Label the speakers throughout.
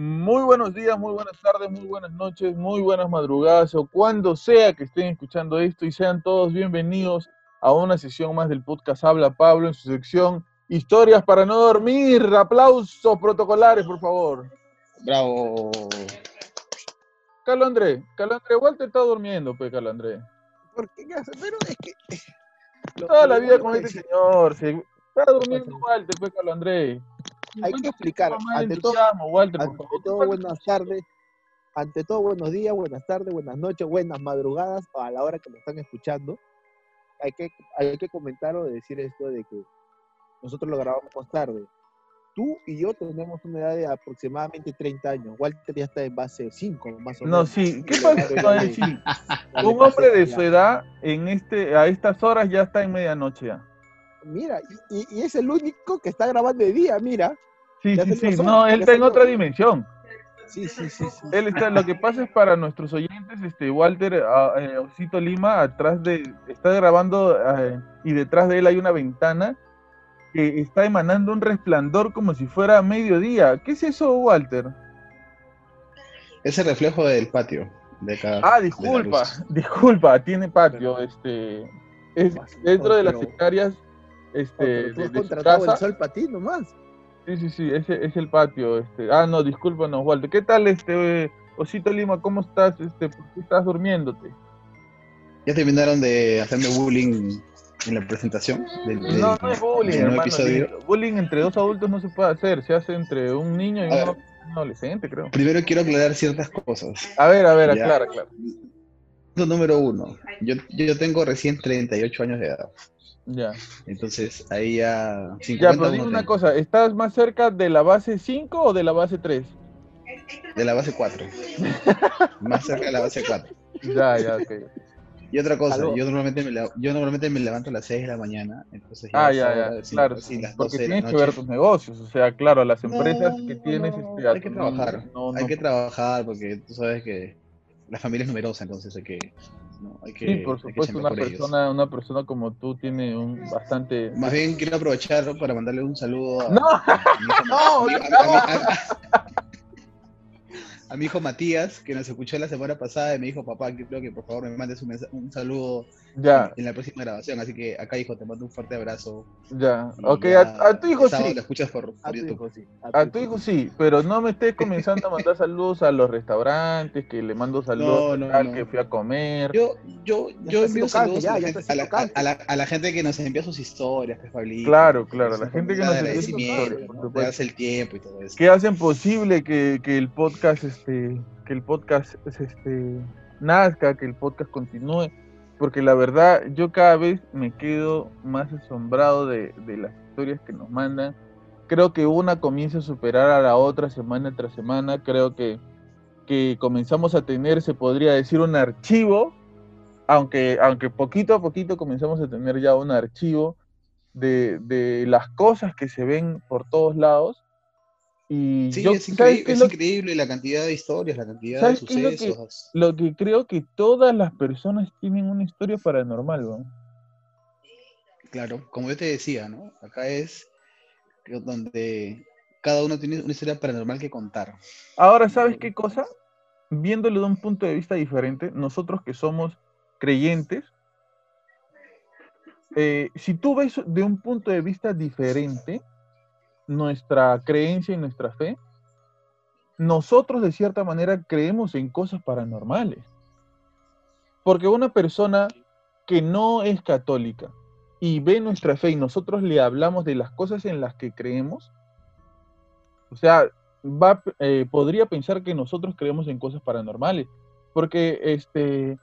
Speaker 1: Muy buenos días, muy buenas tardes, muy buenas noches, muy buenas madrugadas o cuando sea que estén escuchando esto y sean todos bienvenidos a una sesión más del podcast Habla Pablo en su sección Historias para no dormir. Aplausos protocolares, por favor.
Speaker 2: Bravo.
Speaker 1: Carlos André, Carlos André, igual te está durmiendo, pues, Carlos André.
Speaker 2: ¿Por qué? Pero es que.
Speaker 1: Toda la vida con
Speaker 2: es-
Speaker 1: este señor. se- Está durmiendo Walter, pues, Carlos André.
Speaker 2: Hay que explicar, ante todo,
Speaker 1: Walter, por
Speaker 2: ante
Speaker 1: favor.
Speaker 2: todo, buenas tardes. Ante todo, buenos días, buenas tardes, buenas noches, buenas madrugadas o a la hora que lo están escuchando. Hay que, hay que comentar o decir esto de que nosotros lo grabamos tarde. Tú y yo tenemos una edad de aproximadamente 30 años. Walter ya está en base 5, más o
Speaker 1: No,
Speaker 2: menos.
Speaker 1: sí. ¿Qué pasa? No, sí. Un hombre de su edad en este, a estas horas ya está en medianoche ya.
Speaker 2: Mira, y, y- es el único que está grabando de día, mira.
Speaker 1: Sí, sí, sí. No, él está en otra dimensión.
Speaker 2: Sí, sí, sí. sí.
Speaker 1: Él está, lo que pasa es para nuestros oyentes, este Walter ah, eh, Osito Lima, atrás de, está grabando eh, y detrás de él hay una ventana que está emanando un resplandor como si fuera mediodía. ¿Qué es eso, Walter?
Speaker 3: Es el reflejo del patio de acá.
Speaker 1: Ah, disculpa, disculpa, tiene patio, este, es dentro de las
Speaker 2: Pero-
Speaker 1: hectáreas, este,
Speaker 2: tú has
Speaker 1: de
Speaker 2: contratado el
Speaker 1: casa.
Speaker 2: sol para ti nomás.
Speaker 1: Sí, sí, sí, ese es el patio, este. Ah, no, discúlpanos, Walter. ¿Qué tal, este, Osito Lima? ¿Cómo estás? Este, ¿por qué estás durmiéndote?
Speaker 3: ¿Ya terminaron de hacerme bullying en la presentación? Del, del-
Speaker 1: No, no es bullying, hermano.
Speaker 3: episodio?
Speaker 1: Bullying entre dos adultos no se puede hacer, se hace entre un niño y
Speaker 3: A
Speaker 1: un
Speaker 3: ver.
Speaker 1: adolescente, creo.
Speaker 3: Primero quiero aclarar ciertas cosas.
Speaker 1: A ver, a ver,
Speaker 3: Ya.
Speaker 1: aclara, aclara.
Speaker 3: Punto número uno. Yo, yo tengo recién 38 años de edad.
Speaker 1: Ya.
Speaker 3: Entonces, ahí ya...
Speaker 1: Ya,
Speaker 3: 50
Speaker 1: pero dime
Speaker 3: no
Speaker 1: una cosa, ¿estás más cerca de la base 5 o de la base 3?
Speaker 3: De la base 4. Más cerca de la base 4.
Speaker 1: Ya, ya, ok.
Speaker 3: Y otra cosa, yo normalmente, me, la- yo normalmente me levanto a las 6 de la mañana. Entonces
Speaker 1: Ah,
Speaker 3: es
Speaker 1: ya,
Speaker 3: hora
Speaker 1: ya,
Speaker 3: sí,
Speaker 1: claro,
Speaker 3: sí, las
Speaker 1: porque
Speaker 3: 12 de la
Speaker 1: tienes que ver tus negocios, o sea, claro, las
Speaker 3: No,
Speaker 1: empresas que tienes,
Speaker 3: no,
Speaker 1: este,
Speaker 3: hay que trabajar,
Speaker 1: no,
Speaker 3: hay
Speaker 1: no-
Speaker 3: que trabajar porque tú sabes que la familia es numerosa, entonces hay que, no, hay que
Speaker 1: Sí, por
Speaker 3: que
Speaker 1: supuesto, una
Speaker 3: ellos.
Speaker 1: persona, una persona como tú tiene un bastante...
Speaker 3: Más bien quiero aprovechar para mandarle un saludo a,
Speaker 1: ¡No!
Speaker 3: a mi hijo,
Speaker 1: No,
Speaker 3: a mi- a mi- a mi- a- a mi hijo Matías, que nos escuchó la semana pasada y me dijo, papá, que por favor me mandes un saludo
Speaker 1: Ya,
Speaker 3: en la próxima grabación. Así que acá, hijo, te mando un fuerte abrazo.
Speaker 1: ya. Ok,
Speaker 3: ya
Speaker 1: a, a tu hijo sí.
Speaker 3: lo escuchas por,
Speaker 2: A tu hijo, sí.
Speaker 1: A tu hijo sí, pero no me estés comenzando a mandar saludos a los restaurantes, que le mando saludos
Speaker 3: No, no,
Speaker 1: tal
Speaker 3: no.
Speaker 1: que fui a comer.
Speaker 3: Yo, yo, yo envío saludos
Speaker 2: ya,
Speaker 3: la
Speaker 2: ya
Speaker 3: a, la,
Speaker 2: haciendo
Speaker 3: a la- a la gente que nos envía sus historias, pues, Pablito.
Speaker 1: Claro, claro, la gente que nos envía sus historias, por
Speaker 3: darse el tiempo y todo eso.
Speaker 1: que hacen posible que, que el podcast este que el podcast este nazca, que el podcast continúe, porque la verdad yo cada vez me quedo más asombrado de, las historias que nos mandan. Creo que una comienza a superar a la otra semana tras semana, creo que, que comenzamos a tener, se podría decir, un archivo, aunque, aunque poquito a poquito comenzamos a tener ya un archivo de, de las cosas que se ven por todos lados. Y
Speaker 3: Sí,
Speaker 1: yo,
Speaker 3: es,
Speaker 1: ¿sabes
Speaker 3: increíble,
Speaker 1: es
Speaker 3: es
Speaker 1: lo,
Speaker 3: increíble la cantidad de historias, la cantidad de
Speaker 1: ¿Sabes qué es lo que-
Speaker 3: sucesos.
Speaker 1: lo que creo que todas las personas tienen una historia paranormal, ¿no?
Speaker 3: Claro, como yo te decía, ¿no? Acá es donde cada uno tiene una historia paranormal que contar.
Speaker 1: Ahora, ¿sabes qué cosa? Viéndolo de un punto de vista diferente, nosotros que somos creyentes, eh, si tú ves de un punto de vista diferente nuestra creencia y nuestra fe, nosotros de cierta manera creemos en cosas paranormales. Porque una persona que no es católica y ve nuestra fe y nosotros le hablamos de las cosas en las que creemos, o sea, va, eh, podría pensar que nosotros creemos en cosas paranormales, porque este,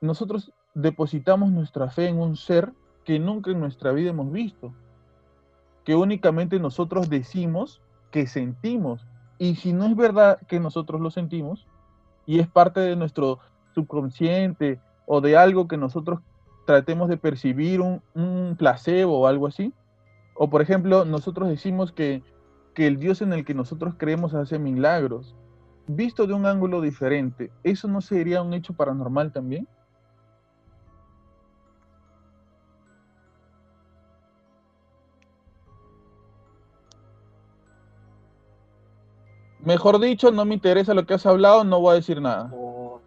Speaker 1: nosotros depositamos nuestra fe en un ser que nunca en nuestra vida hemos visto, que únicamente nosotros decimos que sentimos, y si no es verdad que nosotros lo sentimos, y es parte de nuestro subconsciente o de algo que nosotros tratemos de percibir, un, placebo o algo así, o por ejemplo, nosotros decimos que que el Dios en el que nosotros creemos hace milagros, visto de un ángulo diferente, ¿eso no sería un hecho paranormal también? Mejor dicho, no me interesa lo que has hablado, no voy a decir nada.
Speaker 2: Oh.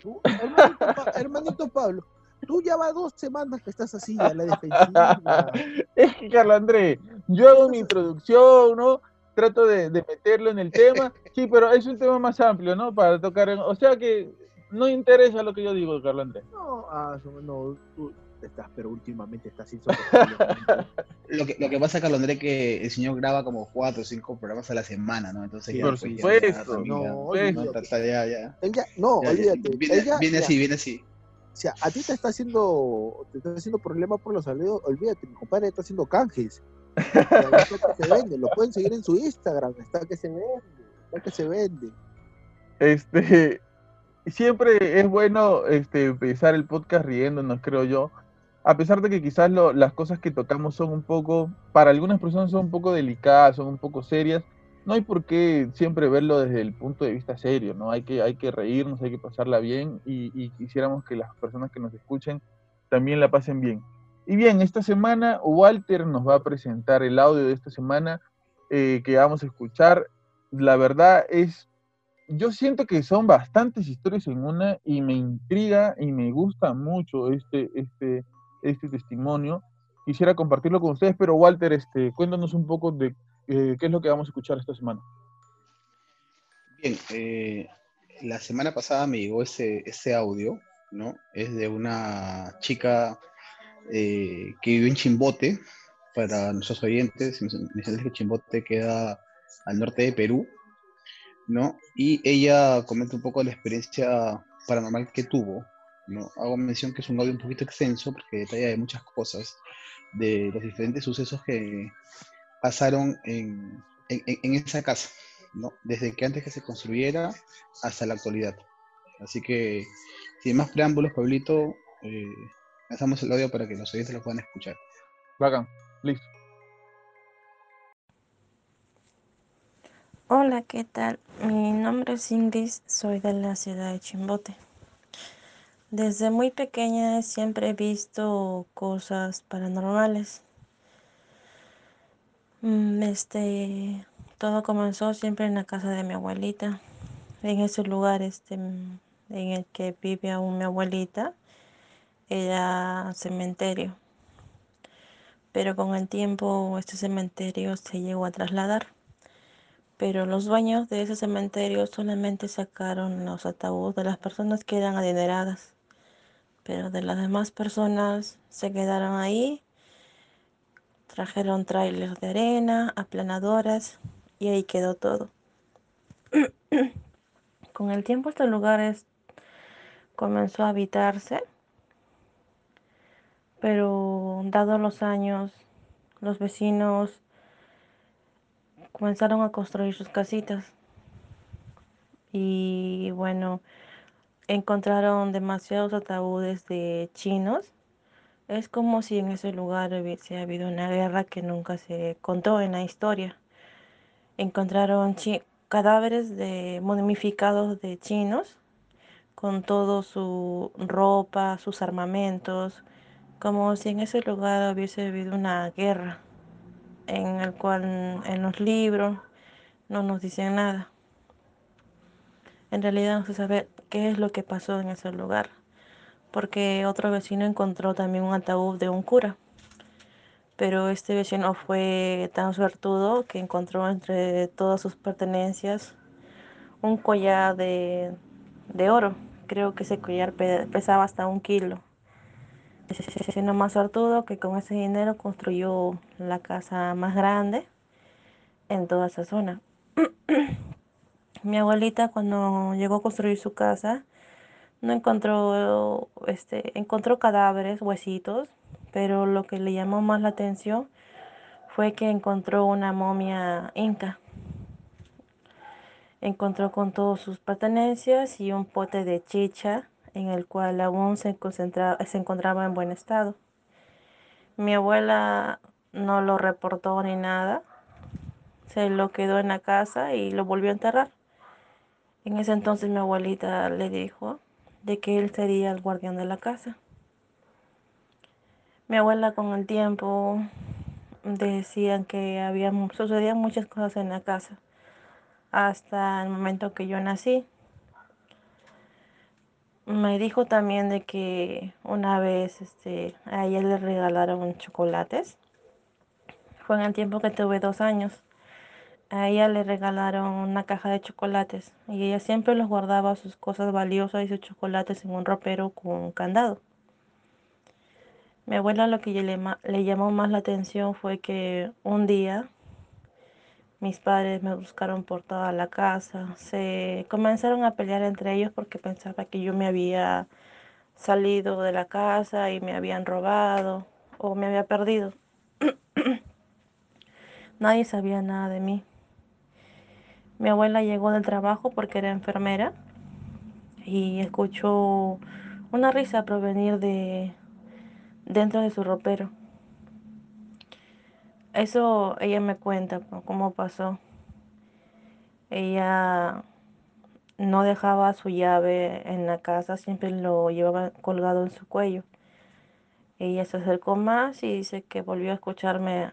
Speaker 2: Tú, hermanito, Pa- hermanito Pablo, tú ya va dos semanas que estás así a la defensiva.
Speaker 1: Es que, Carlos Andrés, yo hago mi introducción, ¿no? Trato de, de meterlo en el tema. Sí, pero es un tema más amplio, ¿no? Para tocar. en- O sea que no interesa lo que yo digo, Carlos Andrés.
Speaker 2: No, ah, no, tú estás, pero últimamente estás insoportable.
Speaker 3: Lo que, lo que pasa, Carlos Andrés, que el señor graba como cuatro o cinco programas a la semana, ¿no? Entonces
Speaker 2: Sí,
Speaker 3: ya,
Speaker 1: por
Speaker 3: pues,
Speaker 1: supuesto.
Speaker 2: No,
Speaker 3: no,
Speaker 2: olvídate.
Speaker 3: Viene,
Speaker 2: él ya-
Speaker 3: viene así, viene así.
Speaker 2: O sea, a ti te está haciendo, te está haciendo problema por los saludos. Olvídate, mi compadre está haciendo canjes. Que se vende. Lo pueden seguir en su Instagram. Está que se vende. Está que se vende.
Speaker 1: Este, siempre es bueno este, empezar el podcast riéndonos, creo yo. A pesar de que quizás las cosas que tocamos son un poco, para algunas personas son un poco delicadas, son un poco serias, no hay por qué siempre verlo desde el punto de vista serio, ¿no? Hay que, hay que reírnos, hay que pasarla bien y, y quisiéramos que las personas que nos escuchen también la pasen bien. Y bien, esta semana Walter nos va a presentar el audio de esta semana eh, que vamos a escuchar. La verdad es yo siento que son bastantes historias en una y me intriga y me gusta mucho este, este, este testimonio. Quisiera compartirlo con ustedes, pero Walter, este, cuéntanos un poco de eh, qué es lo que vamos a escuchar esta semana.
Speaker 3: Bien, eh, la semana pasada me llegó ese, ese audio, ¿no? Es de una chica eh, que vive en Chimbote, para nuestros oyentes, mencionarles que Chimbote queda al norte de Perú, ¿no? Y ella comenta un poco la experiencia paranormal que tuvo, ¿no? Hago mención que es un audio un poquito extenso porque detalla de muchas cosas, de los diferentes sucesos que pasaron en, en, en esa casa, ¿no? Desde que antes que se construyera hasta la actualidad. Así que, sin más preámbulos, Pablito, eh, lanzamos el audio para que los oyentes lo puedan escuchar.
Speaker 1: Bacán, listo.
Speaker 4: Hola, ¿qué tal? Mi nombre es Ingrid, soy de la ciudad de Chimbote. Desde muy pequeña siempre he visto cosas paranormales. Mm, Este, todo comenzó siempre en la casa de mi abuelita, en ese lugar este, mm, en el que vive aún mi abuelita, era cementerio. Pero con el tiempo este cementerio se llegó a trasladar pero los dueños de ese cementerio solamente sacaron los ataúdes de las personas que eran adineradas, pero de las demás personas se quedaron ahí, trajeron trailers de arena, aplanadoras y ahí quedó todo. Con el tiempo este lugar es- comenzó a habitarse, pero dados los años, los vecinos comenzaron a construir sus casitas. Y bueno, encontraron demasiados ataúdes de chinos. Es como si en ese lugar hubiese habido una guerra que nunca se contó en la historia. Encontraron cadáveres de momificados de chinos con todo su ropa, sus armamentos, como si en ese lugar hubiese habido una guerra en el cual en los libros no nos dicen nada. En realidad no se sabe qué es lo que pasó en ese lugar, porque otro vecino encontró también un ataúd de un cura, pero este vecino fue tan suertudo que encontró entre todas sus pertenencias un collar de, de oro. Creo que ese collar pe- pesaba hasta un kilo. Ese vecino más suertudo que con ese dinero construyó la casa más grande en toda esa zona. Mi abuelita cuando llegó a construir su casa no encontró este encontró cadáveres, huesitos, pero lo que le llamó más la atención fue que encontró una momia inca. Encontró con todas sus pertenencias y un pote de chicha en el cual aún se, se encontraba en buen estado. Mi abuela no lo reportó ni nada, se lo quedó en la casa y lo volvió a enterrar. En ese entonces mi abuelita le dijo de que él sería el guardián de la casa. Mi abuela con el tiempo decían que había, sucedían muchas cosas en la casa. hasta el momento que yo nací. Me dijo también de que una vez este, a ella le regalaron chocolates. Fue en el tiempo que tuve dos años. A ella le regalaron una caja de chocolates y ella siempre los guardaba sus cosas valiosas y sus chocolates en un ropero con candado. Mi abuela lo que le, le llamó más la atención fue que un día mis padres me buscaron por toda la casa. Se comenzaron a pelear entre ellos porque pensaba que yo me había salido de la casa y me habían robado o me había perdido. Nadie sabía nada de mí. Mi abuela llegó del trabajo porque era enfermera y escuchó una risa provenir de dentro de su ropero. Eso ella me cuenta cómo pasó. Ella no dejaba su llave en la casa, siempre lo llevaba colgado en su cuello. Ella se acercó más y dice que volvió a escucharme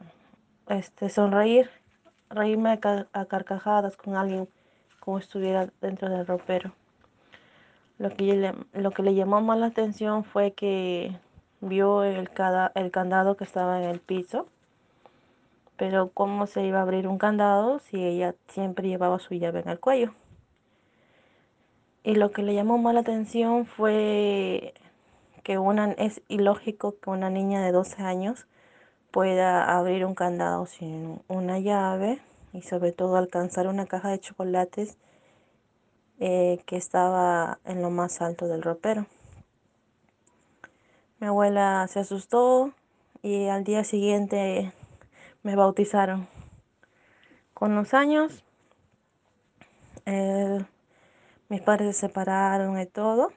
Speaker 4: este, sonreír, reírme a carcajadas con alguien como estuviera dentro del ropero. Lo que, le, lo que le llamó más la atención fue que vio el, el candado que estaba en el piso pero ¿cómo se iba a abrir un candado si ella siempre llevaba su llave en el cuello? Y lo que le llamó más la atención fue que una, es ilógico que una niña de 12 años pueda abrir un candado sin una llave y sobre todo alcanzar una caja de chocolates eh, que estaba en lo más alto del ropero. Mi abuela se asustó y al día siguiente me bautizaron. Con los años, eh, mis padres se separaron y todo.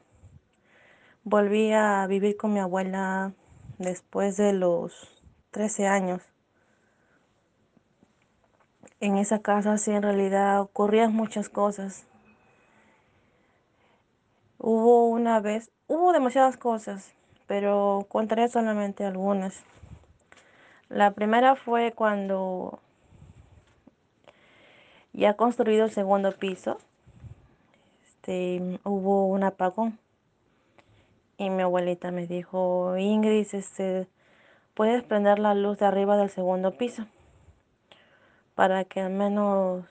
Speaker 4: Volví a vivir con mi abuela después de los 13 años. En esa casa sí en realidad ocurrían muchas cosas. Hubo una vez, hubo demasiadas cosas, pero contaré solamente algunas. La primera fue cuando ya construido el segundo piso, este, hubo un apagón. Y mi abuelita me dijo, Ingrid, este, puedes prender la luz de arriba del segundo piso para que al menos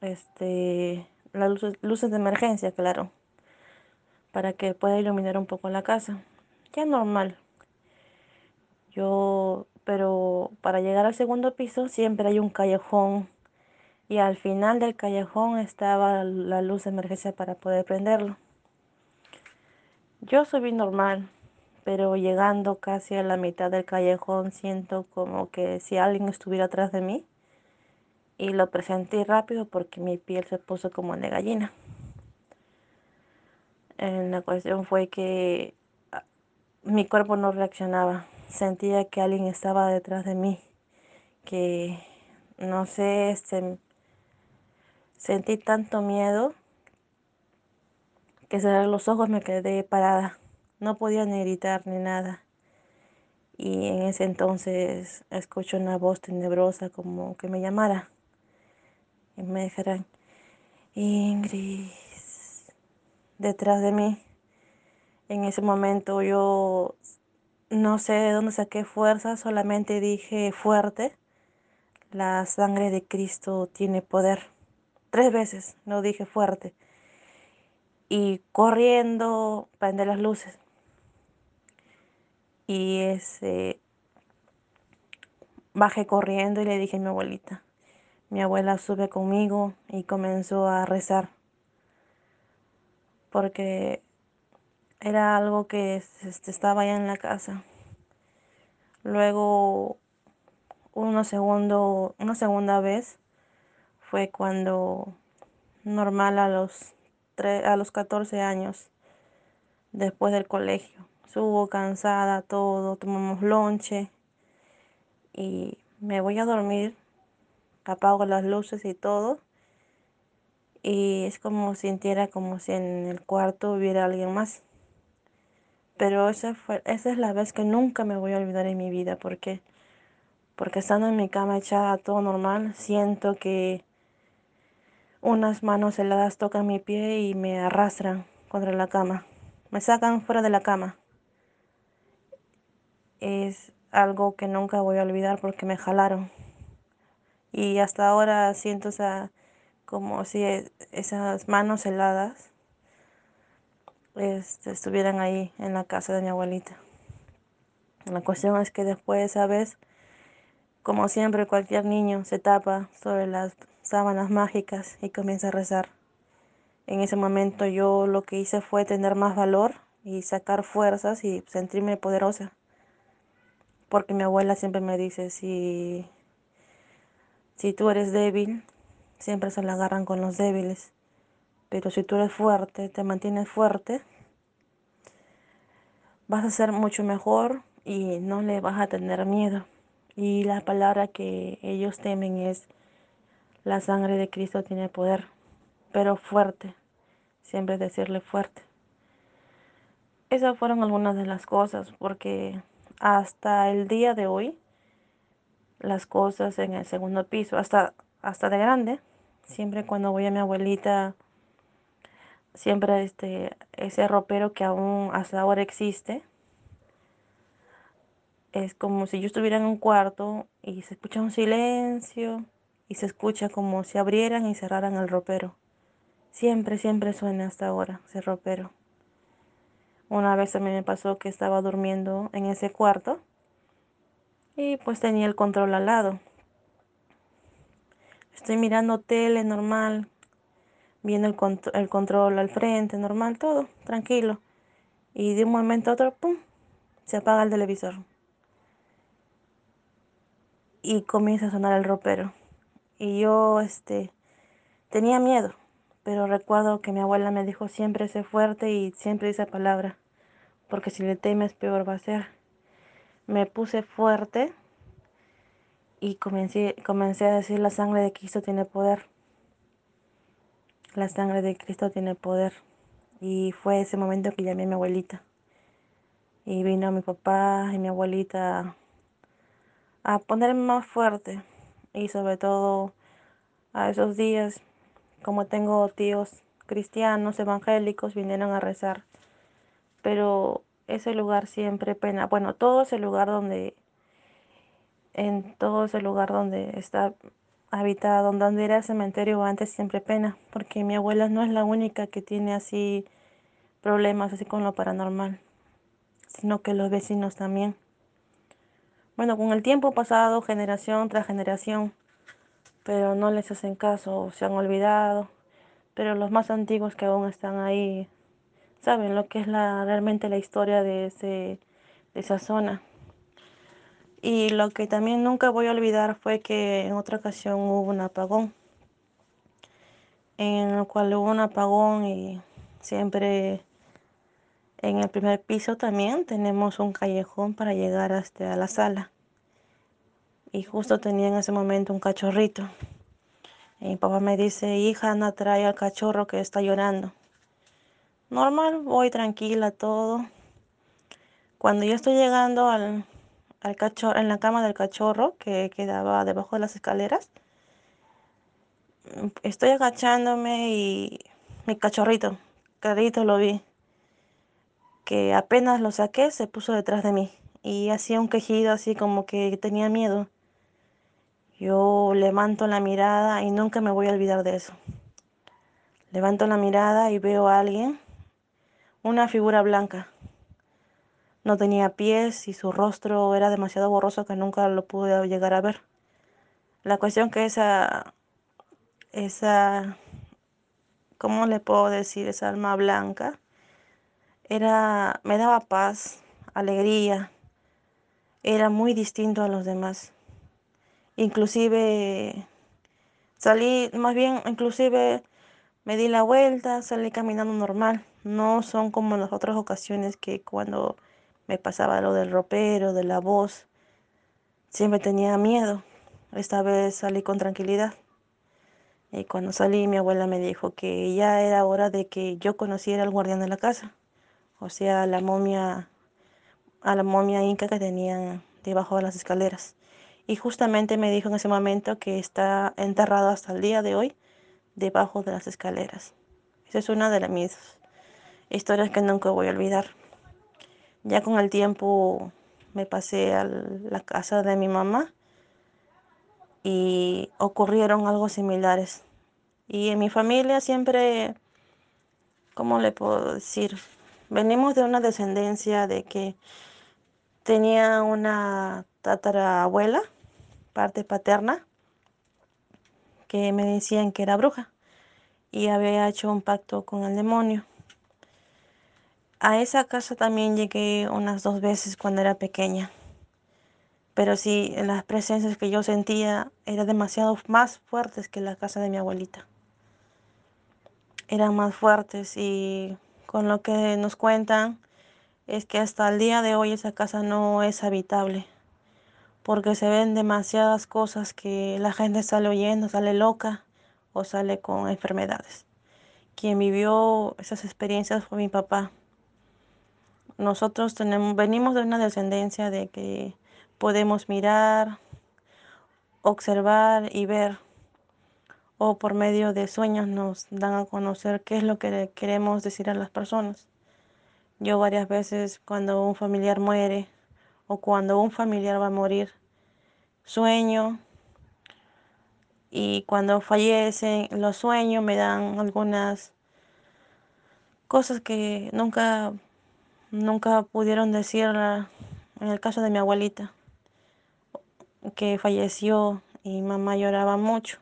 Speaker 4: este, las luces, luces de emergencia, claro, para que pueda iluminar un poco la casa. Ya normal. Yo pero para llegar al segundo piso siempre hay un callejón y al final del callejón estaba la luz de emergencia para poder prenderlo. Yo subí normal, pero llegando casi a la mitad del callejón siento como que si alguien estuviera atrás de mí y lo presenté rápido porque mi piel se puso como de gallina. la cuestión fue que ah, mi cuerpo no reaccionaba sentía que alguien estaba detrás de mí, que no sé, este, sentí tanto miedo que cerrar los ojos me quedé parada, no podía ni gritar ni nada. Y en ese entonces escucho una voz tenebrosa como que me llamara y me dijeran, Ingrid, detrás de mí. En ese momento yo no sé de dónde saqué fuerza, solamente dije fuerte. La sangre de Cristo tiene poder. Tres veces lo dije fuerte. Y corriendo, prende las luces. Y ese bajé corriendo y le dije a mi abuelita. Mi abuela sube conmigo y comenzó a rezar. Porque era algo que este, estaba ya en la casa. Luego, una, segundo, una segunda vez fue cuando normal a los, a los 14 años, después del colegio. Subo cansada, todo, tomamos lonche y me voy a dormir, apago las luces y todo. Y es como sintiera como si en el cuarto hubiera alguien más. Pero esa, fue, esa es la vez que nunca me voy a olvidar en mi vida. porque Porque estando en mi cama echada todo normal, siento que unas manos heladas tocan mi pie y me arrastran contra la cama. Me sacan fuera de la cama. Es algo que nunca voy a olvidar porque me jalaron. Y hasta ahora siento esa, como si e, esas manos heladas este, estuvieran ahí en la casa de mi abuelita. La cuestión es que después, ¿sabes? Como siempre, cualquier niño se tapa sobre las sábanas mágicas y comienza a rezar. En ese momento yo lo que hice fue tener más valor y sacar fuerzas y sentirme poderosa. Porque mi abuela siempre me dice, si, si tú eres débil, siempre se la agarran con los débiles. Pero si tú eres fuerte, te mantienes fuerte, vas a ser mucho mejor y no le vas a tener miedo. Y la palabra que ellos temen es, la sangre de Cristo tiene poder, pero fuerte, siempre decirle fuerte. Esas fueron algunas de las cosas, porque hasta el día de hoy, las cosas en el segundo piso, hasta, hasta de grande, siempre cuando voy a mi abuelita, siempre este, ese ropero que aún hasta ahora existe, es como si yo estuviera en un cuarto y se escucha un silencio y se escucha como si abrieran y cerraran el ropero. Siempre, siempre suena hasta ahora ese ropero. Una vez a mí me pasó que estaba durmiendo en ese cuarto y pues tenía el control al lado. Estoy mirando tele normal, viendo el, el control al frente, normal, todo, tranquilo. Y de un momento a otro, ¡pum!, se apaga el televisor y comienza a sonar el ropero. Y yo este, tenía miedo, pero recuerdo que mi abuela me dijo siempre sé fuerte y siempre esa palabra, porque si le temes peor va a ser. Me puse fuerte y comencé, comencé a decir la sangre de Cristo tiene poder. La sangre de Cristo tiene poder. Y fue ese momento que llamé a mi abuelita. Y vino mi papá y mi abuelita a ponerme más fuerte y sobre todo a esos días, como tengo tíos cristianos, evangélicos, vinieron a rezar. Pero ese lugar siempre pena, bueno, todo ese lugar donde, en todo ese lugar donde está habitado, donde era el cementerio antes siempre pena, porque mi abuela no es la única que tiene así problemas así con lo paranormal, sino que los vecinos también. Bueno, con el tiempo pasado, generación tras generación, pero no les hacen caso, se han olvidado. Pero los más antiguos que aún están ahí saben lo que es realmente la historia de, de esa zona. Y lo que también nunca voy a olvidar fue que en otra ocasión hubo un apagón, en el cual hubo un apagón y siempre en el primer piso también tenemos un callejón para llegar hasta la sala. Y justo tenía en ese momento un cachorrito. Y mi papá me dice, hija, Ana, trae al cachorro que está llorando. Normal, voy tranquila, todo. Cuando yo estoy llegando al, al cachorro, en la cama del cachorro que quedaba debajo de las escaleras, estoy agachándome y mi cachorrito, carrito lo vi que apenas lo saqué se puso detrás de mí y hacía un quejido así como que tenía miedo. Yo levanto la mirada y nunca me voy a olvidar de eso. Levanto la mirada y veo a alguien, una figura blanca. No tenía pies y su rostro era demasiado borroso que nunca lo pude llegar a ver. La cuestión que esa, esa, ¿cómo le puedo decir? Esa alma blanca era, me daba paz, alegría, era muy distinto a los demás. Inclusive salí, más bien, inclusive me di la vuelta, salí caminando normal. No son como en las otras ocasiones que cuando me pasaba lo del ropero, de la voz, siempre tenía miedo. Esta vez salí con tranquilidad. Y cuando salí, mi abuela me dijo que ya era hora de que yo conociera al guardián de la casa o sea, la momia, a la momia inca que tenían debajo de las escaleras. Y justamente me dijo en ese momento que está enterrado hasta el día de hoy debajo de las escaleras. Esa es una de mis historias que nunca voy a olvidar. Ya con el tiempo me pasé a la casa de mi mamá y ocurrieron algo similares. Y en mi familia siempre, ¿cómo le puedo decir? Venimos de una descendencia de que tenía una tatarabuela, parte paterna, que me decían que era bruja y había hecho un pacto con el demonio. A esa casa también llegué unas dos veces cuando era pequeña. Pero sí, las presencias que yo sentía eran demasiado más fuertes que la casa de mi abuelita. Eran más fuertes y con lo que nos cuentan es que hasta el día de hoy esa casa no es habitable. Porque se ven demasiadas cosas que la gente sale oyendo, sale loca o sale con enfermedades. Quien vivió esas experiencias fue mi papá nosotros tenemos, venimos de una descendencia de que podemos mirar, observar y ver, o por medio de sueños nos dan a conocer qué es lo que queremos decir a las personas. Yo varias veces cuando un familiar muere o cuando un familiar va a morir, sueño y cuando fallecen los sueños me dan algunas cosas que nunca Nunca pudieron decirla, en el caso de mi abuelita, que falleció y mamá lloraba mucho.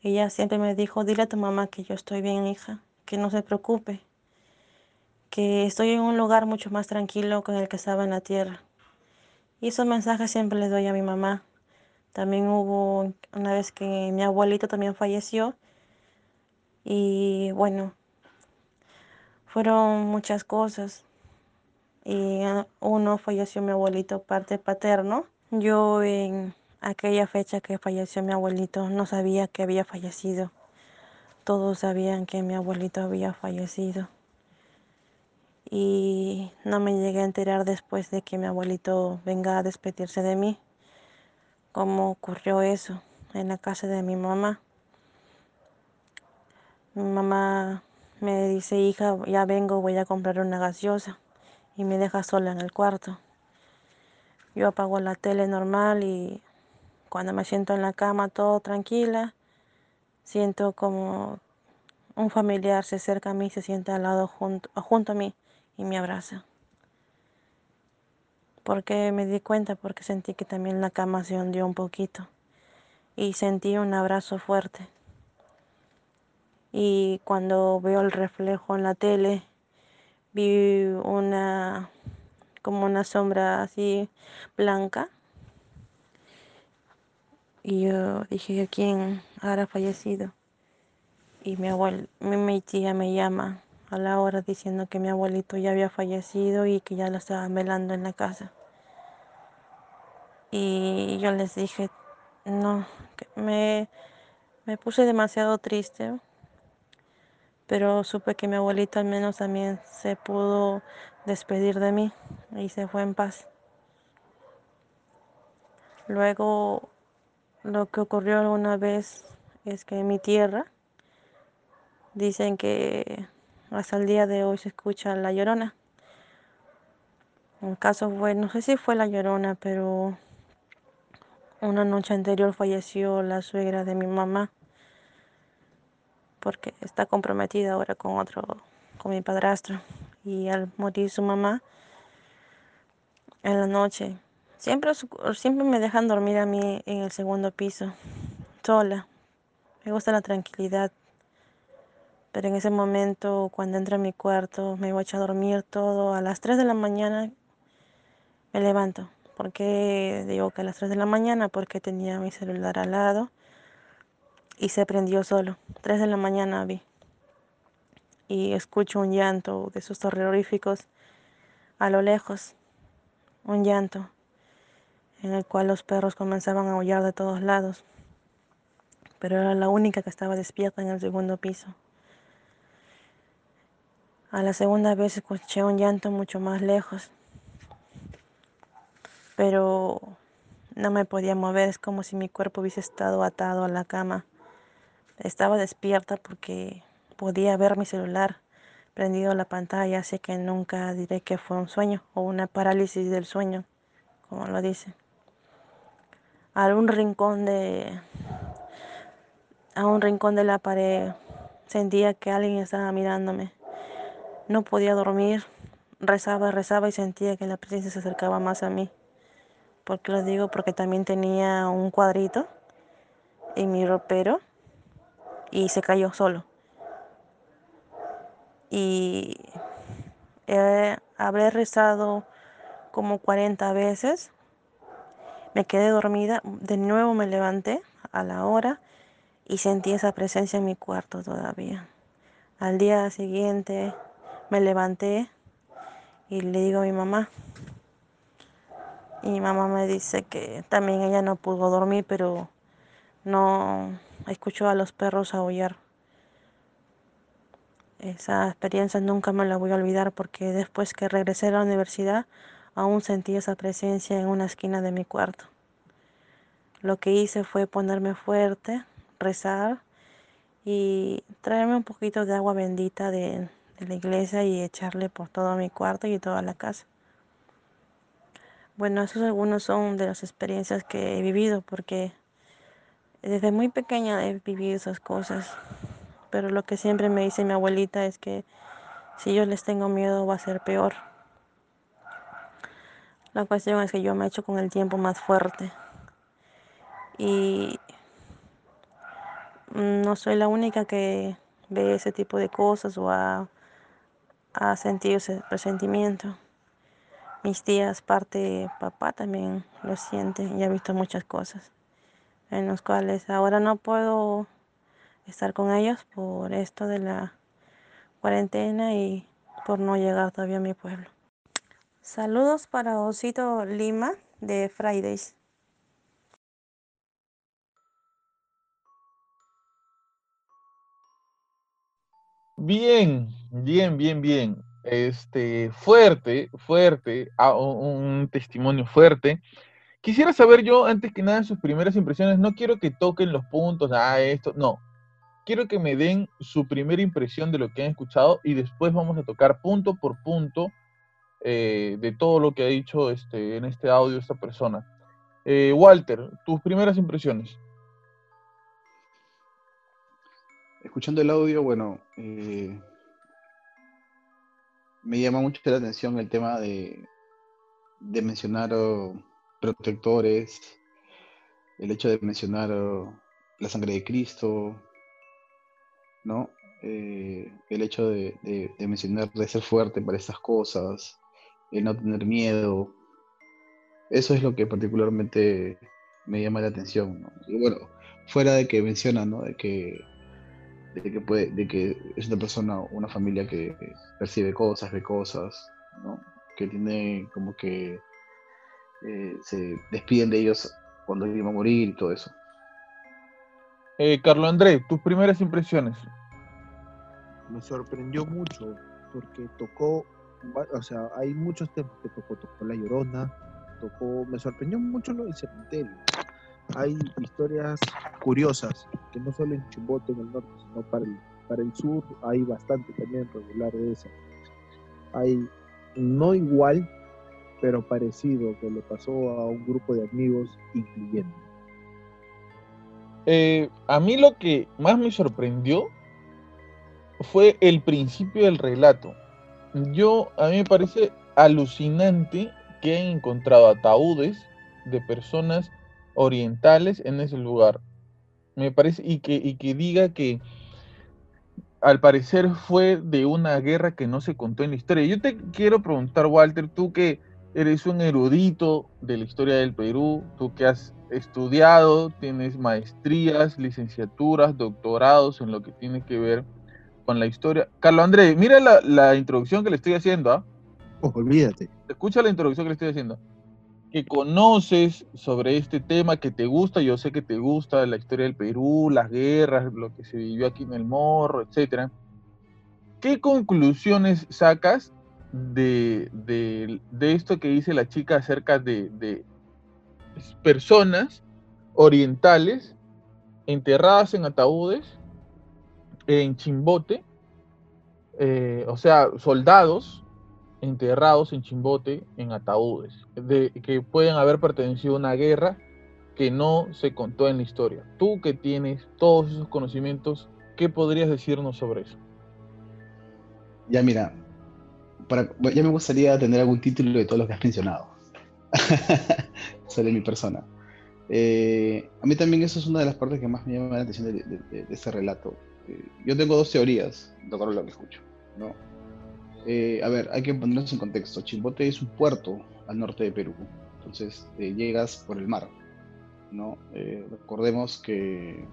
Speaker 4: Ella siempre me dijo, dile a tu mamá que yo estoy bien, hija, que no se preocupe, que estoy en un lugar mucho más tranquilo que el que estaba en la tierra. Y esos mensajes siempre les doy a mi mamá. También hubo una vez que mi abuelita también falleció y bueno, fueron muchas cosas y ah, uno falleció mi abuelito parte paterno. Yo en aquella fecha que falleció mi abuelito no sabía que había fallecido. Todos sabían que mi abuelito había fallecido. Y no me llegué a enterar después de que mi abuelito venga a despedirse de mí. Cómo ocurrió eso en la casa de mi mamá. Mi mamá me dice, hija, ya vengo, voy a comprar una gaseosa y me deja sola en el cuarto. Yo apago la tele normal y cuando me siento en la cama todo tranquila, siento como un familiar se acerca a mí, se sienta al lado junto, junto a mí y me abraza. Porque me di cuenta, porque sentí que también la cama se hundió un poquito y sentí un abrazo fuerte. Y cuando veo el reflejo en la tele, vi una como una sombra así blanca y yo dije quién habrá fallecido y mi abuelo mi, tía me llama a la hora diciendo que mi abuelito ya había fallecido y que ya lo estaba velando en la casa y yo les dije no me me puse demasiado triste pero supe que mi abuelita al menos también se pudo despedir de mí y se fue en paz. Luego, lo que ocurrió alguna vez es que en mi tierra dicen que hasta el día de hoy se escucha la llorona. El caso fue, no sé si fue la llorona, pero una noche anterior falleció la suegra de mi mamá porque está comprometida ahora con otro, con mi padrastro. Y al morir su mamá, en la noche, siempre, siempre me dejan dormir a mí en el segundo piso, sola. Me gusta la tranquilidad. Pero en ese momento, cuando entro a mi cuarto, me voy a dormir todo. A las 3 de la mañana me levanto. ¿Por qué digo que a las 3 de la mañana? Porque tenía mi celular al lado y se prendió solo. Tres de la mañana vi. Y escucho un llanto de esos terroríficos a lo lejos. Un llanto en el cual los perros comenzaban a aullar de todos lados. Pero era la única que estaba despierta en el segundo piso. A la segunda vez escuché un llanto mucho más lejos. Pero no me podía mover, es como si mi cuerpo hubiese estado atado a la cama Estaba despierta porque podía ver mi celular prendido la pantalla, así que nunca diré que fue un sueño o una parálisis del sueño, como lo dice. A un rincón de a un rincón de la pared sentía que alguien estaba mirándome. No podía dormir, rezaba, rezaba y sentía que la presencia se acercaba más a mí. ¿Por qué lo digo? Porque también tenía un cuadrito en mi ropero y se cayó solo. Y habré rezado como 40 veces. Me quedé dormida, de nuevo me levanté a la hora y sentí esa presencia en mi cuarto todavía. Al día siguiente me levanté y le digo a mi mamá. Y mi mamá me dice que también ella no pudo dormir, pero no escuchó a los perros aullar. Esa experiencia nunca me la voy a olvidar porque después que regresé a la universidad aún sentí esa presencia en una esquina de mi cuarto. Lo que hice fue ponerme fuerte, rezar y traerme un poquito de agua bendita de, la iglesia y echarle por todo mi cuarto y toda la casa. Bueno, esos algunos son de las experiencias que he vivido porque desde muy pequeña he vivido esas cosas. Pero lo que siempre me dice mi abuelita es que si yo les tengo miedo va a ser peor. La cuestión es que yo me he hecho con el tiempo más fuerte. Y no soy la única que ve ese tipo de cosas o ha, ha sentido ese presentimiento. Mis tías, parte papá también lo siente y ha visto muchas cosas en los cuales ahora no puedo estar con ellos por esto de la cuarentena y por no llegar todavía a mi pueblo. Saludos para Osito Lima de Fridays.
Speaker 1: Bien, bien, bien, bien. Este, fuerte, fuerte, un testimonio fuerte. Quisiera saber yo, antes que nada, sus primeras impresiones. No quiero que toquen los puntos, ah, esto, no. Quiero que me den su primera impresión de lo que han escuchado y después vamos a tocar punto por punto eh, de todo lo que ha dicho este, en este audio esta persona. Eh, Walter, tus primeras impresiones.
Speaker 3: Escuchando el audio, bueno, eh, me llama mucho la atención el tema de, mencionar oh, protectores, el hecho de mencionar oh, la sangre de Cristo, ¿no? Eh, el hecho de, mencionar de ser fuerte para estas cosas, de no tener miedo. Eso es lo que particularmente me llama la atención. Y bueno, fuera de que menciona, ¿no? De que de que, puede, de que es una persona, una familia que percibe cosas, ve cosas, ¿no? que tiene como que eh, se despiden de ellos cuando iban a morir y todo eso.
Speaker 1: Eh, Carlos André, tus primeras impresiones.
Speaker 2: Me sorprendió mucho porque tocó, o sea, hay muchos temas que tocó, tocó La Llorona, tocó, me sorprendió mucho lo del cementerio hay historias curiosas, que no solo en Chimbote, en el norte, sino para el, para el sur hay bastante también regular de esa. Hay no igual, pero parecido que le pasó a un grupo de amigos incluyendo.
Speaker 1: Eh, a mí lo que más me sorprendió fue el principio del relato. Yo, a mí me parece alucinante que hayan encontrado ataúdes de personas orientales en ese lugar. Me parece, y que, y que diga que al parecer fue de una guerra que no se contó en la historia. Yo te quiero preguntar, Walter, tú que eres un erudito de la historia del Perú, tú que has estudiado, tienes maestrías, licenciaturas, doctorados en lo que tiene que ver con la historia. Carlos Andrés, mira la, introducción que le estoy haciendo. ¿ah?
Speaker 2: olvídate.
Speaker 1: Escucha la introducción que le estoy haciendo que conoces sobre este tema, que te gusta, yo sé que te gusta la historia del Perú, las guerras, lo que se vivió aquí en el Morro, etcétera. ¿Qué conclusiones sacas de, esto que dice la chica acerca de, de personas orientales enterradas en ataúdes en Chimbote, eh, o sea, soldados enterrados en Chimbote en ataúdes, de, que pueden haber pertenecido a una guerra que no se contó en la historia. Tú que tienes todos esos conocimientos, ¿qué podrías decirnos sobre eso?
Speaker 3: Ya mira, para, ya me gustaría tener algún título de todo lo que has mencionado sobre mi persona. Eh, a mí también eso es una de las partes que más me llama la atención de, este relato. Eh, yo tengo dos teorías, de acuerdo a lo que escucho. ¿no? Eh, a ver, hay que ponernos en contexto. Chimbote es un puerto al norte de Perú. Entonces llegas por el mar. ¿no? recordemos que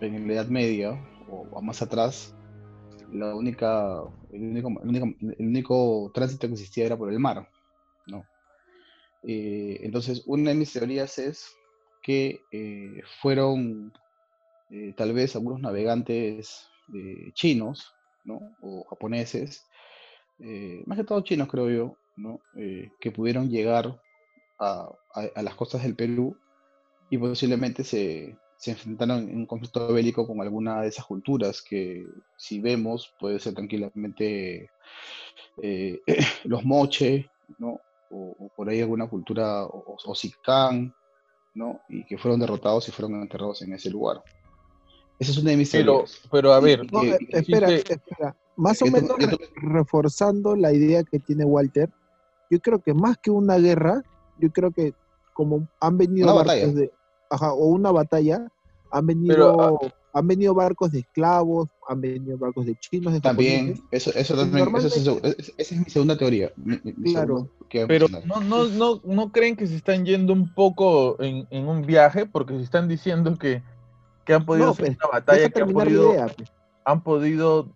Speaker 3: en la Edad Media o, más atrás, la única, el, único, el, único, tránsito que existía era por el mar. ¿no? entonces, una de mis teorías es que eh, fueron eh, tal vez algunos navegantes eh, chinos, ¿no? O japoneses, más que todo chinos creo yo, ¿no? que pudieron llegar a, las costas del Perú y posiblemente se, se enfrentaron en un conflicto bélico con alguna de esas culturas que si vemos puede ser tranquilamente los moche, ¿no? O, por ahí alguna cultura, o, o, ¿no? Y que fueron derrotados y fueron enterrados en ese lugar. Esa es una de mis
Speaker 1: pero, Pero a ver,
Speaker 2: eh, espera, espera. Más o menos reforzando la idea que tiene Walter, yo creo que más que una guerra, yo creo que como han venido barcos de, ajá, o una batalla, han venido ah, han venido barcos de esclavos, han venido barcos de chinos. De
Speaker 3: también, eso, eso también, eso es, esa es mi segunda teoría.
Speaker 1: claro. pero no, no, no, no creen que se están yendo un poco en, en un viaje, porque se están diciendo que, que han podido hacer pues, una batalla, que han podido, pues. han podido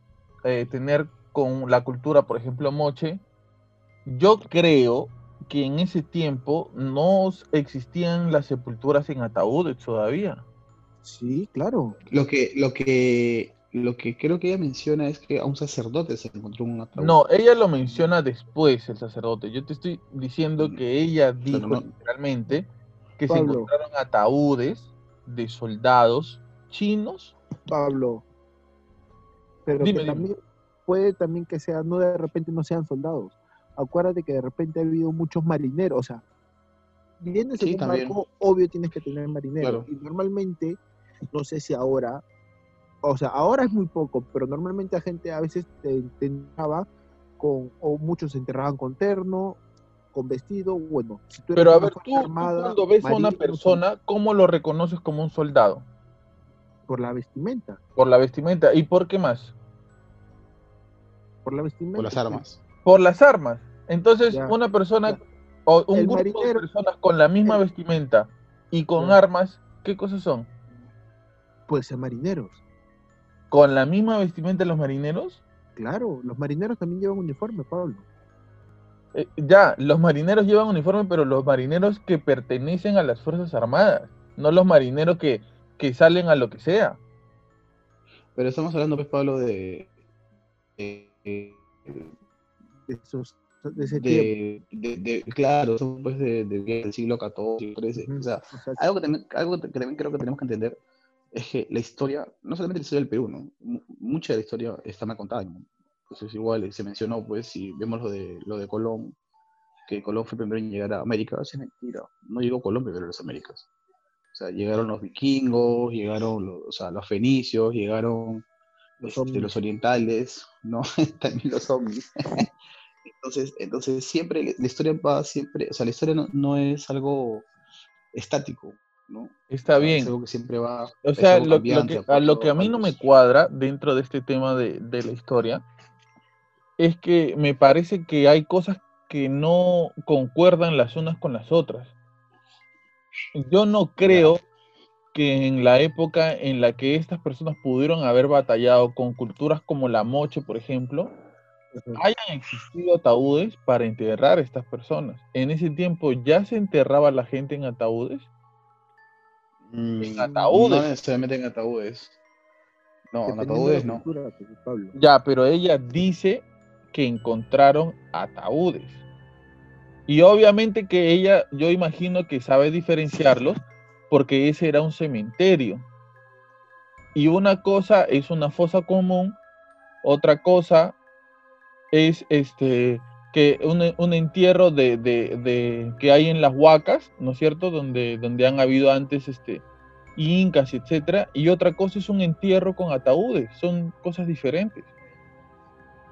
Speaker 1: eh, tener con la cultura, por ejemplo, moche. Yo creo que en ese tiempo no existían las sepulturas en ataúdes todavía.
Speaker 2: Sí, claro.
Speaker 3: Lo que, lo que, lo que creo que ella menciona es que a un sacerdote se encontró un ataúd.
Speaker 1: No, ella lo menciona después, el sacerdote. Yo te estoy diciendo mm, que ella dijo literalmente que se encontraron ataúdes de soldados chinos.
Speaker 2: Pablo. Pero también puede también que sea, no de repente no sean soldados. Acuérdate que de repente ha habido muchos marineros, o sea, vienes en un barco, obvio tienes que tener marineros. Y normalmente no sé si ahora, o sea, ahora es muy poco, pero normalmente la gente a veces te, enterraba con, o muchos se enterraban con terno, con vestido, bueno.
Speaker 1: pero a ver, tú, cuando ves a una persona, ¿cómo lo reconoces como un soldado?
Speaker 2: Por la vestimenta.
Speaker 1: Por la vestimenta. ¿Y por qué más?
Speaker 2: Por la vestimenta.
Speaker 3: Por las armas.
Speaker 1: Por las armas. Entonces, una persona o un grupo de personas con la misma vestimenta y con armas, ¿qué cosas son?
Speaker 2: Pues ser marineros.
Speaker 1: ¿Con la misma vestimenta de los marineros?
Speaker 2: Claro, los marineros también llevan uniforme, Pablo.
Speaker 1: Eh, ya, los marineros llevan uniforme, pero los marineros que pertenecen a las Fuerzas Armadas, no los marineros que, que salen a lo que sea.
Speaker 3: Pero estamos hablando, pues, Pablo, de, de,
Speaker 2: esos de ese de,
Speaker 3: de, claro, son pues de, del siglo XIV, XIII. O sea, algo que, algo que también creo que tenemos que entender es que la historia, no solamente la historia del Perú, ¿no? mucha de la historia está mal contada. Entonces igual se mencionó, pues, si vemos lo de, lo de Colón, que Colón fue el primero en llegar a América, es mentira. No llegó Colón primero a las Américas. O sea, llegaron los vikingos, llegaron los, o sea, los fenicios, llegaron los, este, los orientales, ¿no? También los zombies. entonces, entonces siempre la historia va siempre, o sea, la historia no, no es algo estático,
Speaker 1: Está bien.
Speaker 3: siempre va.
Speaker 1: O sea, lo, que, a lo que a mí no me cuadra dentro de este tema de, la historia es que me parece que hay cosas que no concuerdan las unas con las otras. Yo no creo que en la época en la que estas personas pudieron haber batallado con culturas como la moche, por ejemplo, hayan existido ataúdes para enterrar a estas personas. En ese tiempo ya se enterraba la gente en ataúdes
Speaker 3: en mm, ataúdes. No necesariamente en ataúdes. No, en ataúdes no.
Speaker 1: Ya, pero ella dice que encontraron ataúdes. Y obviamente que ella, yo imagino que sabe diferenciarlos porque ese era un cementerio. Y una cosa es una fosa común, otra cosa es este que un, un entierro de, de- de- que hay en las huacas, ¿no es cierto? Donde, donde han habido antes este, incas, etcétera, y otra cosa es un entierro con ataúdes, son cosas diferentes.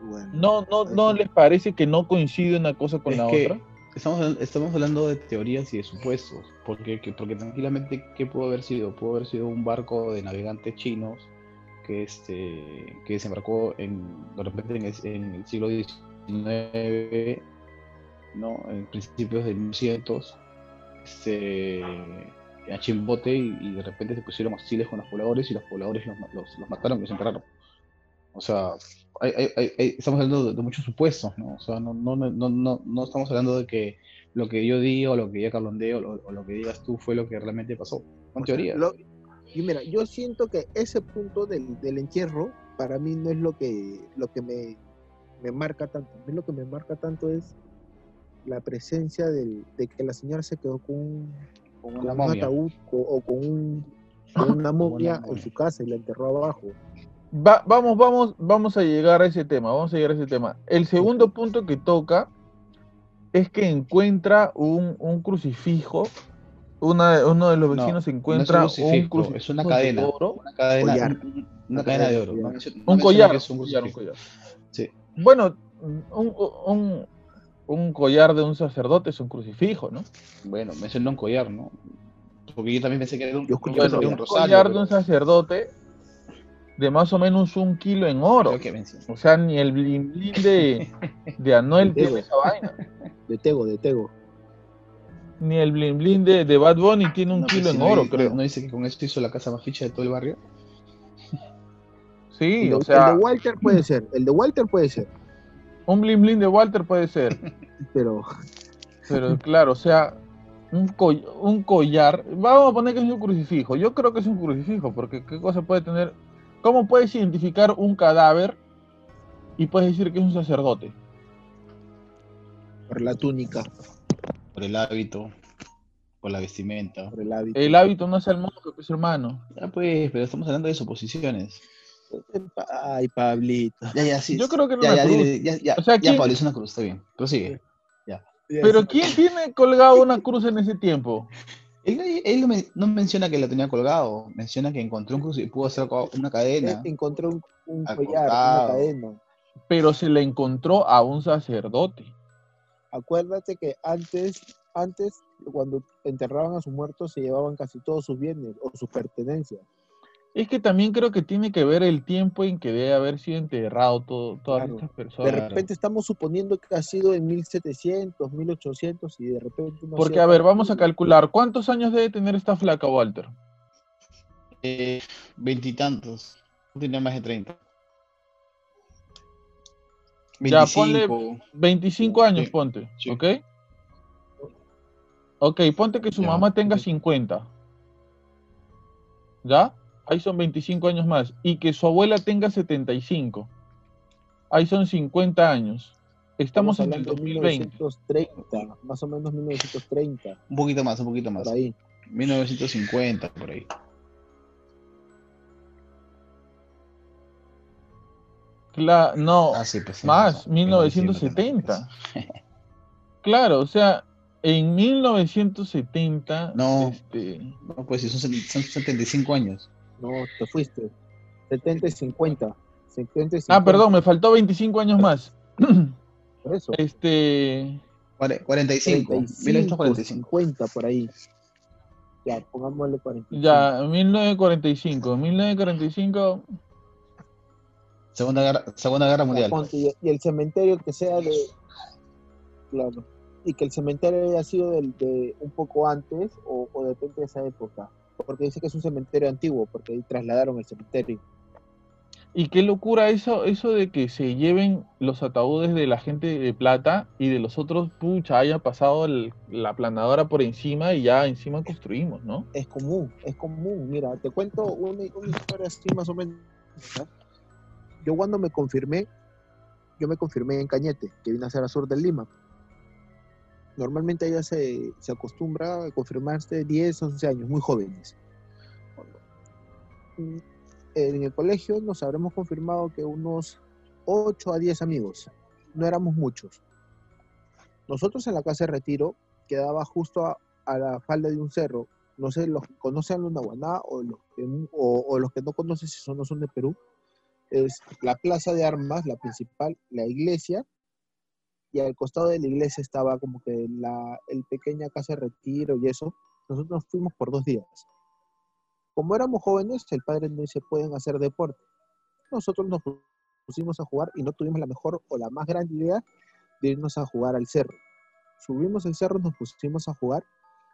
Speaker 2: Bueno,
Speaker 1: ¿No, no, no
Speaker 2: Eso.
Speaker 1: les parece que no coincide una cosa con
Speaker 3: Es
Speaker 1: la
Speaker 3: que
Speaker 1: otra?
Speaker 3: Estamos, estamos hablando de teorías y de supuestos, porque, que- porque tranquilamente, ¿qué pudo haber sido? Pudo haber sido un barco de navegantes chinos que, este, que desembarcó en, de repente en el, en el siglo XIX, ¿no? en principios de 1100, este, a Chimbote y, y de repente se pusieron hostiles con los pobladores y los pobladores los, los, los mataron y los enterraron. O sea, hay- hay- hay- hay- estamos hablando de, de muchos supuestos, ¿no? O sea, no, no, no, no, no, estamos hablando de que lo que yo diga o lo que diga Carlondeo o, lo- o lo que digas tú fue lo que realmente pasó. Teorías.
Speaker 2: lo- y mira, yo siento que ese punto del, del entierro para mí no es lo que, lo que me, me marca tanto. A mí lo que me marca tanto es la presencia del- de que la señora se quedó con un,
Speaker 3: Con
Speaker 2: un ataúd o, o con, un, con una momia en su casa y la enterró abajo.
Speaker 1: Va- vamos, vamos, vamos a llegar a ese tema, vamos a llegar a ese tema. El segundo punto que toca es que encuentra un, un crucifijo, una, uno de los
Speaker 3: No,
Speaker 1: vecinos
Speaker 3: no es un
Speaker 1: encuentra un
Speaker 3: crucifijo, es una
Speaker 1: de
Speaker 3: cadena.
Speaker 1: oro,
Speaker 3: Una cadena,
Speaker 2: Collar.
Speaker 3: un- un- una
Speaker 2: Una
Speaker 3: cadena de oro. No
Speaker 1: un collar,
Speaker 3: que es un
Speaker 1: un collar, un
Speaker 3: crucifijo.
Speaker 1: collar.
Speaker 3: Sí.
Speaker 1: Bueno, un, un- un collar de un sacerdote es un crucifijo, ¿no?
Speaker 3: Bueno, mencionó un collar, ¿no? Porque yo también pensé que era un,
Speaker 2: Yo escuché
Speaker 1: Bueno,
Speaker 3: que era
Speaker 1: un
Speaker 3: un rosario.
Speaker 1: collar de un sacerdote de más o menos un kilo en oro.
Speaker 3: que.
Speaker 1: O sea, ni el blin blin de, de Anuel tiene esa vaina.
Speaker 2: De Tego, de Tego.
Speaker 1: Ni el blin blin de, de Bad Bunny tiene un
Speaker 3: No,
Speaker 1: kilo
Speaker 3: pues,
Speaker 1: en
Speaker 3: no
Speaker 1: oro, creo.
Speaker 3: ¿No dice que con esto hizo la casa más ficha de todo el barrio?
Speaker 1: Sí,
Speaker 2: el, de,
Speaker 1: o
Speaker 2: el
Speaker 1: sea,
Speaker 2: de Walter puede ser, el de Walter puede ser,
Speaker 1: un blin blin de Walter puede ser.
Speaker 2: pero
Speaker 1: Pero claro, o sea, un, coll- un collar. Vamos a poner que es un crucifijo. Yo creo que es un crucifijo, porque ¿qué cosa puede tener? ¿Cómo puedes identificar un cadáver y puedes decir que es un sacerdote?
Speaker 2: por la túnica,
Speaker 3: Por el hábito, por la vestimenta.
Speaker 2: por el hábito.
Speaker 1: El hábito no es el monje, pues hermano.
Speaker 3: Ya pues, pero estamos hablando de suposiciones.
Speaker 2: Ay, Pablito.
Speaker 3: Ya, ya, sí.
Speaker 1: Yo creo que era
Speaker 3: ya, ya,
Speaker 1: cruz.
Speaker 3: dile, ya, ya,
Speaker 1: O sea,
Speaker 3: ya,
Speaker 1: ¿quién-
Speaker 3: Pablo, es una cruz, está bien. Prosigue.
Speaker 1: Pero ¿quién tiene colgado una cruz en ese tiempo?
Speaker 3: Él, él no, men- no menciona que la tenía colgado, menciona que encontró un y pudo hacer una cadena.
Speaker 2: Encontré un, un collar, una cadena.
Speaker 1: Pero se le encontró a un sacerdote.
Speaker 2: Acuérdate que antes, antes, cuando enterraban a sus muertos, se llevaban casi todos sus bienes o sus pertenencias.
Speaker 1: Es que también creo que tiene que ver el tiempo en que debe haber sido enterrado todo, todas
Speaker 2: Claro.
Speaker 1: estas
Speaker 2: De
Speaker 1: personas.
Speaker 3: Claro.
Speaker 2: repente estamos suponiendo que ha sido en 1700, 1800 y de repente no
Speaker 1: Porque, a ver, vamos a calcular. ¿Cuántos años debe tener esta flaca, Walter?
Speaker 3: Eh, Veintitantos. No tenía más de 30.
Speaker 1: Ya, ponle-
Speaker 3: 25.
Speaker 1: 25 años,
Speaker 3: Sí,
Speaker 1: ponte,
Speaker 3: sí.
Speaker 1: ¿ok? Ok, ponte que su
Speaker 3: Ya,
Speaker 1: mamá tenga
Speaker 3: ok.
Speaker 1: 50. ¿Ya? Ahí son 25 años más. Y que su abuela tenga 75. Ahí son 50 años. Estamos en el
Speaker 2: hablando de
Speaker 1: 2020.
Speaker 2: 1930, más o menos 1930,
Speaker 3: Un poquito más, un poquito más.
Speaker 2: por ahí.
Speaker 3: 1950, por ahí.
Speaker 1: Cla- no,
Speaker 3: Ah, sí, pues. sí,
Speaker 1: más,
Speaker 3: razón.
Speaker 1: 1970. Claro, o sea, en 1970,
Speaker 3: No.
Speaker 1: este,
Speaker 3: No, pues sí, son, son 75 años.
Speaker 2: No, te fuiste. 70 y 50. 70 y 50.
Speaker 1: ah, perdón, me faltó 25 años más.
Speaker 2: Por eso.
Speaker 1: Este,
Speaker 3: Cuare- 45.
Speaker 2: 45,
Speaker 3: 1945.
Speaker 2: 50 por ahí. Ya, pongámosle 45.
Speaker 1: ya, 1945, 1945,
Speaker 3: Segunda guerra, Segunda Guerra Mundial.
Speaker 2: y, y el cementerio que sea de. Claro. Y que el cementerio haya sido del- de, un poco antes o, o depende de esa época. Porque dice que es un cementerio antiguo, porque ahí trasladaron el cementerio.
Speaker 1: y qué locura eso, eso de que se lleven los ataúdes de la gente de plata y de los otros, pucha, haya pasado el- la planadora por encima y ya encima construimos, ¿no?
Speaker 2: Es común, es común. Mira, te cuento una, una historia así más o menos. Yo cuando me confirmé, yo me confirmé en Cañete, que vine a ser a sur del Lima. Normalmente ella se, se acostumbra a confirmarse 10, 11 años, muy jóvenes. Mm, en el colegio nos habremos confirmado que unos 8 a 10 amigos, no éramos muchos. Nosotros en la casa de retiro quedaba justo a, a la falda de un cerro. No sé, los que conocen Lunaguaná o los que, o, o los que no conocen si son, no son de Perú. Es la plaza de armas, la principal, la iglesia, y al costado de la iglesia estaba como que la el pequeña casa de retiro y eso. Nosotros nos fuimos por dos días. Como éramos jóvenes, el padre no dice pueden hacer deporte. Nosotros nos pusimos a jugar y no tuvimos la mejor o la más grande idea de irnos a jugar al cerro. Subimos el cerro, nos pusimos a jugar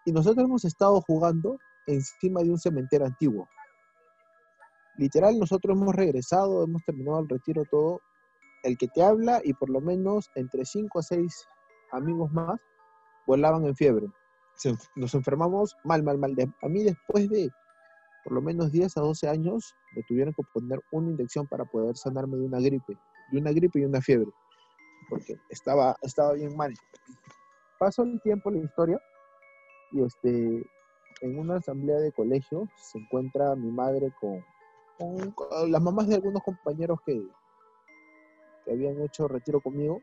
Speaker 2: y nosotros hemos estado jugando encima de un cementerio antiguo. Literal, nosotros hemos regresado, hemos terminado el retiro todo. El que te habla y por lo menos entre 5 a 6 amigos más volaban en fiebre. Nos enfermamos mal, mal, mal. A mí después de por lo menos 10 a 12 años me tuvieron que poner una inyección para poder sanarme de una gripe, de una gripe y una fiebre, porque estaba, estaba bien mal. Pasó el tiempo, la historia, y este, en una asamblea de colegio se encuentra mi madre con, con- con las mamás de algunos compañeros que, habían hecho retiro conmigo,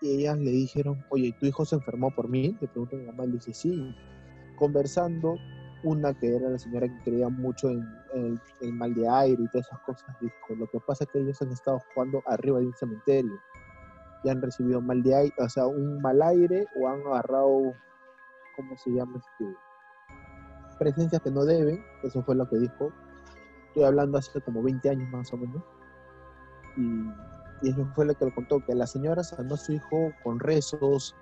Speaker 2: y ellas le dijeron, oye, ¿tu hijo se enfermó por mí? Le pregunté a mi mamá, y le dice, sí. Conversando, una que era la señora que creía mucho en, en el mal de aire y todas esas cosas, dijo, lo que pasa es que ellos han estado jugando arriba de un cementerio y han recibido mal de aire, o sea, un mal aire o han agarrado, ¿cómo se llama? Este, presencias que no deben, eso fue lo que dijo. Estoy hablando hace como 20 años más o menos. Y, y eso fue lo que le contó, que la señora sanó a su hijo con rezos,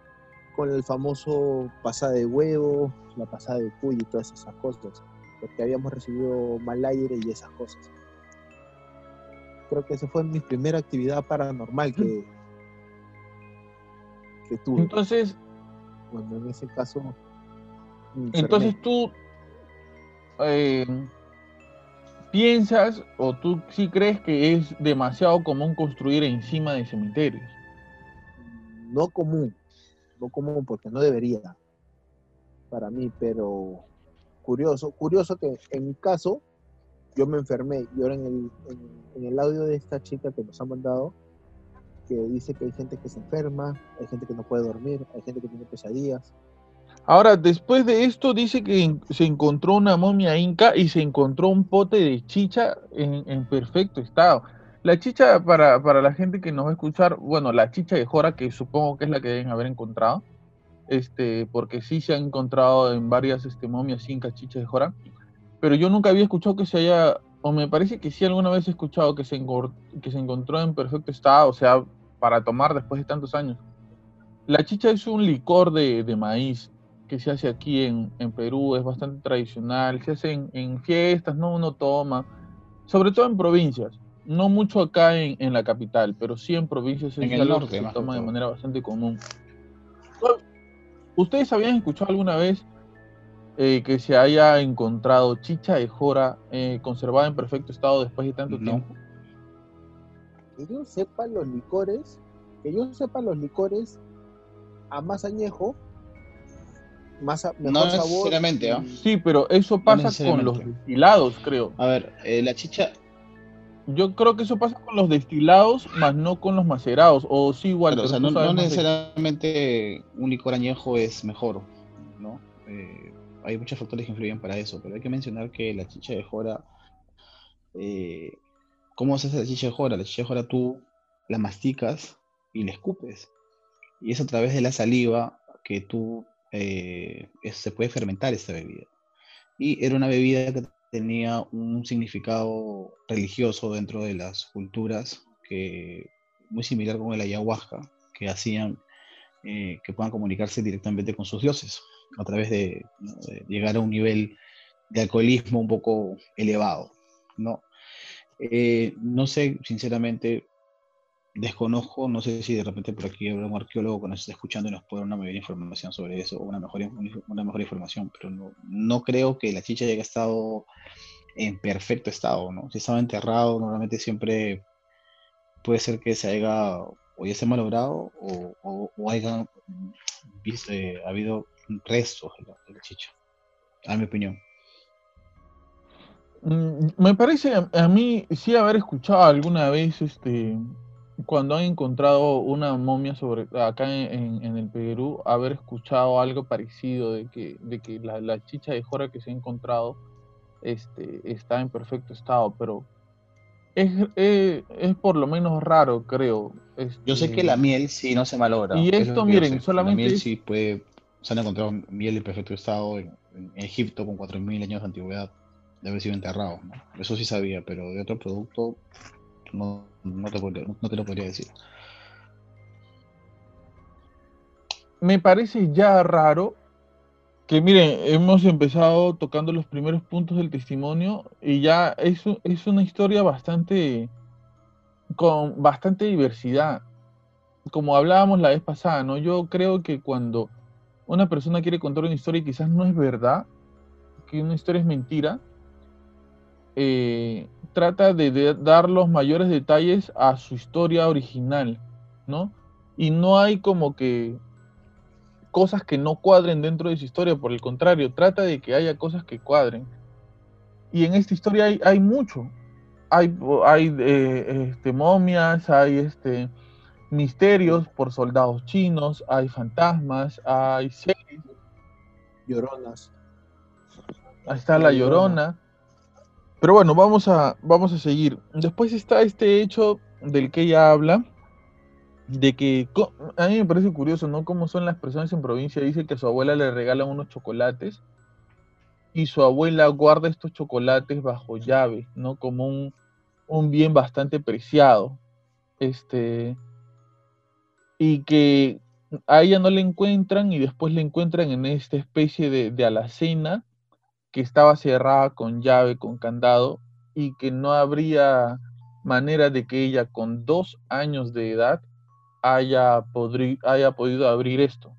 Speaker 2: con el famoso pasada de huevo, la pasada de cuy y todas esas cosas, porque habíamos recibido mal aire y esas cosas. Creo que esa fue mi primera actividad paranormal que, que tuve.
Speaker 1: Entonces,
Speaker 2: bueno, en ese caso.
Speaker 1: entonces tú eh, piensas o tú sí crees que es demasiado común construir encima de cementerios.
Speaker 2: no común, no común porque no debería para mí, pero curioso, curioso que en mi caso yo me enfermé y ahora en el, en, el audio de esta chica que nos ha mandado, que dice que hay gente que se enferma, hay gente que no puede dormir, hay gente que tiene pesadillas.
Speaker 1: Ahora, después de esto, dice que se encontró una momia inca y se encontró un pote de chicha en, en perfecto estado. La chicha, para, para la gente que nos va a escuchar, bueno, la chicha de Jora, que supongo que es la que deben haber encontrado, este, porque sí se ha encontrado en varias este, momias incas chichas de Jora, pero yo nunca había escuchado que se haya, o me parece que sí alguna vez he escuchado que se, que se encontró en perfecto estado, o sea, para tomar después de tantos años. La chicha es un licor de, de maíz que se hace aquí en, en Perú, es bastante tradicional, se hace en, en fiestas, ¿no? Uno toma, sobre todo en provincias, no mucho acá en, en la capital, pero sí en provincias es
Speaker 3: En el
Speaker 1: algo que
Speaker 3: norte,
Speaker 1: se toma de manera bastante común. ¿Ustedes habían escuchado alguna vez eh, que se haya encontrado chicha de jora eh, conservada en perfecto estado después de tanto
Speaker 3: No.
Speaker 1: tiempo?
Speaker 2: Que yo sepa los licores, que yo sepa los licores a más añejo, más mejor
Speaker 3: No
Speaker 2: sabor.
Speaker 3: necesariamente, ¿ah?
Speaker 1: Sí, pero eso pasa con los destilados, creo.
Speaker 3: A ver, eh, la chicha,
Speaker 1: Yo creo que eso pasa con los destilados, más no con los macerados. O sí, igual.
Speaker 3: O sea, no, no necesariamente un licor añejo es mejor, ¿no? Eh, hay muchos factores que influyen para eso, pero hay que mencionar que la chicha de jora, eh, ¿cómo se hace la chicha de jora? La chicha de jora tú la masticas y la escupes, y es a través de la saliva que tú eh, se puede fermentar esta bebida. Y era una bebida que tenía un significado religioso dentro de las culturas que muy similar con el ayahuasca, que hacían eh, que puedan comunicarse directamente con sus dioses a través de llegar a un nivel de alcoholismo un poco elevado, ¿no? Eh, no sé, sinceramente, desconozco, no sé si de repente por aquí habrá un arqueólogo que nos esté escuchando y nos pueda dar una mayor información sobre eso, o una mejor, una mejor información, pero no, no creo que la chicha haya estado en perfecto estado, ¿no? Si estaba enterrado, normalmente siempre puede ser que se haya o ya malogrado o, o, haya eh, habido restos de la, chicha, a mi opinión.
Speaker 1: Mm, Me parece a mí sí haber escuchado alguna vez este cuando han encontrado una momia sobre acá en, en- el Perú, haber escuchado algo parecido de que, de que la, la chicha de jora que se ha encontrado este, está en perfecto estado, pero es, es, es por lo menos raro, creo.
Speaker 3: Yo sé que
Speaker 1: este,
Speaker 3: la miel sí no se malogra.
Speaker 1: Y
Speaker 3: es
Speaker 1: esto,
Speaker 3: yo
Speaker 1: miren,
Speaker 3: sé. La
Speaker 1: solamente
Speaker 3: miel
Speaker 1: es-
Speaker 3: sí puede. Se han encontrado miel en perfecto estado en, en Egipto con 4.000 años de antigüedad. De haber sido enterrado. ¿no? Eso sí sabía, pero de otro producto no, no, te, no te lo podría decir.
Speaker 1: me parece ya raro que, miren, hemos empezado tocando los primeros puntos del testimonio y ya es, es una historia bastante, con bastante diversidad. Como hablábamos la vez pasada, ¿no? Yo creo que cuando una persona quiere contar una historia y quizás no es verdad, que una historia es mentira, eh, trata de, de dar los mayores detalles a su historia original, ¿no? Y no hay como que cosas que no cuadren dentro de su historia, por el contrario, trata de que haya cosas que cuadren. Y en esta historia hay, hay mucho. Hay, hay eh, este, momias, hay este, misterios por soldados chinos, hay fantasmas, hay series,
Speaker 2: Lloronas.
Speaker 1: ahí está
Speaker 2: La
Speaker 1: la
Speaker 2: Llorona.
Speaker 1: Pero bueno, vamos a, vamos a seguir. Después está este hecho del que ella habla, de que a mí me parece curioso, ¿no? Cómo son las personas en provincia. Dice que a su abuela le regalan unos chocolates y su abuela guarda estos chocolates bajo llave, ¿no? Como un, bien bastante preciado. Este, y que a ella no le encuentran y después le encuentran en esta especie de, de alacena que estaba cerrada con llave, con candado, y que no habría manera de que ella con dos años de edad haya, podri- haya podido abrir esto.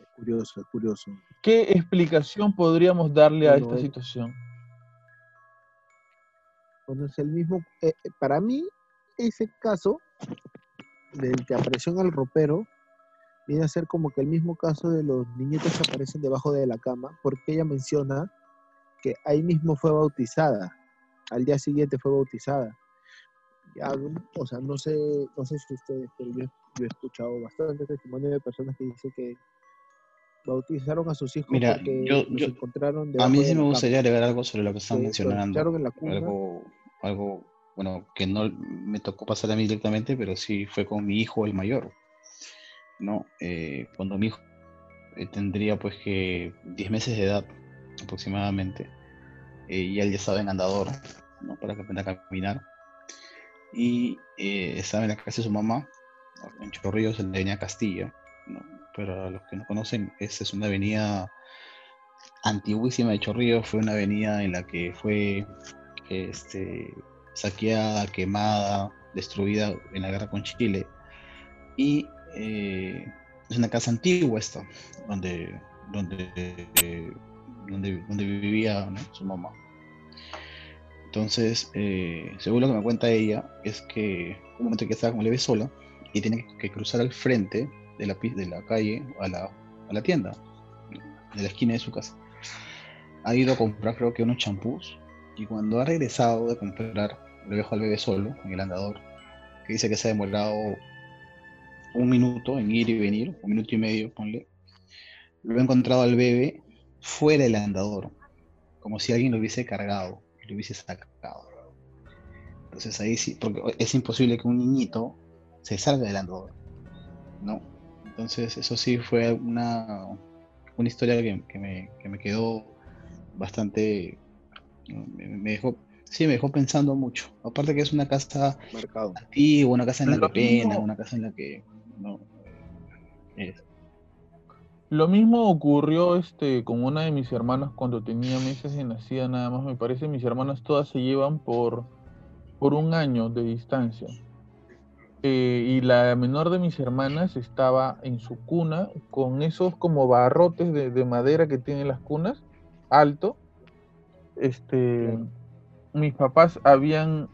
Speaker 2: Es curioso, curioso.
Speaker 1: ¿Qué explicación podríamos darle a esta situación?
Speaker 2: Bueno, es el mismo. eh, eh, para mí, ese caso del que apareció en el ropero viene a ser como que el mismo caso de los niñitos que aparecen debajo de la cama, porque ella menciona que ahí mismo fue bautizada. Al día siguiente fue bautizada. Ya, o sea, no sé, no sé si ustedes, pero yo, yo he escuchado bastante testimonio de personas que dicen que bautizaron a sus hijos
Speaker 3: Mira,
Speaker 2: porque
Speaker 3: yo-
Speaker 2: los
Speaker 3: yo-
Speaker 2: encontraron
Speaker 3: A mí sí me gustaría agregar algo sobre lo que están mencionando.
Speaker 2: en la cuna.
Speaker 3: Algo, algo, bueno, que no me tocó pasar a mí directamente, pero sí fue con mi hijo, el mayor. ¿No? Eh, cuando mi hijo eh, tendría pues que 10 meses de edad aproximadamente, eh, y él ya estaba en andador, ¿no? Para que aprenda a caminar. Y eh, en la casa de su mamá, en Chorrillos, en la avenida Castilla, ¿no? Para los que no conocen, esa es una avenida antiguísima de Chorrillos, fue una avenida en la que fue este, saqueada, quemada, destruida en la guerra con Chile. Y eh, es una casa antigua esta, donde, donde, donde, donde vivía su mamá. Entonces, eh, según lo que me cuenta ella, es que un momento que estaba como leve sola y tiene que cruzar al frente de la, de la calle a la, a la tienda, de la esquina de su casa. Ha ido a comprar creo que unos champús y cuando ha regresado de comprar, le dejó al bebé solo en el andador, que dice que se ha demorado un minuto en ir y venir, un minuto y medio, ponle. Lo ha encontrado al bebé fuera del andador, como si alguien lo hubiese cargado, lo hubiese sacado. Entonces ahí sí, porque es imposible que un niñito se salga del andador, ¿no? Entonces eso sí fue una, una historia que, que me, que me quedó bastante, me, me dejó, sí, me dejó pensando mucho. Aparte que es una casa
Speaker 2: marcado.
Speaker 3: antigua, una casa en la que pena, una casa en la que no es-
Speaker 1: Lo mismo ocurrió este, con una de mis hermanas cuando tenía meses de nacida nada más, me parece. Mis hermanas todas se llevan por, por un año de distancia. Eh, y la menor de mis hermanas estaba en su cuna con esos como barrotes de, de madera que tienen las cunas, alto. Este, mis papás habían,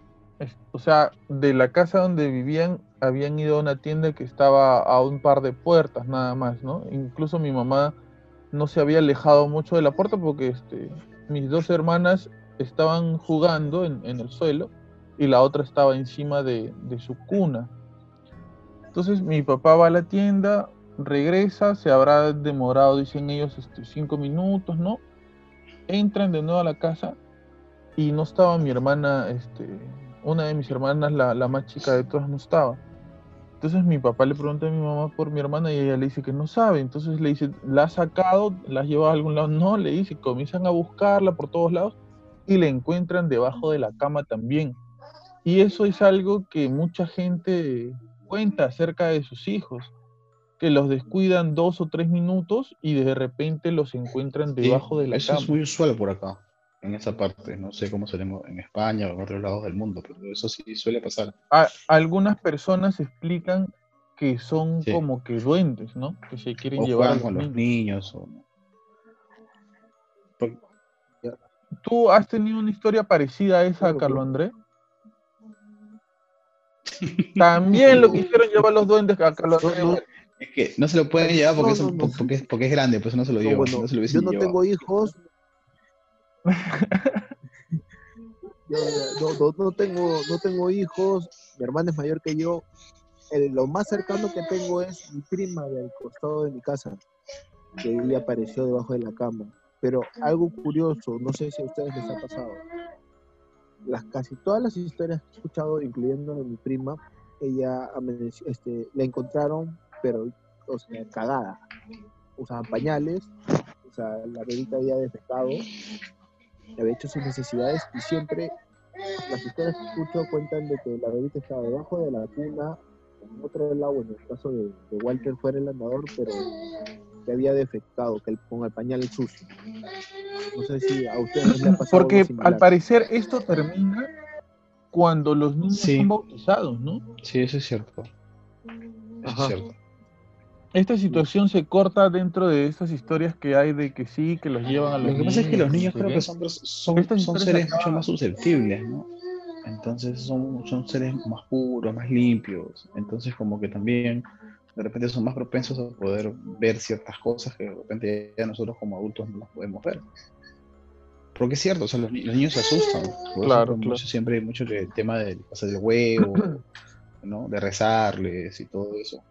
Speaker 1: o sea, de la casa donde vivían, habían ido a una tienda que estaba a un par de puertas nada más, ¿no? Incluso mi mamá no se había alejado mucho de la puerta porque este, mis dos hermanas estaban jugando en, el suelo y la otra estaba encima de, de su cuna. Entonces mi papá va a la tienda, regresa, se habrá demorado, dicen ellos, este, cinco minutos, ¿no? Entran de nuevo a la casa y no estaba mi hermana, este, una de mis hermanas, la, la más chica de todas, no estaba. Entonces mi papá le pregunta a mi mamá por mi hermana y ella le dice que no sabe. Entonces le dice, ¿la ha sacado? ¿La has llevado a algún lado? No, le dice, comienzan a buscarla por todos lados y la encuentran debajo de la cama también. Y eso es algo que mucha gente cuenta acerca de sus hijos, que los descuidan dos o tres minutos y de repente los encuentran
Speaker 3: Sí,
Speaker 1: debajo de la
Speaker 3: eso
Speaker 1: cama.
Speaker 3: es muy usual por acá, en esa parte. No sé cómo será en España o en otros lados del mundo, pero eso sí suele pasar.
Speaker 1: A- algunas personas explican que son
Speaker 3: Sí.
Speaker 1: como que duendes, ¿no? Que se quieren
Speaker 3: O
Speaker 1: llevar a
Speaker 3: juegan
Speaker 1: los
Speaker 3: con los
Speaker 1: niños.
Speaker 3: O... Por-
Speaker 1: ¿Tú has tenido una historia parecida a esa,
Speaker 2: claro.
Speaker 1: Andrés? También lo quisieron llevar los duendes a Carlos Andrés.
Speaker 2: no,
Speaker 3: Es que no se lo pueden llevar porque,
Speaker 2: No,
Speaker 3: es,
Speaker 2: no, no.
Speaker 3: porque, es, porque es grande, pues no se lo
Speaker 2: no,
Speaker 3: llevan.
Speaker 2: bueno,
Speaker 3: no se lo
Speaker 2: yo no
Speaker 3: llevado.
Speaker 2: tengo hijos. Yo, no, tengo, no tengo hijos, mi hermana es mayor que yo. Lo más cercano que tengo es mi prima del costado de mi casa, que ella apareció debajo de la cama. Pero algo curioso, no sé si a ustedes les ha pasado. Las, casi todas las historias que he escuchado, incluyendo de mi prima, ella este, la encontraron, pero, o sea, cagada. Usaban pañales, o sea, la bebita había defecado, había hecho sus necesidades y siempre las historias que escucho cuentan de que la bebita estaba debajo de la cuna, en otro lado, en el caso de, de Walter fuera el andador, pero que había defectado, que el- con el pañal sucio. No sé si a ustedes les ha pasado
Speaker 1: Porque al parecer esto termina cuando los niños
Speaker 3: Sí.
Speaker 1: son bautizados, ¿no?
Speaker 3: Sí, eso es cierto. Eso es cierto.
Speaker 1: Esta situación se corta dentro de estas historias que hay de que sí, que los llevan a los
Speaker 3: Lo que pasa es que los niños creo que son, son, son seres mucho más susceptibles, ¿no? Entonces son, son seres más puros, más limpios. Entonces como que también de repente son más propensos a poder ver ciertas cosas que de repente ya nosotros como adultos no las podemos ver. Porque es cierto, o sea, los, los niños se asustan. Por
Speaker 1: Claro,
Speaker 3: mucho-
Speaker 1: claro.
Speaker 3: siempre hay mucho que el tema del pasar del huevo, ¿no? De rezarles y todo eso.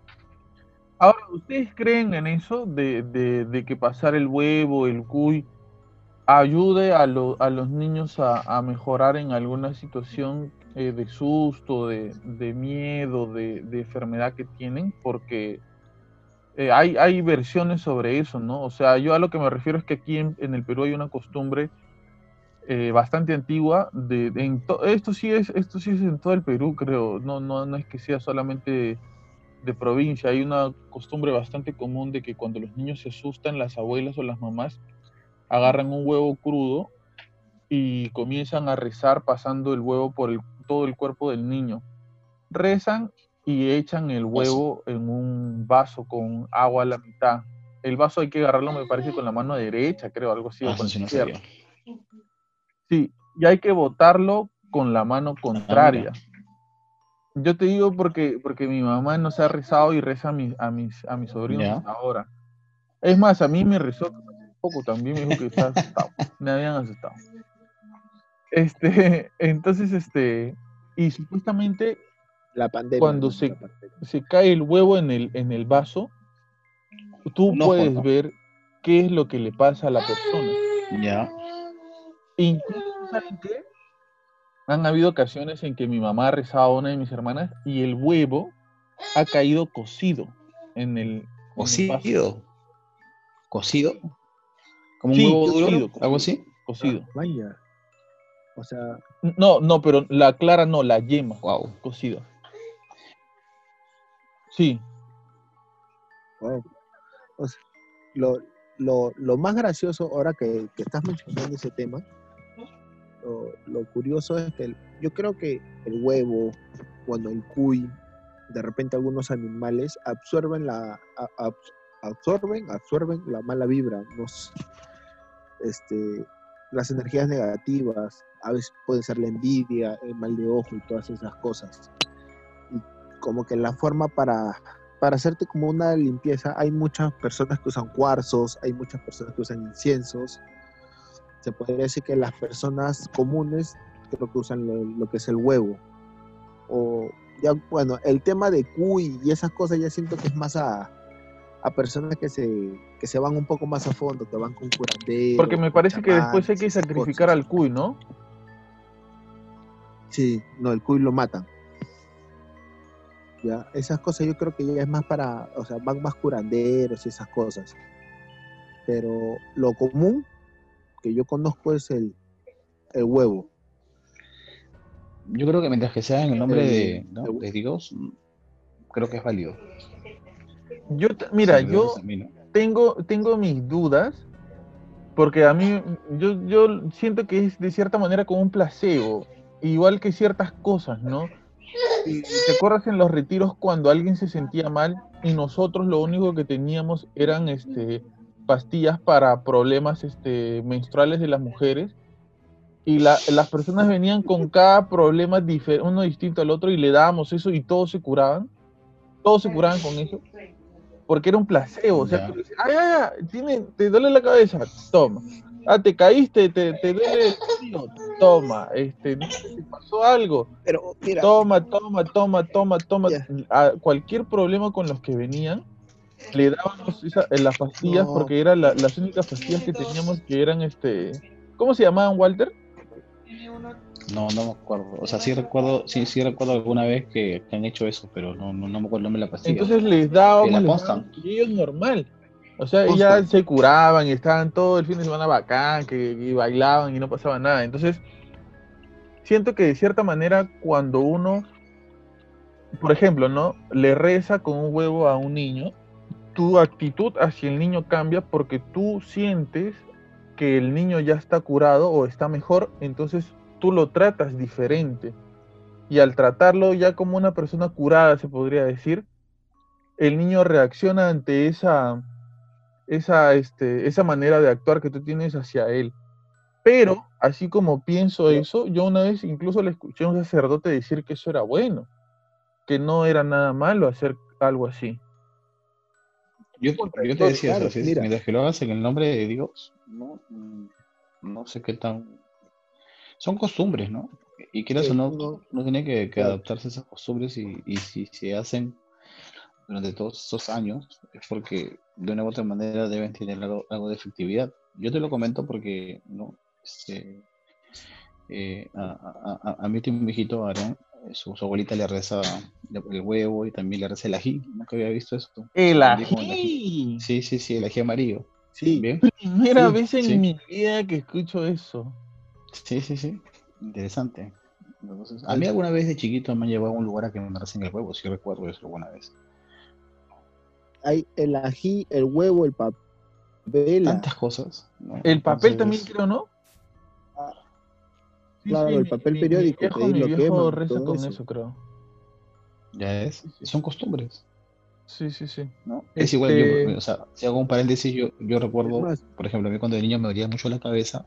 Speaker 1: Ahora, ¿ustedes creen en eso de, de- de que pasar el huevo, el cuy, ayude a, lo- a los niños a, mejorar en alguna situación eh, de susto, de, de miedo, de, enfermedad que tienen? Porque eh, hay, hay versiones sobre eso, ¿no? O sea, yo a lo que me refiero es que aquí en, el Perú hay una costumbre eh, bastante antigua de, de en to- esto sí es esto sí es en todo el Perú, creo. No, no, no es que sea solamente de provincia, hay una costumbre bastante común de que cuando los niños se asustan, las abuelas o las mamás agarran un huevo crudo y comienzan a rezar pasando el huevo por el- todo el cuerpo del niño. Rezan y echan el huevo en un vaso con agua a la mitad. El vaso hay que agarrarlo, me parece, con la mano derecha, creo, algo así, o
Speaker 3: Ah,
Speaker 1: con
Speaker 3: sí
Speaker 1: la izquierda. Sí, y hay que botarlo con la mano contraria. Yo te digo porque, porque mi mamá no se ha rezado y reza a mis, a mis, a mis sobrinos
Speaker 3: Ya.
Speaker 1: ahora. Es más, a mí me rezó un poco también, me dijo que estaba asustado. Me habían asustado. Este, entonces, este, y supuestamente
Speaker 2: La pandemia.
Speaker 1: Cuando
Speaker 2: ¿no?
Speaker 1: se-
Speaker 2: La pandemia.
Speaker 1: se cae el huevo en el, en el vaso, tú
Speaker 3: ojo,
Speaker 1: puedes
Speaker 3: ¿no?
Speaker 1: ver qué es lo que le pasa a la persona.
Speaker 3: Ya.
Speaker 1: Incluso, ¿saben qué? Han habido ocasiones en que mi mamá ha rezado a una de mis hermanas y el huevo ha caído cocido en el.
Speaker 3: Cocido. Cocido. Como un
Speaker 1: Sí,
Speaker 3: huevo
Speaker 1: cocido,
Speaker 3: duro,
Speaker 1: cocido.
Speaker 3: algo así.
Speaker 1: Cocido.
Speaker 2: Vaya. O sea,
Speaker 1: No, no, pero la clara no, la yema
Speaker 3: Wow.
Speaker 1: cocida. Sí,
Speaker 2: wow. O sea, lo, lo, lo más gracioso, ahora que, que estás mencionando ese tema, lo, curioso es que yo creo que el huevo, cuando el cuy, de repente algunos animales absorben la absorben, absorben la mala vibra, nos, este, las energías negativas, a veces puede ser la envidia, el mal de ojo y todas esas cosas. Como que la forma para para hacerte como una limpieza, hay muchas personas que usan cuarzos, hay muchas personas que usan inciensos. Se podría decir que las personas comunes creo que usan lo, lo que es el huevo. O ya, bueno, el tema de cuy y esas cosas ya siento que es más a, a personas que se, que se van un poco más a fondo, que van con curandero.
Speaker 1: Porque me parece que después hay que sacrificar
Speaker 2: cosas.
Speaker 1: al cuy, ¿no?
Speaker 2: Sí, no, el cuy lo matan. Ya, esas cosas yo creo que ya es más para, o sea, van más curanderos y esas cosas. Pero lo común que yo conozco es el, el huevo.
Speaker 3: Yo creo que mientras que sea en el nombre de, ¿no?
Speaker 2: el-
Speaker 3: de Dios, mm, creo que es válido.
Speaker 1: Yo, mira,
Speaker 3: Sí,
Speaker 1: yo
Speaker 3: a mí, ¿no?
Speaker 1: tengo, tengo mis dudas, porque a mí, yo, yo siento que es de cierta manera como un placebo, igual que ciertas cosas, ¿no? Y ¿Te acuerdas en los retiros cuando alguien se sentía mal y nosotros lo único que teníamos eran este, pastillas para problemas este, menstruales de las mujeres? Y la- las personas venían con cada problema difer- uno distinto al otro y le dábamos eso y todos se curaban. Todos se curaban con eso porque era un placebo. O sea, dices, ay, ay, ay, tiene, te duele la cabeza, toma. Ah, te caíste, te, te duele el toma. Este, no sé, te pasó algo,
Speaker 2: Pero mira,
Speaker 1: toma, toma, toma, toma, toma. A cualquier problema con los que venían, le dábamos esa- eh, las pastillas
Speaker 2: No.
Speaker 1: porque eran la- las únicas pastillas que teníamos que eran, este, ¿cómo se llamaban, Walter?
Speaker 3: No, no me acuerdo. O sea, sí recuerdo, sí, sí recuerdo alguna vez que, que han hecho eso, pero no, no, no me acuerdo el nombre de la pastilla.
Speaker 1: Entonces les dábamos,
Speaker 3: y
Speaker 1: ellos normal. O sea,
Speaker 2: Constant.
Speaker 1: ya se curaban y estaban todo el fin de semana bacán, que y bailaban y no pasaba nada. Entonces, siento que de cierta manera cuando uno, por ejemplo, ¿no? Le reza con un huevo a un niño, tu actitud hacia el niño cambia porque tú sientes que el niño ya está curado o está mejor, entonces tú lo tratas diferente. Y al tratarlo ya como una persona curada, se podría decir, el niño reacciona ante esa, esa, este, esa manera de actuar que tú tienes hacia él. Pero, así como pienso eso, yo una vez incluso le escuché a un sacerdote decir que eso era bueno, que no era nada malo hacer algo así.
Speaker 3: Yo, te decía
Speaker 2: claro,
Speaker 3: eso,
Speaker 2: mira.
Speaker 3: mientras que lo hagas en el nombre de Dios, no, no sé qué tan... Son costumbres, ¿no? Y quieras
Speaker 2: Sí,
Speaker 3: o no,
Speaker 2: no.
Speaker 3: no tiene que, que
Speaker 2: Claro.
Speaker 3: adaptarse a esas costumbres y, y si se hacen durante todos estos años es porque de una u otra manera deben tener algo, algo de efectividad. Yo te lo comento porque, ¿no? Este, eh, a, a, a, a mi último hijito, Aarón, eh, su, su abuelita le reza el huevo y también le reza el ají. Nunca había visto eso.
Speaker 1: ¡El ají!
Speaker 3: Sí, sí, sí, el ají amarillo.
Speaker 2: sí,
Speaker 3: Bien.
Speaker 1: Primera
Speaker 2: Sí,
Speaker 1: vez en
Speaker 3: sí.
Speaker 1: mi vida que escucho eso.
Speaker 3: Sí, sí, sí. Interesante. Entonces, a mí alguna vez de chiquito me han llevado a un lugar a que me recen el huevo, sí recuerdo eso alguna vez.
Speaker 2: hay el ají, el huevo, el papel.
Speaker 3: Tantas cosas. ¿no?
Speaker 1: El papel
Speaker 3: Entonces,
Speaker 1: también creo, ¿no? Sí,
Speaker 2: claro, el papel
Speaker 1: mi-
Speaker 2: periódico,
Speaker 1: Mi viejo,
Speaker 2: lo
Speaker 1: viejo
Speaker 2: queman,
Speaker 1: reza
Speaker 2: todo
Speaker 1: con
Speaker 2: eso.
Speaker 1: eso, creo.
Speaker 3: Ya es, son costumbres,
Speaker 1: Sí, sí, sí.
Speaker 3: ¿no? Es igual, yo,
Speaker 1: Este-
Speaker 3: o sea, si hago un paréntesis, yo, recuerdo, por ejemplo, a mí cuando de niño me dolía mucho la cabeza,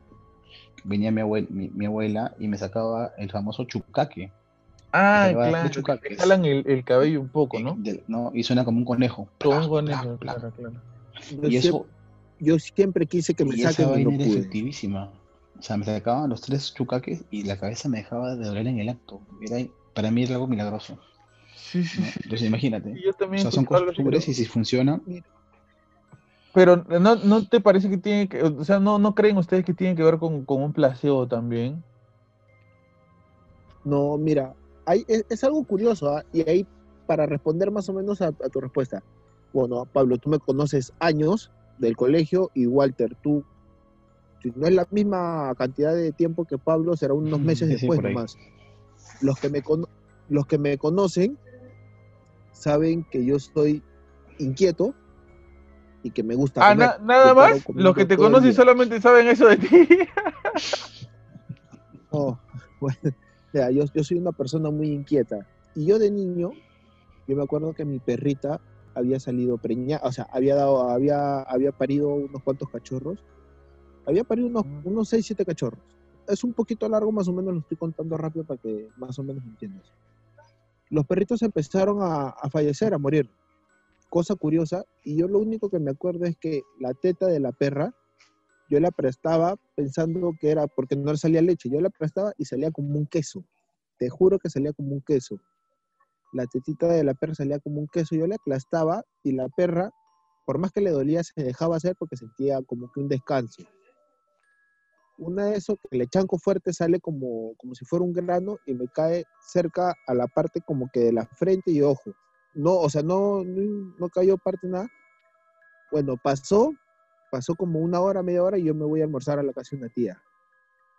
Speaker 3: venía mi, abue- mi, mi abuela y me sacaba el famoso chucaque,
Speaker 1: Ah, claro. que jalan el, el cabello un poco, ¿no?
Speaker 3: ¿no? Y suena como un conejo.
Speaker 1: Con un conejo, claro, claro.
Speaker 2: yo,
Speaker 3: Y
Speaker 2: siempre,
Speaker 3: eso,
Speaker 2: yo siempre quise que me
Speaker 3: y esa
Speaker 2: saquen y no
Speaker 3: vaina era
Speaker 2: pude.
Speaker 3: efectivísima. O sea, me sacaban los tres chucaques y la cabeza me dejaba de doler en el acto. Era, para mí era algo milagroso.
Speaker 1: Sí, sí,
Speaker 3: ¿no?
Speaker 1: sí.
Speaker 3: Entonces imagínate.
Speaker 1: Sí, Yo
Speaker 3: O
Speaker 1: también
Speaker 3: sea, son costumbres y si funcionan,
Speaker 1: Pero ¿no, ¿no te parece que tiene que, o sea, no, no creen ustedes que tiene que ver con, con un placebo también?
Speaker 2: No, mira, hay, es, es algo curioso, ¿ah? y ahí para responder más o menos a, a tu respuesta. Bueno, Pablo, tú me conoces años del colegio y Walter, tú, no es la misma cantidad de tiempo que Pablo, será unos meses
Speaker 3: Sí, sí,
Speaker 2: después nomás. Los que, me los que me conocen saben que yo estoy inquieto y que me gusta
Speaker 1: Ah,
Speaker 2: comer.
Speaker 1: na- nada más. Los que te conocen solamente saben eso de ti.
Speaker 2: Oh, bueno, mira, yo, yo soy una persona muy inquieta. Y yo de niño, yo me acuerdo que mi perrita había salido preñada, o sea, había dado, había, había parido unos cuantos cachorros. Había parido unos, unos 6, 7 cachorros. Es un poquito largo, más o menos lo estoy contando rápido para que más o menos entiendas. Los perritos empezaron a, a fallecer, a morir. cosa curiosa, y yo lo único que me acuerdo es que la teta de la perra, yo la prestaba pensando que era porque no le salía leche, yo la prestaba y salía como un queso. Te juro que salía como un queso. La tetita de la perra salía como un queso, yo la aplastaba y la perra, por más que le dolía, se dejaba hacer porque sentía como que un descanso. Una de esos, que le chanco fuerte sale como, como si fuera un grano y me cae cerca a la parte como que de la frente y ojo. No, o sea, no, no, no cayó parte nada. Bueno, pasó, pasó como una hora, media hora y yo me voy a almorzar a la casa de una tía.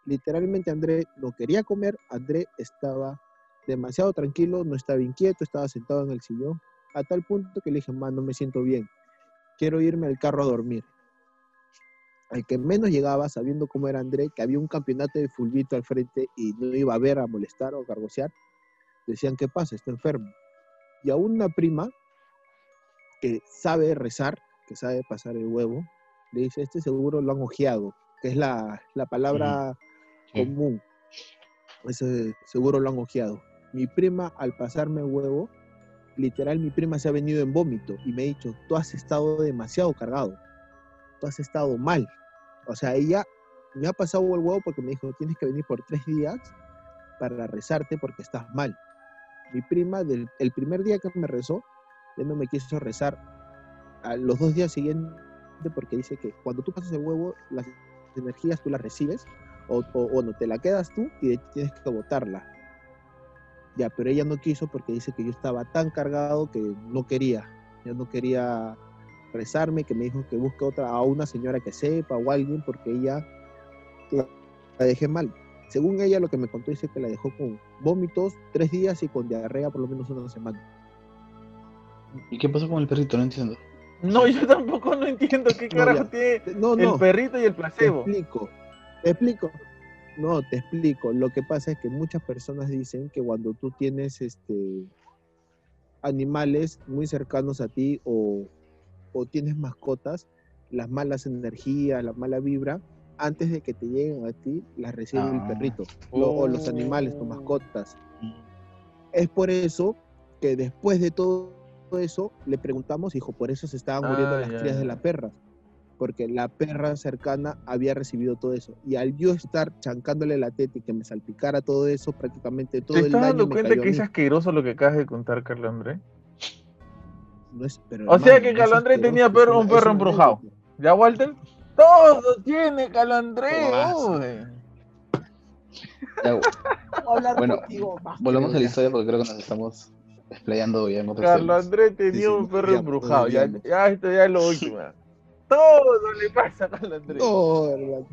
Speaker 2: Literalmente André no quería comer, André estaba demasiado tranquilo, no estaba inquieto, estaba sentado en el sillón, a tal punto que le dije, man, no me siento bien, quiero irme al carro a dormir. Al que menos llegaba, sabiendo cómo era André, que había un campeonato de fulbito al frente y no iba a ver, a molestar o a cargosear, decían, ¿qué pasa? Está enfermo. Y a una prima que sabe rezar, que sabe pasar el huevo, le dice, este seguro lo han ojeado, que es la, la palabra
Speaker 3: Sí.
Speaker 2: común. Ese seguro lo han ojeado. Mi prima, al pasarme el huevo, literal, mi prima se ha venido en vómito y me ha dicho, tú has estado demasiado cargado, tú has estado mal. O sea, ella me ha pasado el huevo porque me dijo, tienes que venir por tres días para rezarte porque estás mal. Mi prima, del, el primer día que me rezó, ya no me quiso rezar a los dos días siguientes porque dice que cuando tú pasas el huevo, las energías tú las recibes o, o, o no te la quedas tú y tienes que botarla. Ya, pero ella no quiso porque dice que yo estaba tan cargado que no quería. Yo no quería rezarme, que me dijo que busque otra, a una señora que sepa o alguien porque ella la, la dejé mal. Según ella lo que me contó dice que la dejó con vómitos tres días y con diarrea por lo menos una semana.
Speaker 3: ¿Y qué pasó con el perrito? No entiendo.
Speaker 1: No, yo tampoco no entiendo qué
Speaker 2: No,
Speaker 1: carajo
Speaker 2: ya.
Speaker 1: tiene
Speaker 2: No, no.
Speaker 1: el perrito y el
Speaker 2: Te
Speaker 1: placebo.
Speaker 2: explico, te explico. No, te explico. Lo que pasa es que muchas personas dicen que cuando tú tienes este animales muy cercanos a ti o, o tienes mascotas, las malas energías, la mala vibra, antes de que te lleguen a ti, las recibe el
Speaker 3: Ah.
Speaker 2: perrito lo- o los animales, tus
Speaker 1: Oh.
Speaker 2: mascotas. Es por eso que después de todo eso le preguntamos, dijo, por eso se estaban muriendo
Speaker 1: Ah,
Speaker 2: las
Speaker 1: ya,
Speaker 2: crías de la perra, porque la perra cercana había recibido todo eso. Y al yo estar chancándole la teta y que me salpicara todo eso, prácticamente todo
Speaker 1: ¿Te
Speaker 2: el
Speaker 1: estás
Speaker 2: daño
Speaker 1: dando
Speaker 2: me
Speaker 1: cuenta
Speaker 2: cayó
Speaker 1: que es asqueroso lo que acabas de contar, Carlos André?
Speaker 2: No es- pero,
Speaker 1: O sea que
Speaker 2: no es
Speaker 1: Carlos André tenía perro- un perro embrujado. ¿Ya, Walter? Todo tiene Carlos André.
Speaker 2: Todazo.
Speaker 1: uy.
Speaker 3: Ya,
Speaker 2: Hablar
Speaker 3: Bueno, volvamos a la historia porque creo que nos estamos explayando ya en otros
Speaker 1: Carlos
Speaker 3: temas.
Speaker 1: André tenía
Speaker 2: sí,
Speaker 1: un perro
Speaker 2: ya,
Speaker 1: embrujado. Ya, esto ya es lo último. Todo le pasa a Carlos André.
Speaker 2: No, hermano.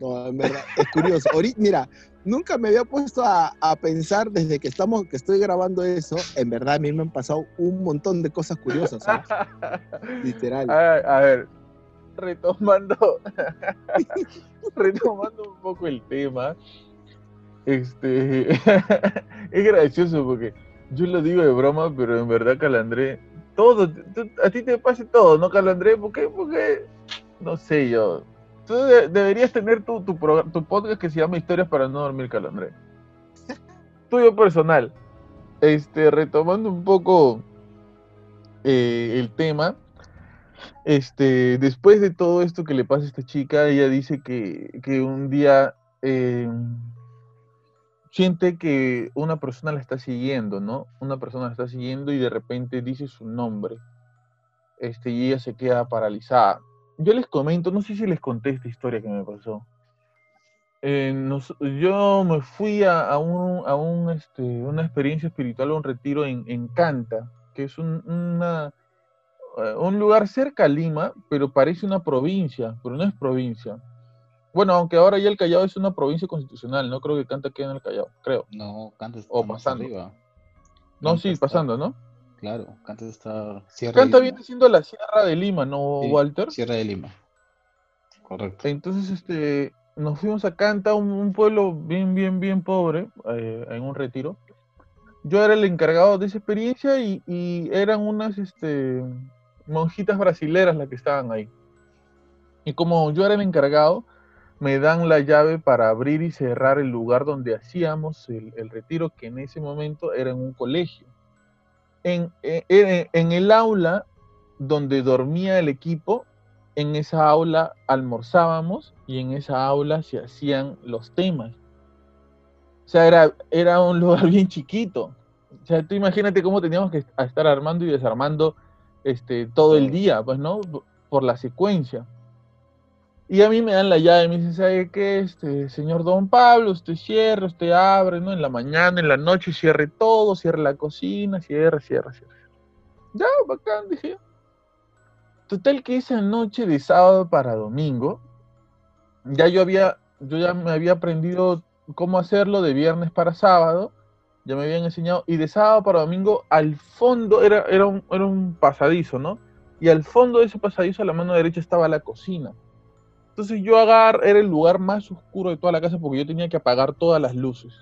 Speaker 2: No, en verdad, es curioso. Ahorita, mira, nunca me había puesto a, a pensar desde que estamos, que estoy grabando eso. En verdad, a mí me han pasado un montón de cosas curiosas, ¿sabes? Literal.
Speaker 1: A, a ver, retomando, retomando un poco el tema, este, es gracioso porque yo lo digo de broma, pero en verdad, Calandré, todo, a ti te pasa todo, ¿no, Calandré? ¿Por qué? Porque, no sé yo, tú de- deberías tener tu, tu, tu podcast que se llama Historias para no dormir, Calandré. Tuyo personal. Este, retomando un poco eh, el tema, este, después de todo esto que le pasa a esta chica, ella dice que, que un día eh, siente que una persona la está siguiendo, ¿no? Una persona la está siguiendo y de repente dice su nombre. Este, y ella se queda paralizada. Yo les comento, no sé si les conté esta historia que me pasó. Eh, nos- yo me fui a, a un, a un, este, una experiencia espiritual, a un retiro en, en Canta, que es un, una, eh, un lugar cerca a Lima, pero parece una provincia, pero no es provincia. Bueno, aunque ahora ya el Callao es una provincia constitucional, no creo que Canta quede en el Callao, creo.
Speaker 3: No, Canta está
Speaker 1: O
Speaker 3: más
Speaker 1: pasando.
Speaker 3: arriba.
Speaker 1: No,
Speaker 3: Canta
Speaker 1: sí,
Speaker 3: está-
Speaker 1: pasando, ¿no?
Speaker 3: Claro, Canta está Sierra
Speaker 1: Canta viene siendo la Sierra de Lima, ¿no,
Speaker 3: Sí,
Speaker 1: Walter?
Speaker 3: Sierra de Lima. Correcto.
Speaker 1: Entonces, este, nos fuimos a Canta, un, un pueblo bien, bien, bien pobre, eh, en un retiro. Yo era el encargado de esa experiencia y, y eran unas este, monjitas brasileras las que estaban ahí. Y como yo era el encargado, me dan la llave para abrir y cerrar el lugar donde hacíamos el, el retiro, que en ese momento era en un colegio. En, en- en- en el aula donde dormía el equipo, en esa aula almorzábamos y en esa aula se hacían los temas. O sea, era, era un lugar bien chiquito. O sea, tú imagínate cómo teníamos que estar armando y desarmando este, todo el día, pues, ¿no? Por la secuencia. Y a mí me dan la llave, me dicen, ¿sabe qué? Este, señor Don Pablo, usted cierre, usted abre, ¿no? En la mañana, en la noche, cierre todo, cierre la cocina, cierre, cierre, cierre. Ya, bacán, dije. Total que esa noche de sábado para domingo, ya yo había, yo ya me había aprendido cómo hacerlo de viernes para sábado, ya me habían enseñado, y de sábado para domingo, al fondo era, era, un, era un pasadizo, ¿no? Y al fondo de ese pasadizo, a la mano derecha, estaba la cocina. Entonces yo agarro, era el lugar más oscuro de toda la casa porque yo tenía que apagar todas las luces.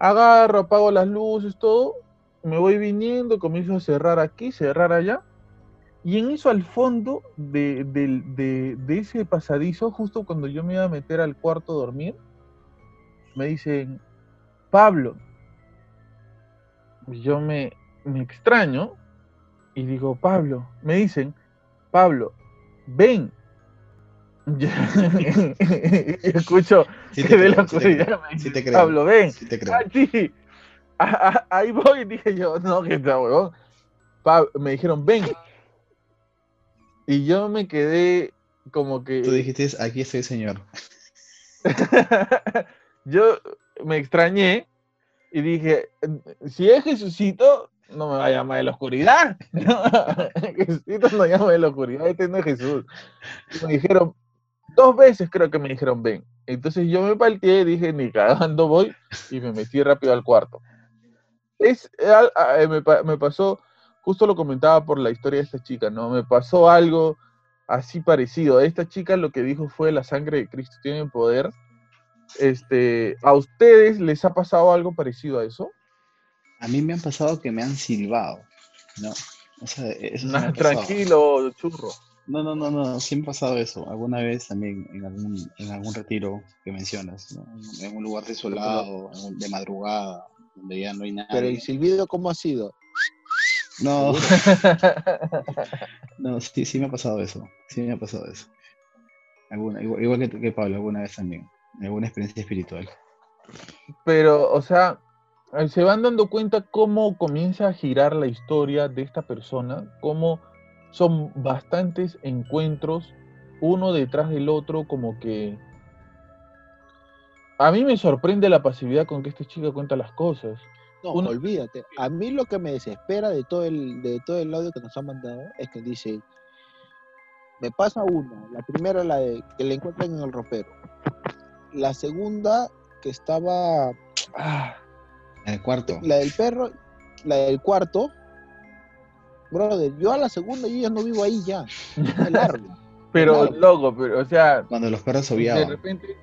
Speaker 1: Agarro, apago las luces, todo, me voy viniendo, comienzo a cerrar aquí, cerrar allá. Y en eso al fondo de, de- de ese pasadizo, justo cuando yo me iba a meter al cuarto a dormir, me dicen, Pablo, yo me, me extraño y digo, Pablo, me dicen, Pablo, ven. Escucho
Speaker 3: Sí te
Speaker 1: que de
Speaker 3: creo,
Speaker 1: la
Speaker 3: sí
Speaker 1: oscuridad me
Speaker 3: sí
Speaker 1: dicen,
Speaker 3: te creo.
Speaker 1: Pablo, ven.
Speaker 3: Sí te creo.
Speaker 1: Ah, sí. Ah, ah, ahí voy, dije yo, no, que está huevón. Me dijeron, ven. Y yo me quedé como que.
Speaker 3: Tú dijiste, aquí estoy, señor.
Speaker 1: yo me extrañé y dije, si es Jesucito, no me va a llamar de la oscuridad. Jesucito no llama de la oscuridad, este no es Jesús. Y me dijeron, dos veces creo que me dijeron, ven. Entonces yo me palteé, dije, ni cagando voy, y me metí rápido al cuarto. Es, a- eh, me, pa- me pasó, justo lo comentaba por la historia de esta chica, ¿no? Me pasó algo así parecido. Esta chica lo que dijo fue la sangre de Cristo tiene poder. Este, ¿A ustedes les ha pasado algo parecido a eso?
Speaker 3: A mí me han pasado que me han silbado, ¿no? O sea, eso me
Speaker 1: Nah,
Speaker 3: ha pasado.
Speaker 1: tranquilo, churro.
Speaker 3: No, no, no, no, sí me ha pasado eso. Alguna vez también en algún, en algún retiro que mencionas, ¿no? En un lugar desolado, de madrugada, donde ya no hay nadie.
Speaker 2: Pero el silbido, ¿cómo ha sido?
Speaker 3: No, no, sí, sí me ha pasado eso. Sí me ha pasado eso. Alguna, igual, igual que, que Pablo, alguna vez también. Alguna experiencia espiritual.
Speaker 1: Pero, o sea, se van dando cuenta cómo comienza a girar la historia de esta persona, cómo son bastantes encuentros, uno detrás del otro, como que... A mí me sorprende la pasividad con que esta chica cuenta las cosas.
Speaker 2: No,
Speaker 1: Uno-
Speaker 2: olvídate. A mí lo que me desespera de todo el de todo el audio que nos han mandado es que dice, me pasa una, la primera la de que le encuentran en el ropero, la segunda que estaba, ah,
Speaker 3: En el cuarto.
Speaker 2: la del perro, la del cuarto, brother, yo a la segunda yo ya no vivo ahí ya, largo.
Speaker 1: Pero,
Speaker 2: Claro.
Speaker 1: loco, pero, o sea,
Speaker 3: Cuando los perros
Speaker 1: de
Speaker 3: oviaban.
Speaker 1: repente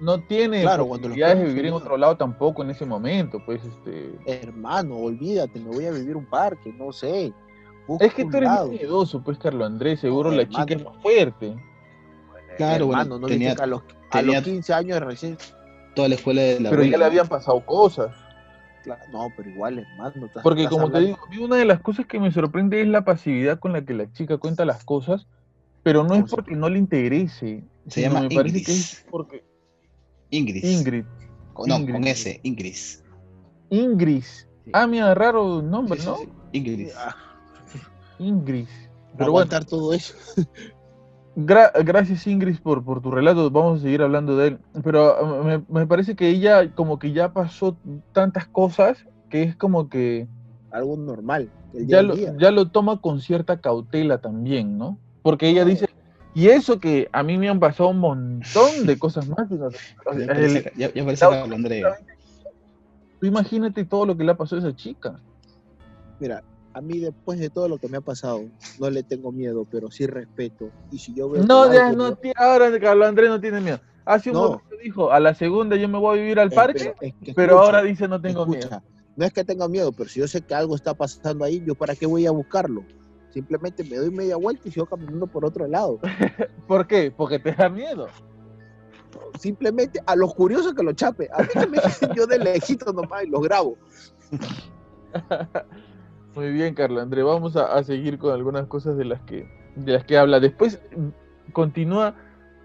Speaker 1: no tiene
Speaker 2: Claro,
Speaker 1: posibilidades de vivir en otro lado tampoco en ese momento, pues, este...
Speaker 2: Hermano, olvídate, me voy a vivir un parque, no sé. busco
Speaker 1: Es que tú eres
Speaker 2: lado.
Speaker 1: muy miedoso, pues, Carlos Andrés, seguro
Speaker 2: No,
Speaker 1: la
Speaker 2: hermano.
Speaker 1: chica es más fuerte.
Speaker 3: Claro, bueno,
Speaker 2: hermano, no
Speaker 3: tenía-
Speaker 2: a los, a los 15 años recién
Speaker 3: Toda la escuela de la
Speaker 1: Pero ya le habían pasado cosas.
Speaker 2: Claro, No, pero igual, hermano. estás-
Speaker 1: Porque
Speaker 2: estás
Speaker 1: como te digo, a mí una de las cosas que me sorprende es la pasividad con la que la chica cuenta las cosas, pero no es
Speaker 2: ¿Cómo se
Speaker 1: porque no le interese.
Speaker 3: Se
Speaker 1: sino
Speaker 3: llama
Speaker 1: me parece
Speaker 3: Ingrid.
Speaker 1: que es porque
Speaker 3: Ingrid.
Speaker 1: Ingrid.
Speaker 3: Con- no,
Speaker 1: Ingrid.
Speaker 3: con S, Ingrid.
Speaker 1: Ingrid.
Speaker 3: Sí.
Speaker 1: Ah, mira, raro nombre,
Speaker 3: Sí, sí,
Speaker 1: ¿no?
Speaker 3: sí, Ingrid.
Speaker 2: Ah,
Speaker 1: Ingrid. Pero bueno,
Speaker 2: aguantar todo eso.
Speaker 1: Gra- gracias Ingrid por, por tu relato, vamos a seguir hablando de él. Pero ah, me, me parece que ella como que ya pasó tantas cosas que es como que
Speaker 2: Algo normal. El día
Speaker 1: ya lo,
Speaker 2: día.
Speaker 1: ya lo toma con cierta cautela también, ¿no? Porque ella dice, y eso que a mí me han pasado un montón de cosas más.
Speaker 3: Ya parece, ya, ya parece
Speaker 1: el-
Speaker 3: Carlos Andrea.
Speaker 1: tú imagínate todo lo que le ha pasado a esa chica.
Speaker 2: Mira, a mí después de todo lo que me ha pasado, no le tengo miedo, pero sí respeto. Y si yo veo
Speaker 1: No, ya, no, ti- ahora Carlos Andrés no tiene miedo. Hace un
Speaker 2: No.
Speaker 1: momento dijo, a la segunda yo me voy a vivir al parque,
Speaker 2: pero, es que
Speaker 1: pero
Speaker 2: escucha,
Speaker 1: ahora dice no tengo miedo.
Speaker 2: No es que tenga miedo, pero si yo sé que algo está pasando ahí, ¿yo para qué voy a buscarlo? Simplemente me doy media vuelta y sigo caminando por otro lado.
Speaker 1: ¿Por qué? Porque te da miedo.
Speaker 2: Simplemente a los curiosos que lo chape. A mí que me yo de lejito nomás y los grabo.
Speaker 1: Muy bien, Carlos André. Vamos a, a seguir con algunas cosas de las que, de las que habla. Después mm, continúa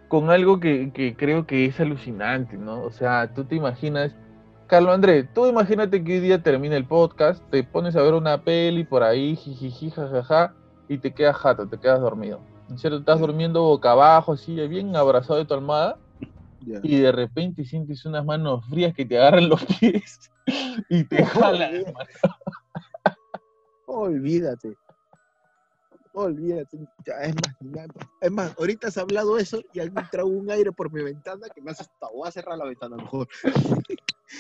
Speaker 1: con algo que, que creo que es alucinante, ¿no? O sea, tú te imaginas, Carlos André, tú imagínate que hoy día termina el podcast, te pones a ver una peli por ahí, jijiji, jajaja, y te quedas jato, te quedas dormido. ¿No es cierto? Estás durmiendo boca abajo, así, bien abrazado de tu almohada,
Speaker 2: Ya.
Speaker 1: y de repente sientes unas manos frías que te agarran los pies y te jalan.
Speaker 2: Olvídate. Olvídate. Ya, es más, es más, ahorita has hablado eso y alguien trago un aire por mi ventana que me hace hasta voy a cerrar la ventana mejor.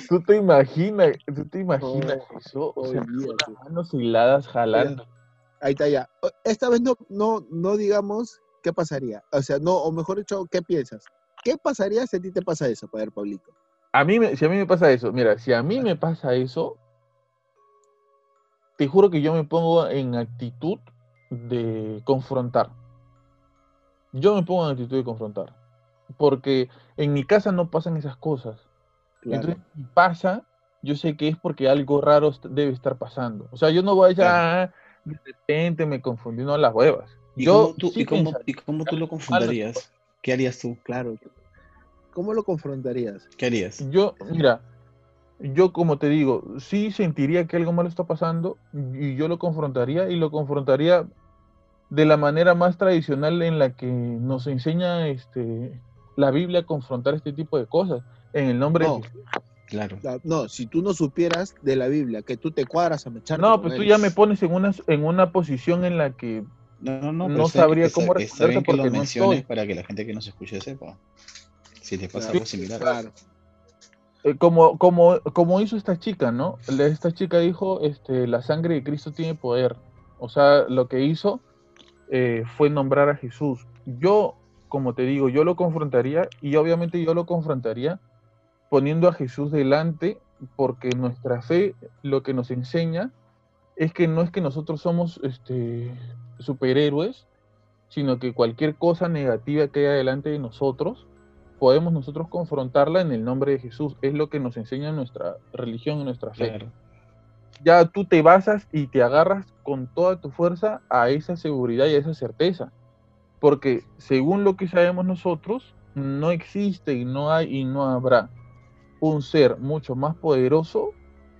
Speaker 1: Tú te imaginas, tú te imaginas eso, o sea, las manos hiladas jalando.
Speaker 2: Ahí está ya. Esta vez no, no, no digamos qué pasaría. O sea, no, o mejor dicho, ¿qué piensas? ¿Qué pasaría si a ti te pasa eso, ver, Pablito?
Speaker 1: A mí, si a mí me pasa eso, mira, si a mí me pasa eso, te juro que yo me pongo en actitud de confrontar. Yo me pongo en actitud de confrontar. Porque en mi casa no pasan esas cosas. Entonces, si pasa, yo sé que es porque algo raro debe estar pasando. O sea, yo no voy a decir,
Speaker 3: Claro.
Speaker 1: "Ah, de repente me confundí, no las huevas.
Speaker 3: ¿Y,
Speaker 1: Yo
Speaker 3: cómo tú,
Speaker 1: sí
Speaker 3: y, cómo, y cómo tú lo confrontarías? ¿Qué harías tú?
Speaker 2: Claro. ¿Cómo lo confrontarías?
Speaker 3: ¿Qué harías?
Speaker 1: Yo, mira, yo como te digo, sí sentiría que algo malo está pasando y yo lo confrontaría y lo confrontaría de la manera más tradicional en la que nos enseña este, la Biblia a confrontar este tipo de cosas, en el nombre
Speaker 2: No.
Speaker 1: de Jesús.
Speaker 3: Claro.
Speaker 2: No, si tú no supieras de la Biblia, que tú te cuadras a mechar.
Speaker 1: No, pues tú ya me pones en una, en una posición en la que
Speaker 3: No, no, no. Bien-
Speaker 1: sabría cómo
Speaker 3: Está
Speaker 1: responderte
Speaker 3: bien que lo
Speaker 1: porque no
Speaker 3: menciones
Speaker 1: estoy.
Speaker 3: para que la gente que nos escuche sepa. Si te pasa
Speaker 2: Claro.
Speaker 3: algo similar.
Speaker 2: Claro.
Speaker 1: Eh, como, como, como hizo esta chica, ¿no? Esta chica dijo, este, la sangre de Cristo tiene poder. O sea, lo que hizo eh, fue nombrar a Jesús. Yo, como te digo, yo lo confrontaría y obviamente yo lo confrontaría poniendo a Jesús delante porque nuestra fe lo que nos enseña es que no es que nosotros somos este, superhéroes, sino que cualquier cosa negativa que haya delante de nosotros, podemos nosotros confrontarla en el nombre de Jesús. Es lo que nos enseña nuestra religión y nuestra fe.
Speaker 3: Claro.
Speaker 1: Ya tú te basas y te agarras con toda tu fuerza a esa seguridad y a esa certeza. Porque según lo que sabemos nosotros, no existe y no hay y no habrá un ser mucho más poderoso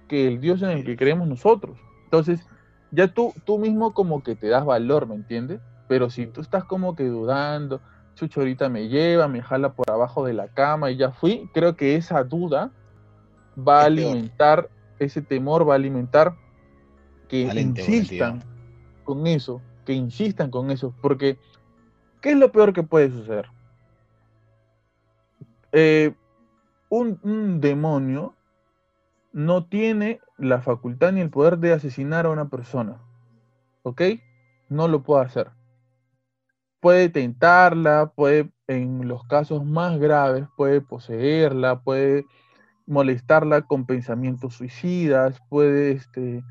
Speaker 1: que el Dios en el que creemos nosotros. Entonces, ya tú, tú mismo como que te das valor, ¿me entiendes? Pero si tú estás como que dudando, Chucho ahorita me lleva, me jala por abajo de la cama y ya fui, creo que esa duda va a alimentar, ese temor va a alimentar que
Speaker 3: Valente,
Speaker 1: insistan con eso, que insistan con eso, porque ¿qué es lo peor que puede suceder? Eh, un, un demonio no tiene la facultad ni el poder de asesinar a una persona, ¿ok? No lo puede hacer. Puede tentarla, puede, en los casos más graves, puede poseerla, puede molestarla con pensamientos suicidas, puede este,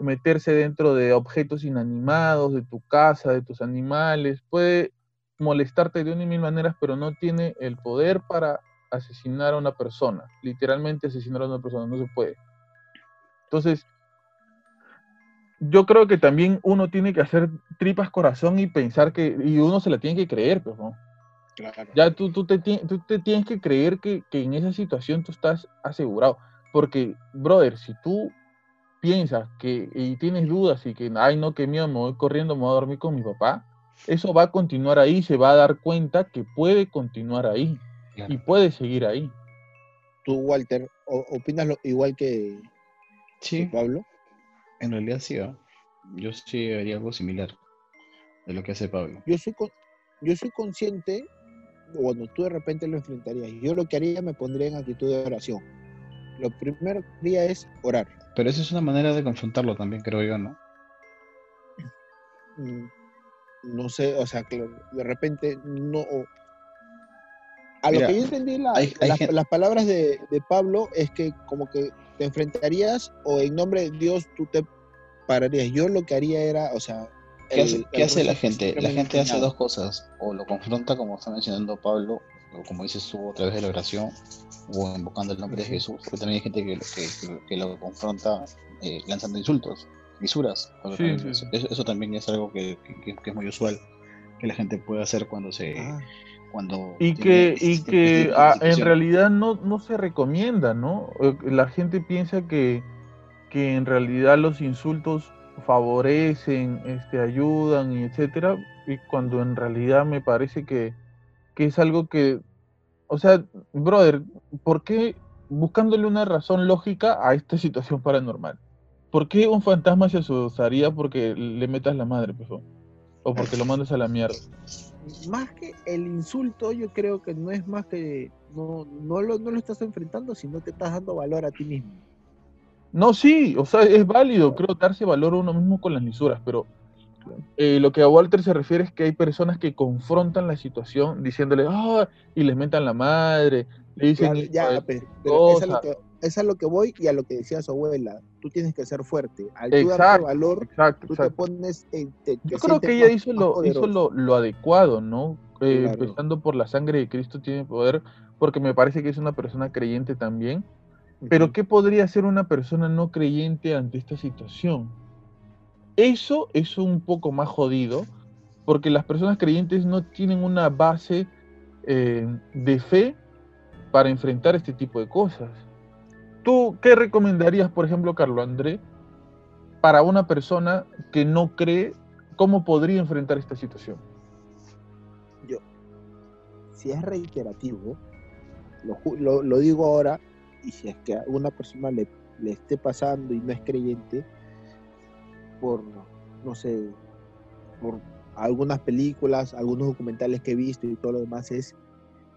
Speaker 1: meterse dentro de objetos inanimados, de tu casa, de tus animales, puede molestarte de una y mil maneras, pero no tiene el poder para asesinar a una persona. Literalmente asesinar a una persona, no se puede. Entonces, yo creo que también uno tiene que hacer tripas corazón y pensar que, y uno se la tiene que creer, pues, ¿no?
Speaker 2: Claro.
Speaker 1: Ya tú, tú, te, tú te tienes que creer que, que en esa situación tú estás asegurado. Porque, brother, si tú piensas que y tienes dudas y que, ay, no, que miedo, me voy corriendo, me voy a dormir con mi papá, eso va a continuar ahí, se va a dar cuenta que puede continuar ahí
Speaker 3: Claro.
Speaker 1: y puede seguir ahí.
Speaker 2: Tú, Walter, o- ¿opinas lo- igual que, que
Speaker 3: Sí,
Speaker 2: Pablo?
Speaker 3: En realidad sí. ¿ah? Yo sí haría algo similar de lo que hace Pablo.
Speaker 2: Yo soy, con- yo soy consciente, bueno, tú de repente lo enfrentarías. Yo lo que haría, me pondría en actitud de oración. Lo primero que haría es orar.
Speaker 3: Pero esa es una manera de confrontarlo también, creo yo, ¿no?
Speaker 2: Mm, No sé, o sea, que de repente no. A
Speaker 3: Mira,
Speaker 2: lo que yo entendí, la-
Speaker 3: hay- hay
Speaker 2: las,
Speaker 3: gen-
Speaker 2: las palabras de, de Pablo es que como que te enfrentarías o en nombre de Dios tú te pararías. Yo lo que haría era, o sea.
Speaker 3: ¿Qué
Speaker 2: el-
Speaker 3: hace,
Speaker 2: el
Speaker 3: qué hace la gente? La gente hace dos cosas. O lo confronta, como está mencionando Pablo, o como dices tú, a través de la oración, o invocando el nombre de. Jesús. Porque también hay gente que, lo- que, que- lo confronta eh, lanzando insultos. lisuras.
Speaker 1: Sí,
Speaker 3: eso,
Speaker 1: sí.
Speaker 3: eso- eso también es algo que, que- que es muy usual que la gente puede hacer cuando se
Speaker 2: Ah,
Speaker 3: cuando
Speaker 1: Y que,
Speaker 3: este-
Speaker 1: y
Speaker 3: este
Speaker 1: que ah, en realidad no, no se recomienda, ¿no? Eh, La gente piensa que, que en realidad los insultos favorecen, este, ayudan y etcétera, y cuando en realidad me parece que, que es algo que, o sea, brother, ¿por qué buscándole una razón lógica a esta situación paranormal? ¿Por qué un fantasma se asustaría porque le metas la madre, pues, o porque lo mandas a la mierda?
Speaker 2: Más que el insulto, yo creo que no es más que no, no, lo, no lo estás enfrentando, sino te estás dando valor a ti mismo.
Speaker 1: No, sí, o sea, es válido, creo, darse valor a uno mismo con las lisuras, pero eh, lo que a Walter se refiere es que hay personas que confrontan la situación diciéndole, ah, y les mentan la madre, le dicen,
Speaker 2: ya, pero es a, lo que, es a lo que voy y a lo que decía su abuela. Tú tienes que ser fuerte. Al tú
Speaker 1: exacto,
Speaker 2: valor,
Speaker 1: exacto,
Speaker 2: tú te pones. en- te- te
Speaker 1: Yo creo que ella
Speaker 2: más-
Speaker 1: hizo
Speaker 2: más
Speaker 1: lo, hizo
Speaker 2: poderoso.
Speaker 1: lo, lo adecuado, ¿no? Eh,
Speaker 2: Claro.
Speaker 1: Empezando por la sangre de Cristo tiene poder, porque me parece que es una persona creyente también. Pero. ¿qué podría hacer una persona no creyente ante esta situación? Eso es un poco más jodido, porque las personas creyentes no tienen una base eh, de fe para enfrentar este tipo de cosas. ¿Tú qué recomendarías, por ejemplo, Carlos André, para una persona que no cree, cómo podría enfrentar esta situación?
Speaker 2: Yo, si es reiterativo, lo, lo digo ahora, y si es que a una persona le, le esté pasando y no es creyente, por, no sé, por algunas películas, algunos documentales que he visto y todo lo demás, es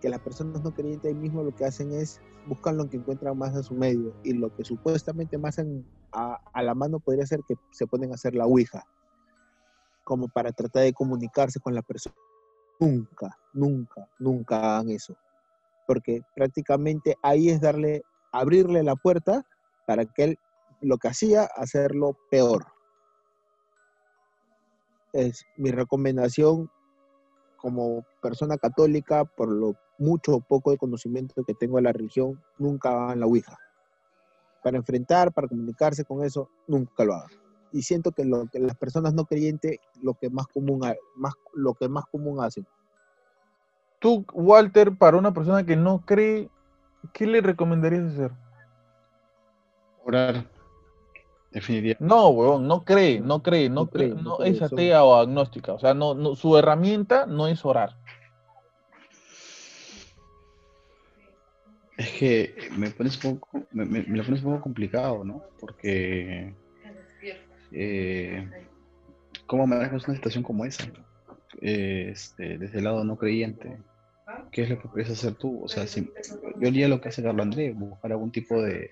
Speaker 2: que las personas no creyentes ahí mismo lo que hacen es buscan lo que encuentran más a su medio y lo que supuestamente más en- a, a la mano podría ser que se ponen a hacer la ouija, como para tratar de comunicarse con la persona. Nunca, nunca, nunca hagan eso. Porque prácticamente ahí es darle, abrirle la puerta para que él lo que hacía, hacerlo peor. Es mi recomendación como persona católica, por lo mucho o poco de conocimiento que tengo de la religión, nunca hagan la Ouija. Para enfrentar, para comunicarse con eso, nunca lo hagan. Y siento que, lo, que las personas no creyentes, lo que más común, más, lo que más común hacen.
Speaker 1: Tú, Walter, para una persona que no cree, ¿qué le recomendarías hacer?
Speaker 3: Orar. Definitivamente.
Speaker 1: No, weón, no cree, no cree, no,
Speaker 2: No
Speaker 1: cree,
Speaker 2: cree, no cree,
Speaker 1: es
Speaker 2: son-
Speaker 1: atea o agnóstica. O sea, no, no, su herramienta no es orar.
Speaker 3: Es que me pones un poco, me, lo pones un poco complicado, ¿no? Porque eh, ¿cómo manejas una situación como esa? Este, desde el lado no creyente. ¿Qué es lo que puedes hacer tú? O sea, si- yo haría lo que hace Carlos Andrés, buscar algún tipo de,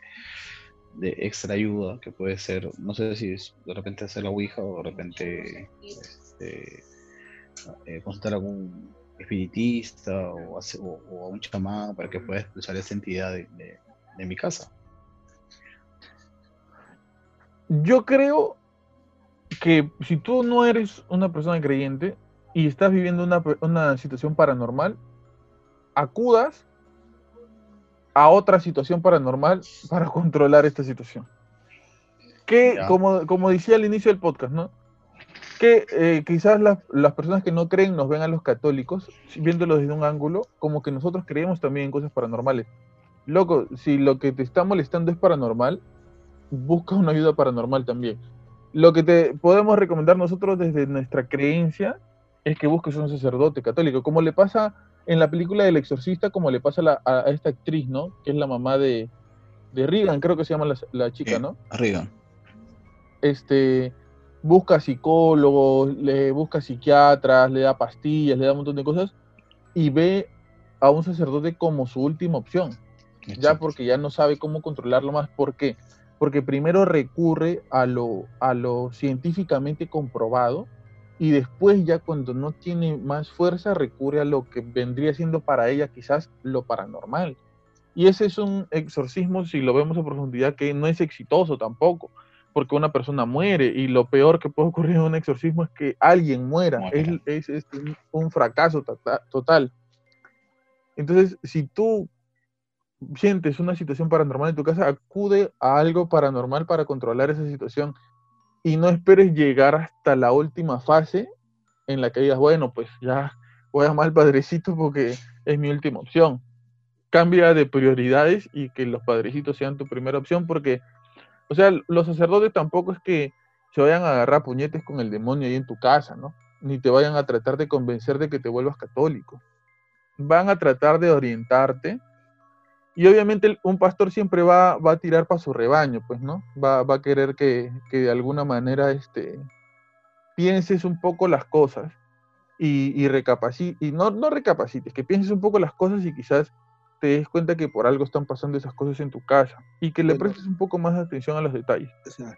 Speaker 3: de extra ayuda que puede ser, no sé si es de repente hacer la Ouija o de repente este, eh, consultar algún espiritista o, hace- o- o a un chamán para que pueda expulsar esa entidad de, de- de mi casa.
Speaker 1: Yo creo que si tú no eres una persona creyente y estás viviendo una, una situación paranormal, acudas a otra situación paranormal para controlar esta situación. Que, como, como decía al inicio del podcast, ¿no? Que eh, quizás las, las personas que no creen nos ven a los católicos, si- viéndolo desde un ángulo, como que nosotros creemos también en cosas paranormales. Loco, si lo que te está molestando es paranormal, busca una ayuda paranormal también. Lo que te podemos recomendar nosotros desde nuestra creencia es que busques un sacerdote católico, como le pasa en la película del exorcista, como le pasa a, la- a- a esta actriz, ¿no? Que es la mamá de, de Regan, creo que se llama la, la chica, ¿no?
Speaker 3: Arriba.
Speaker 1: Este, busca psicólogos, le busca psiquiatras, le da pastillas, le da un montón de cosas y ve a un sacerdote como su última opción ya porque ya no sabe cómo controlarlo más. ¿Por qué? Porque primero recurre a lo, a lo científicamente comprobado y después ya cuando no tiene más fuerza recurre a lo que vendría siendo para ella quizás lo paranormal. Y ese es un exorcismo, si lo vemos a profundidad, que no es exitoso tampoco, porque una persona muere y lo peor que puede ocurrir en un exorcismo es que alguien muera. Es,
Speaker 3: Muera.
Speaker 1: es- un fracaso tota- total. Entonces, si tú sientes una situación paranormal en tu casa, acude a algo paranormal para controlar esa situación. y no esperes llegar hasta la última fase en la que digas, bueno, pues ya voy a llamar al padrecito porque es mi última opción. Cambia de prioridades y que los padrecitos sean tu primera opción porque, o sea, los sacerdotes tampoco es que se vayan a agarrar puñetes con el demonio ahí en tu casa, ¿no? Ni te vayan a tratar de convencer de que te vuelvas católico. Van a tratar de orientarte y obviamente un pastor siempre va, a tirar para su rebaño, pues, ¿no? Va, a querer que, que, de alguna manera este, pienses un poco las cosas y, y recapacites, y no, no recapacites, que pienses un poco las cosas y quizás te des cuenta que por algo están pasando esas cosas en tu casa y que le prestes un poco más de atención a los detalles.
Speaker 2: O sea,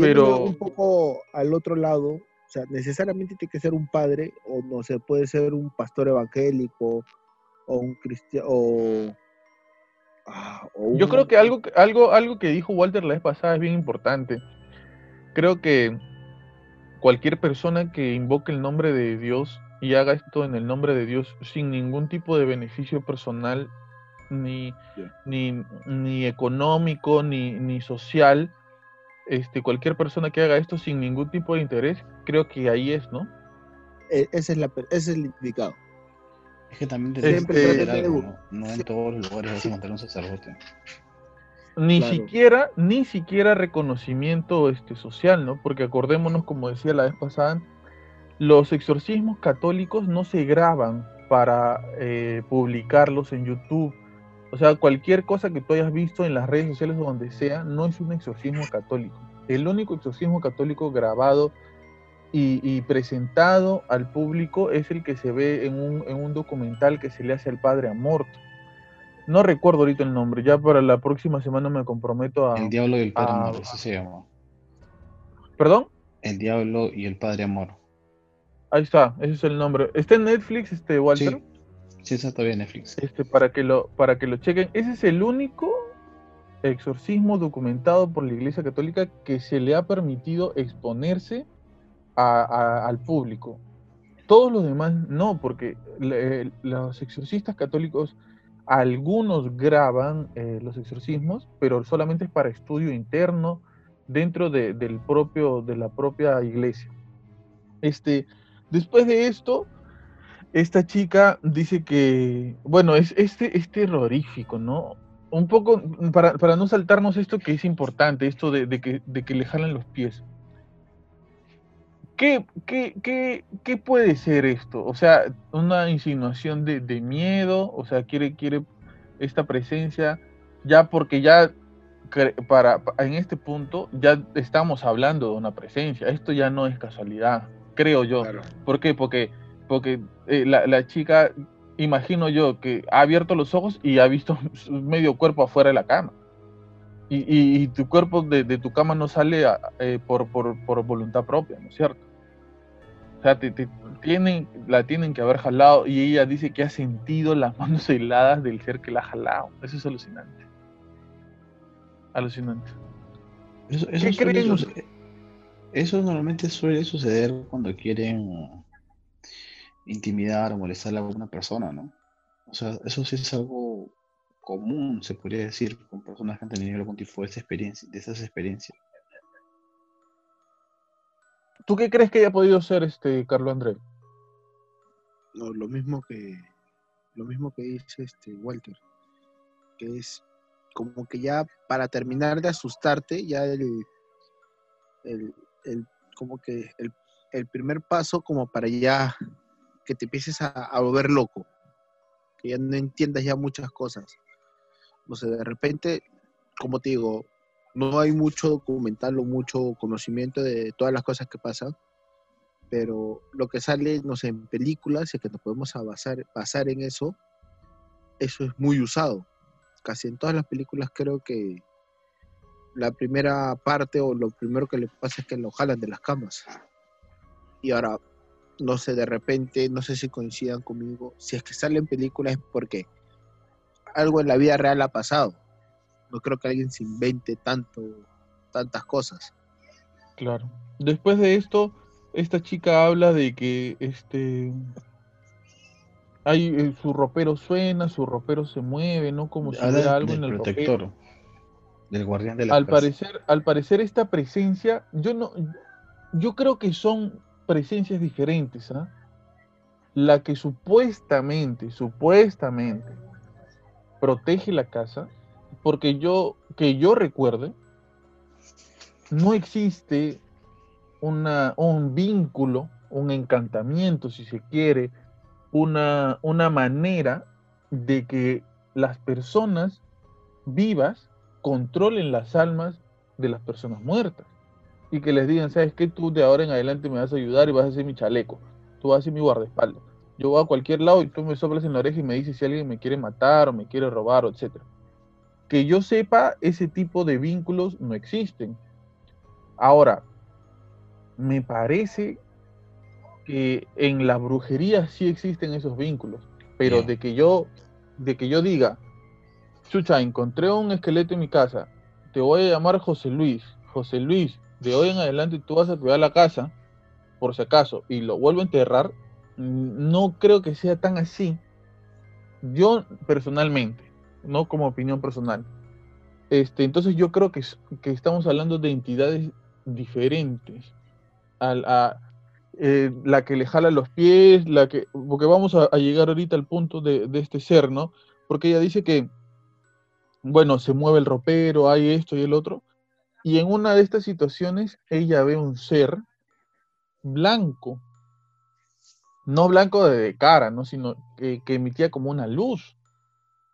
Speaker 2: Pero un poco al otro lado, o sea, necesariamente tiene que ser un padre o no se puede ser un pastor evangélico o un cristiano
Speaker 1: Ah, Yo creo que algo, algo, algo que dijo Walter la vez pasada es bien importante. Creo que cualquier persona que invoque el nombre de Dios y haga esto en el nombre de Dios sin ningún tipo de beneficio personal, ni, ni, económico, ni, ni social, este, cualquier persona que haga esto sin ningún tipo de interés, creo que ahí es, ¿no?
Speaker 2: E, ese es, la, ese es el indicado.
Speaker 3: Es que también te que algo, ¿no? no en todos los lugares vas a encontrar un sacerdote.
Speaker 1: Ni siquiera, ni siquiera reconocimiento este, social, ¿no? Porque acordémonos, como decía la vez pasada, los exorcismos católicos no se graban para eh, publicarlos en YouTube. O sea, cualquier cosa que tú hayas visto en las redes sociales o donde sea, no es un exorcismo católico. El único exorcismo católico grabado y, presentado al público es el que se ve en un, en un, documental que se le hace al padre Amorto. No recuerdo ahorita el nombre, ya para la próxima semana me comprometo a...
Speaker 3: El Diablo y el Padre Amor, ese se llama.
Speaker 1: ¿Perdón?
Speaker 3: El Diablo y el Padre Amor.
Speaker 1: Ahí está, ese es el nombre. ¿Está en Netflix, este Walter?
Speaker 3: Sí, sí está todavía en Netflix.
Speaker 1: Este, para que lo, para que lo chequen. Ese es el único exorcismo documentado por la Iglesia Católica que se le ha permitido exponerse al público. Todos los demás no, porque los exorcistas católicos, algunos graban eh, los exorcismos, pero solamente es para estudio interno dentro de, del propio, de la propia iglesia. Este, después de esto, esta chica dice que, bueno, es, este, es terrorífico, ¿no? Un poco, para, para, no saltarnos esto que es importante, esto de, de, que, de que le jalan los pies. ¿Qué, qué, qué, puede ser esto? O sea, una insinuación de, miedo, o sea, quiere, quiere esta presencia, ya porque ya para, en este punto ya estamos hablando de una presencia, esto ya no es casualidad, creo yo. ¿Por qué? Porque, porque eh, la, chica, imagino yo, que ha abierto los ojos y ha visto medio cuerpo afuera de la cama. Y, tu cuerpo de, tu cama no sale eh, por, por, por voluntad propia, ¿no es cierto? O sea, te, tienen, la tienen que haber jalado y ella dice que ha sentido las manos heladas del ser que la ha jalado. Eso es alucinante. Alucinante.
Speaker 3: Eso, eso, eso normalmente suele suceder cuando quieren intimidar o molestar a alguna persona, ¿no? O sea, eso sí es algo común, se podría decir, con personas que han tenido algún tipo de, experiencia, de esas experiencias.
Speaker 1: ¿Tú qué crees que haya podido ser este Carlos André?
Speaker 2: No, lo mismo que lo mismo que dice este Walter, que es como que ya para terminar de asustarte, ya el, el, como que el, primer paso como para ya que te empieces a, volver loco, que ya no entiendas ya muchas cosas. O sea, de repente, como te digo, no hay mucho documental o mucho conocimiento de todas las cosas que pasan, pero lo que sale, no sé, en películas y que nos podemos basar, basar en eso, eso es muy usado. Casi en todas las películas creo que la primera parte o lo primero que le pasa es que lo jalan de las camas. Y ahora, no sé, de repente, no sé si coincidan conmigo, si es que sale en películas es porque algo en la vida real ha pasado no creo que alguien se invente tanto, tantas cosas.
Speaker 1: Claro. Después de esto, esta chica habla de que este hay eh, su ropero suena, su ropero se mueve, ¿no? Como si hubiera algo en el protector.
Speaker 3: Del guardián de la
Speaker 1: al
Speaker 3: casa.
Speaker 1: parecer, al parecer esta presencia, yo no, yo creo que son presencias diferentes, ¿ah? La que supuestamente, supuestamente protege la casa, porque yo, que yo recuerde, no existe una, un vínculo, un encantamiento, si se quiere, una, una manera de que las personas vivas controlen las almas de las personas muertas. Y que les digan, ¿sabes qué? Tú de ahora en adelante me vas a ayudar y vas a ser mi chaleco. Tú vas a ser mi guardaespaldas. Yo voy a cualquier lado y tú me soplas en la oreja y me dices si alguien me quiere matar o me quiere robar, o etc. Que yo sepa, ese tipo de vínculos no existen. Ahora, me parece que en la brujería sí existen esos vínculos, pero
Speaker 3: Bien.
Speaker 1: de que yo, de que yo diga, chucha, encontré un esqueleto en mi casa, te voy a llamar José Luis, José Luis, de hoy en adelante tú vas a cuidar la casa, por si acaso, y lo vuelvo a enterrar, no creo que sea tan así. Yo personalmente, no como opinión personal. Este, entonces yo creo que, que estamos hablando de entidades diferentes. A, eh, la que le jala los pies, la que. Porque vamos a, a llegar ahorita al punto de, de este ser, ¿no? Porque ella dice que, bueno, se mueve el ropero, hay esto y el otro. Y en una de estas situaciones, ella ve un ser blanco. No blanco de, cara, ¿no? Sino que, emitía como una luz.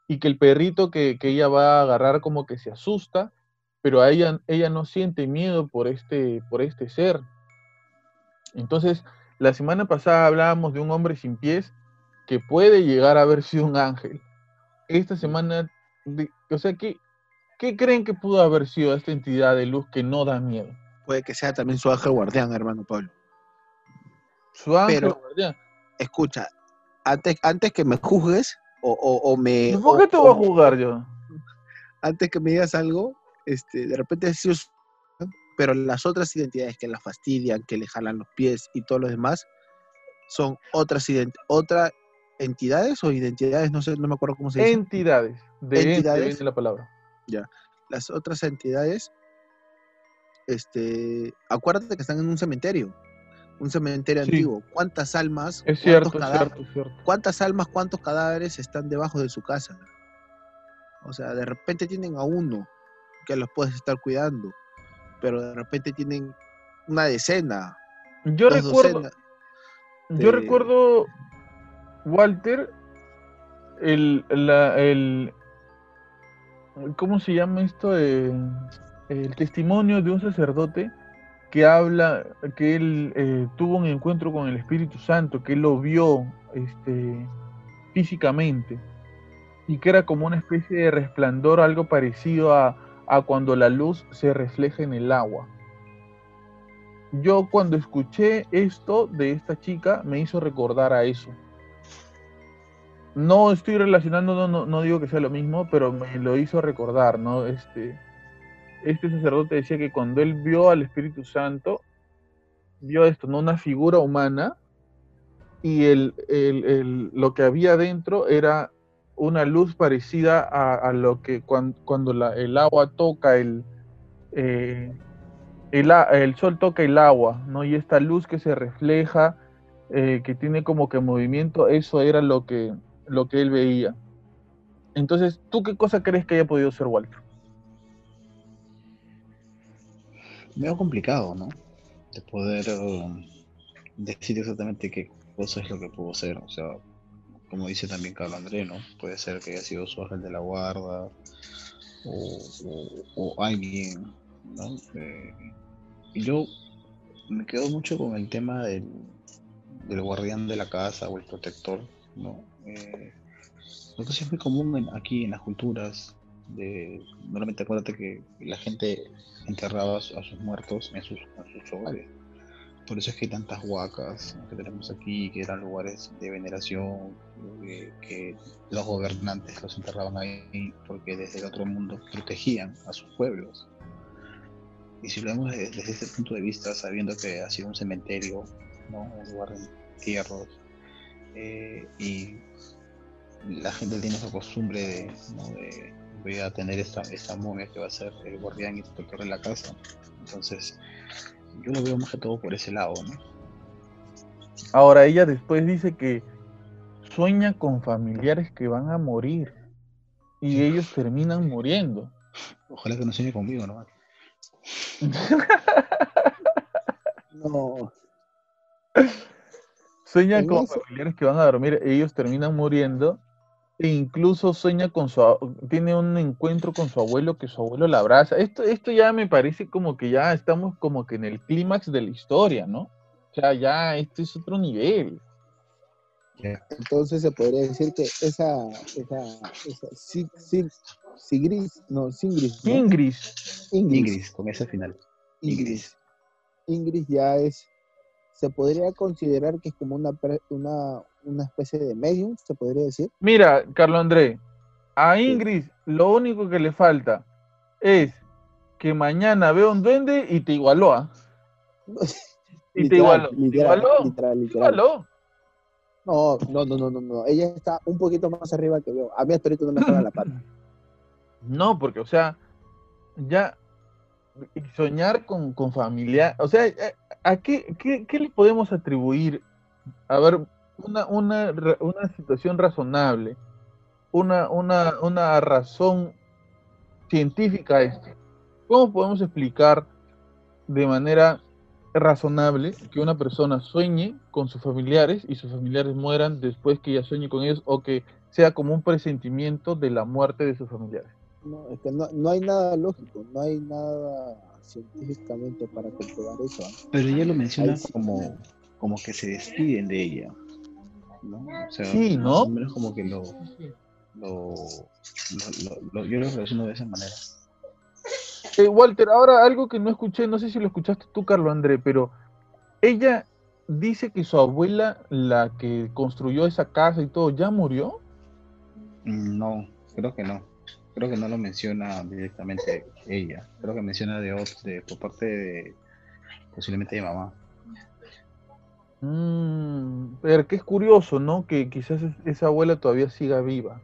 Speaker 1: Y que el perrito que, ella va a agarrar como que se asusta, pero a ella, ella no siente miedo por este, por este ser. Entonces, la semana pasada hablábamos de un hombre sin pies que puede llegar a haber sido un ángel. Esta semana, o sea, ¿qué, ¿qué creen que pudo haber sido esta entidad de luz que no da miedo?
Speaker 2: Puede que sea también su ángel guardián, hermano Pablo.
Speaker 1: Su ángel
Speaker 2: Pero-
Speaker 1: guardián.
Speaker 2: Escucha, antes, antes que me juzgues o, o- o me...
Speaker 1: ¿Por qué te voy a jugar yo?
Speaker 2: antes que me digas algo, este, de repente ha sido pero las otras identidades que la fastidian, que le jalan los pies y todo lo demás, son otras ident- otra entidades o identidades, no sé, no me acuerdo cómo se dice.
Speaker 1: Entidades. De
Speaker 2: Entidades.
Speaker 1: viene la palabra.
Speaker 2: Las otras entidades, este, acuérdate que están en un cementerio, un cementerio
Speaker 1: Sí.
Speaker 2: antiguo. ¿Cuántas almas,
Speaker 1: Es
Speaker 2: cuántos,
Speaker 1: cierto,
Speaker 2: cuántas almas, cuántos cadáveres están debajo de su casa? O sea, de repente tienen a uno que los puedes estar cuidando, pero de repente tienen una decena,
Speaker 1: Yo recuerdo, yo recuerdo, Walter, el, la, el, ¿cómo se llama esto? Eh, el testimonio de un sacerdote que habla que él eh, tuvo un encuentro con el Espíritu Santo, que él lo vio este, físicamente y que era como una especie de resplandor, algo parecido a, a cuando la luz se refleja en el agua. Yo cuando escuché esto de esta chica me hizo recordar a eso. No estoy relacionando, no, no, no digo que sea lo mismo, pero me lo hizo recordar, ¿no? Este, este sacerdote decía que cuando él vio al Espíritu Santo, vio esto, ¿no? Una figura humana y el, el- el- lo que había dentro era una luz parecida a, lo que cuan- cuando, la- el agua toca el, eh, el sol toca el agua, ¿no? Y esta luz que se refleja, eh, que tiene como que movimiento, eso era lo que, lo que él veía. Entonces, ¿tú qué cosa crees que haya podido ser Walter?
Speaker 3: medio complicado, ¿no? De poder eh, decir exactamente qué cosa es lo que pudo ser. O sea, como dice también Carlos André, ¿no? Puede ser que haya sido su ángel de la guarda o, alguien, ¿no? Eh, yo me quedo mucho con el tema del, del guardián de la casa o el protector, ¿no? Eh, sí es muy común en- aquí en las culturas de normalmente acuérdate que la gente enterraba a su- a sus muertos en sus, en hogares. Por eso es que hay tantas huacas que tenemos aquí, que eran lugares de veneración, eh, que los gobernantes los enterraban ahí porque desde el otro mundo protegían a sus pueblos. Y si lo vemos desde, ese punto de vista, sabiendo que ha sido un cementerio, ¿no? un lugar de entierros, eh, y la gente tiene esa costumbre de, ¿no? de, voy a tener esta, esta momia que va a ser el guardián y protector de la casa. Entonces, yo lo veo más que todo por ese lado, ¿no?
Speaker 1: Ahora ella después dice que sueña con familiares que van a morir y ellos terminan muriendo.
Speaker 3: Ojalá que no sueñe conmigo, ¿no?
Speaker 2: No.
Speaker 1: Sueña con
Speaker 2: eso-
Speaker 1: familiares que van a dormir, ellos terminan muriendo. E incluso sueña con su, tiene un encuentro con su abuelo que su abuelo la abraza. Esto, esto ya me parece como que ya estamos como que en el clímax de la historia, ¿no? O sea, ya este es otro nivel.
Speaker 2: Entonces se podría decir que esa, esa, esa Sig- Sig- Sigris, no, Singris, ¿no?
Speaker 1: Ingris,
Speaker 2: Ingris,
Speaker 3: Ingrid, con ese final.
Speaker 2: Ingris. Ingris ya es, se podría considerar que es como una, una, una especie de medium, se podría decir.
Speaker 1: Mira, Carlos André, a Ingrid lo único que le falta es que mañana vea un duende y te igualó. ¿ah? Y te igualó. ¿Te
Speaker 2: literal,
Speaker 1: igualó?
Speaker 2: literal,
Speaker 1: te
Speaker 2: literal.
Speaker 1: igualó.
Speaker 2: No, no, no, no, no, no. Ella está un poquito más arriba que yo. A mí hasta ahorita no me jala la pata.
Speaker 1: No, porque, o sea, ya soñar con, con familiar, o sea, eh, ¿a qué, qué, qué le podemos atribuir? A ver, una, una, una situación razonable, una, una, una razón científica a esto. ¿Cómo podemos explicar de manera razonable que una persona sueñe con sus familiares y sus familiares mueran después que ella sueñe con ellos o que sea como un presentimiento de la muerte de sus familiares?
Speaker 2: No, es que no, no hay nada lógico, no hay nada científicamente para comprobar eso. ¿ah?
Speaker 3: Pero ella lo menciona
Speaker 2: Ahí sí.
Speaker 3: como, como que se despiden de ella. ¿no? O sea,
Speaker 1: Sí,
Speaker 3: más
Speaker 1: ¿no?
Speaker 3: o menos como que lo, lo, lo- lo- lo- yo lo relaciono de esa manera.
Speaker 1: Eh, Walter, ahora algo que no escuché, no sé si lo escuchaste tú, Carlos André, pero ella dice que su abuela, la que construyó esa casa y todo, ya murió.
Speaker 3: Mm, No, creo que no. Creo que no lo menciona directamente ella. Creo que menciona de, de por parte de posiblemente de mamá.
Speaker 1: Mm, pero que es curioso, ¿no? Que quizás es- esa abuela todavía siga viva.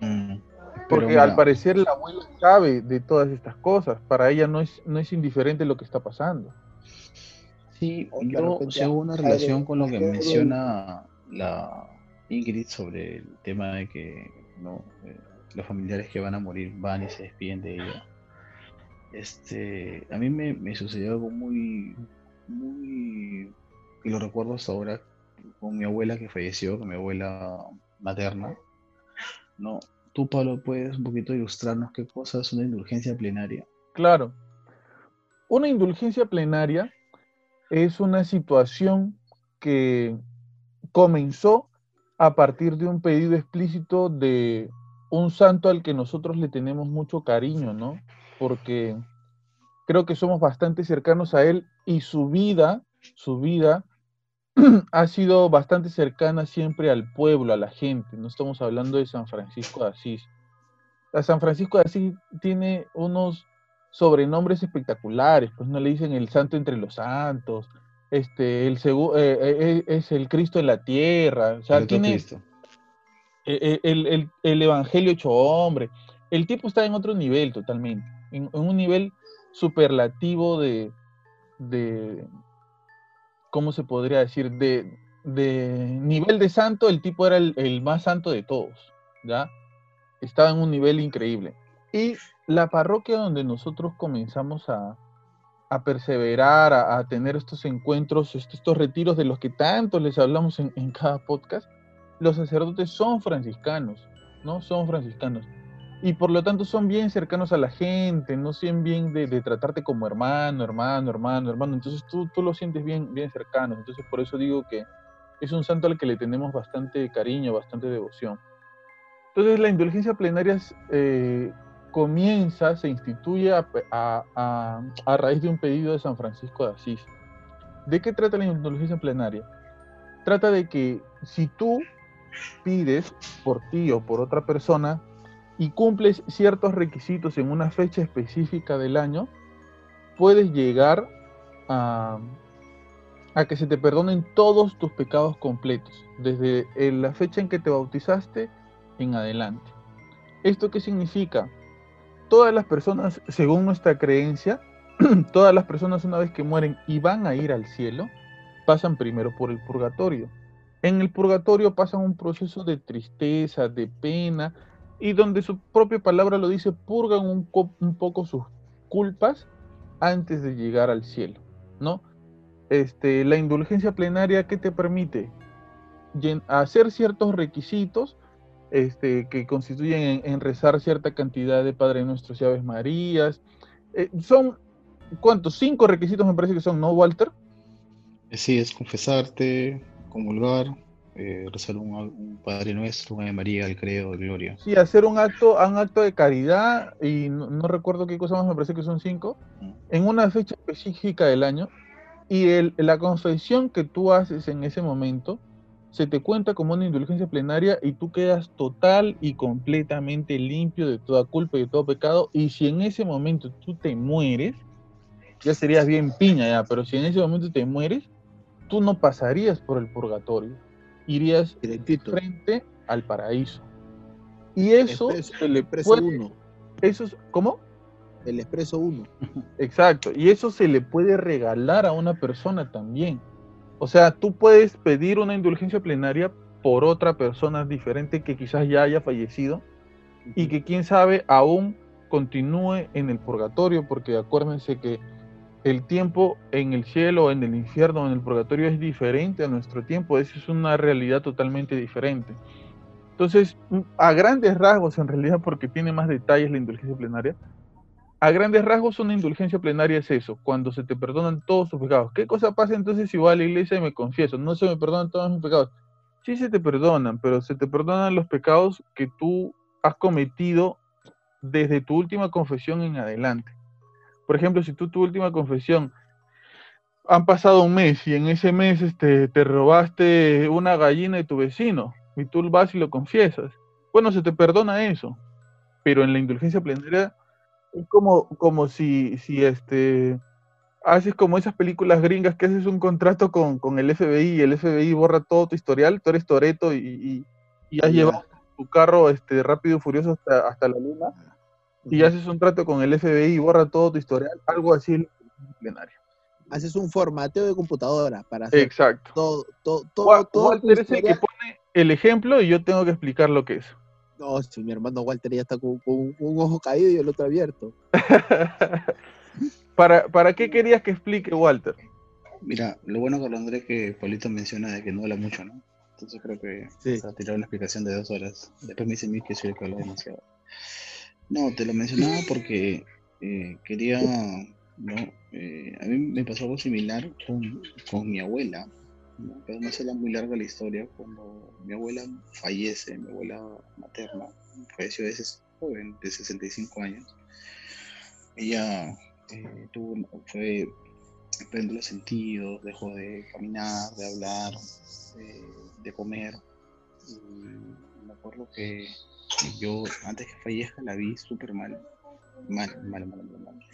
Speaker 3: Mm,
Speaker 1: Porque al parecer la abuela sabe de todas estas cosas. Para ella no es, no es indiferente lo que está pasando.
Speaker 3: Sí, yo sí hago una relación con lo que menciona la Ingrid sobre el tema de que no Eh, los familiares que van a morir van y se despiden de ella. Este, a mí me, me sucedió algo muy, muy, y lo recuerdo hasta ahora con mi abuela que falleció, con mi abuela materna. No, tú Pablo puedes un poquito ilustrarnos qué cosa es una indulgencia plenaria.
Speaker 1: Claro. Una indulgencia plenaria es una situación que comenzó a partir de un pedido explícito de un santo al que nosotros le tenemos mucho cariño, ¿no? Porque creo que somos bastante cercanos a él y su vida, su vida ha sido bastante cercana siempre al pueblo, a la gente. No estamos hablando de San Francisco de Asís. A San Francisco de Asís tiene unos sobrenombres espectaculares, pues no le dicen el santo entre los santos, este, el eh, eh, es el Cristo en la tierra, o sea,
Speaker 3: El otro
Speaker 1: tiene
Speaker 3: Cristo.
Speaker 1: Eh, el, el- el Evangelio hecho hombre. El tipo está en otro nivel totalmente, en, un nivel superlativo de, de, ¿cómo se podría decir? De, de nivel de santo, el tipo era el, el más santo de todos, ¿ya? Estaba en un nivel increíble. Y la parroquia donde nosotros comenzamos a, a perseverar, a, a tener estos encuentros, est- estos retiros de los que tanto les hablamos en, en cada podcast, los sacerdotes son franciscanos, ¿no? Son franciscanos. Y por lo tanto son bien cercanos a la gente, no son bien de, tratarte como hermano, hermano, hermano, hermano. Entonces tú, tú lo sientes bien, bien cercano. Entonces por eso digo que es un santo al que le tenemos bastante cariño, bastante devoción. Entonces la indulgencia plenaria eh, comienza, se instituye a raíz de un pedido de San Francisco de Asís. ¿De qué trata la indulgencia plenaria? Trata de que si tú pides por ti o por otra persona y cumples ciertos requisitos en una fecha específica del año, puedes llegar a, a que se te perdonen todos tus pecados completos, desde la fecha en que te bautizaste en adelante. ¿Esto qué significa? Todas las personas, según nuestra creencia, todas las personas una vez que mueren y van a ir al cielo, pasan primero por el purgatorio. En el purgatorio pasan un proceso de tristeza, de pena, y donde su propia palabra lo dice, purgan un, poco sus culpas antes de llegar al cielo, ¿no? Este, la indulgencia plenaria, ¿qué te permite? Hacer ciertos requisitos este, que constituyen en, rezar cierta cantidad de Padre Nuestros y Aves Marías. Eh, son, ¿cuántos? Cinco requisitos me parece que son, ¿no, Walter?
Speaker 3: Sí, es confesarte, comulgar, eh, rezar un, Padre Nuestro, una María, el Credo, de Gloria.
Speaker 1: Sí, hacer un acto, un acto de caridad, y no, recuerdo qué cosa más, me parece que son cinco, en una fecha específica del año, y el, la confesión que tú haces en ese momento se te cuenta como una indulgencia plenaria y tú quedas total y completamente limpio de toda culpa y de todo pecado, y si en ese momento tú te mueres, ya serías bien piña ya, pero si en ese momento te mueres, tú no pasarías por el purgatorio irías frente al paraíso. Y eso
Speaker 2: el expreso, uno.
Speaker 1: Eso ¿Cómo?
Speaker 2: El expreso uno.
Speaker 1: Exacto. Y eso se le puede regalar a una persona también. O sea, tú puedes pedir una indulgencia plenaria por otra persona diferente que quizás ya haya fallecido y que quién sabe aún continúe en el purgatorio, porque acuérdense que el tiempo en el cielo, en el infierno, en el purgatorio es diferente a nuestro tiempo, esa es una realidad totalmente diferente. Entonces, a grandes rasgos, en realidad, porque tiene más detalles la indulgencia plenaria, a grandes rasgos una indulgencia plenaria es eso, cuando se te perdonan todos tus pecados. ¿Qué cosa pasa entonces si voy a la iglesia y me confieso? No se me perdonan todos mis pecados. Sí se te perdonan, pero se te perdonan los pecados que tú has cometido desde tu última confesión en adelante. Por ejemplo, si tú tu última confesión han pasado un mes y en ese mes este, te robaste una gallina de tu vecino y tú vas y lo confiesas, bueno, se te perdona eso, pero en la indulgencia plenaria es como, como si, si este, haces como esas películas gringas que haces un contrato con, el FBI y el FBI borra todo tu historial, tú eres Toreto y, y, has llevado tu carro este, rápido y furioso hasta, hasta la luna y haces un trato con el FBI y borra todo tu historial, algo así plenario.
Speaker 2: Haces un formateo de computadora para hacer
Speaker 1: Exacto.
Speaker 2: todo, todo, todo, todo
Speaker 1: Walter es el que pone el ejemplo y yo tengo que explicar lo que es.
Speaker 2: No, si mi hermano Walter ya está con, un, ojo caído y el otro abierto.
Speaker 1: ¿Para, ¿Para qué querías que explique Walter?
Speaker 3: Mira, lo bueno con Andrés que Polito menciona de que no habla mucho, ¿no? Entonces creo que sí. se ha tirado una explicación de dos horas. Después me dice a mí que soy el que habla demasiado. No, te lo mencionaba porque eh, quería, ¿no? Eh, a mí me pasó algo similar con, mi abuela, ¿no? pero no será muy larga la historia. Cuando mi abuela fallece, mi abuela materna, falleció de ese joven, de 65 años, ella eh, tuvo, fue perdiendo los sentidos, dejó de caminar, de hablar, de comer. Y me acuerdo que yo antes que fallezca la vi súper mal. Mal, mal, mal, mal, mal.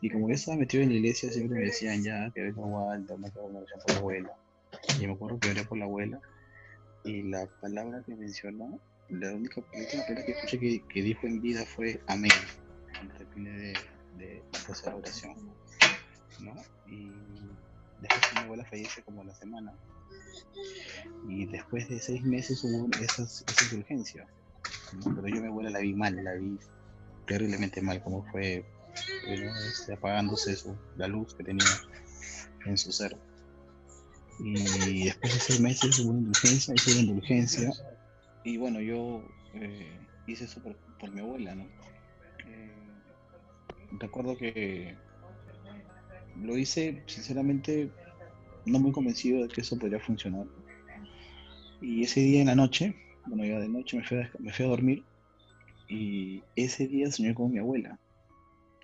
Speaker 3: Y como yo estaba metido en la iglesia, siempre me decían ya que venga Walter, me por la abuela. Y me acuerdo que oré por la abuela. Y la palabra que mencionó, la única, palabra que escuché que, que, dijo en vida fue amén. Terminé de, de, hacer oración. ¿no? Y después mi abuela fallece como la semana. Y después de seis meses hubo esas, esas urgencias pero yo mi abuela la vi mal, la vi terriblemente mal, como fue este, apagándose la luz que tenía en su ser. Y después de seis meses hubo una indulgencia, hice una indulgencia, y bueno, yo eh, hice eso por, mi abuela, ¿no? Eh, recuerdo que lo hice sinceramente no muy convencido de que eso podría funcionar. Y ese día en la noche, bueno, ya de noche me fui, a, me dormir y ese día soñé con mi abuela,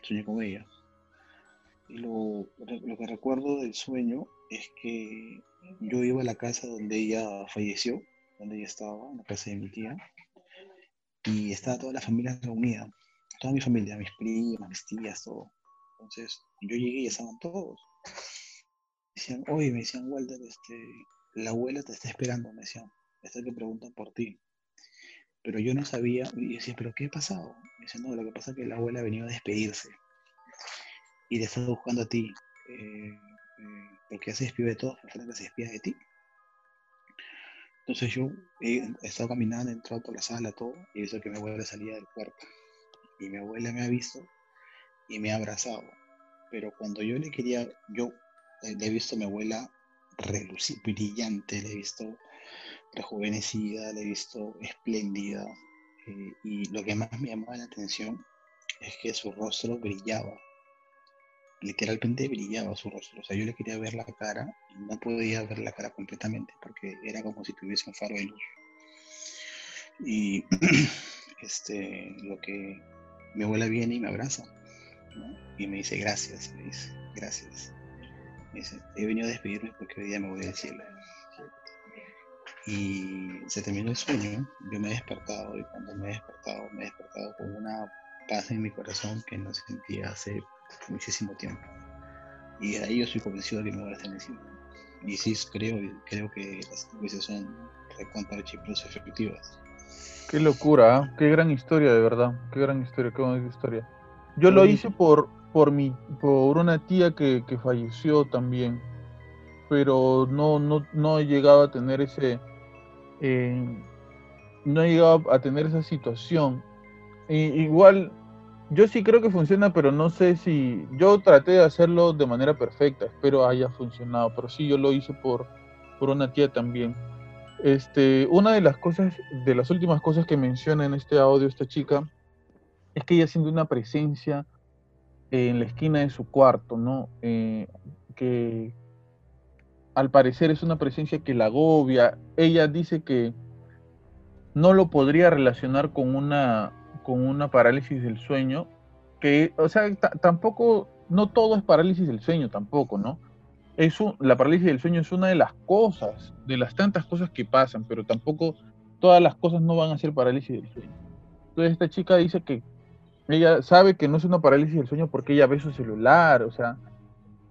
Speaker 3: soñé con ella. Y lo, que recuerdo del sueño es que yo iba a la casa donde ella falleció, donde ella estaba, en la casa de mi tía, y estaba toda la familia reunida, toda mi familia, mis primas, mis tías, todo. Entonces yo llegué y estaban todos. Decían, oye, me decían, Walter, este, la abuela te está esperando, me decían es que preguntan por ti. pero yo no sabía, y decía, ¿pero qué ha pasado? Me dice, no, lo que pasa es que la abuela ha venido a despedirse y te está buscando a ti, eh, eh, porque ya se de todos, falta que se despida de ti. Entonces yo he estado caminando, he entrado por la sala, todo, y he visto que mi abuela salía del cuarto. Y mi abuela me ha visto y me ha abrazado. Pero cuando yo le quería, yo eh, le he visto a mi abuela relucir, brillante, le he visto rejuvenecida, la he visto espléndida. Eh, y lo que más me llamaba la atención es que su rostro brillaba. Literalmente brillaba su rostro. O sea, yo le quería ver la cara y no podía ver la cara completamente porque era como si tuviese un faro de luz. Y este, lo que mi abuela viene y me abraza y me dice gracias, me dice gracias. Me dice, he venido a despedirme porque hoy día me voy a decirle y se terminó el sueño, yo me he despertado y cuando me he despertado, me he despertado con una paz en mi corazón que no sentía hace muchísimo tiempo. Y de ahí yo soy convencido de que me voy a estar encima. Y sí, creo, creo que las veces son recontra chiplos efectivas.
Speaker 1: Qué locura, ¿eh? qué gran historia, de verdad. Qué gran historia, qué buena historia. Yo lo hice por, por, mi, por una tía que, que falleció también, pero no, no, no he llegado a tener ese, no he llegado a tener esa situación. igual, yo sí creo que funciona, pero no sé si. Yo traté de hacerlo de manera perfecta, espero haya funcionado, pero sí, yo lo hice por, por una tía también. Este, una de las cosas, de las últimas cosas que menciona en este audio esta chica, es que ella siente una presencia en la esquina de su cuarto, ¿no? Eh, que, al parecer es una presencia que la agobia. Ella dice que no lo podría relacionar con una, con una parálisis del sueño, que, o sea, tampoco, no todo es parálisis del sueño tampoco, ¿no? Es la parálisis del sueño es una de las cosas, de las tantas cosas que pasan, pero tampoco todas las cosas no van a ser parálisis del sueño. Entonces esta chica dice que ella sabe que no es una parálisis del sueño porque ella ve su celular, o sea,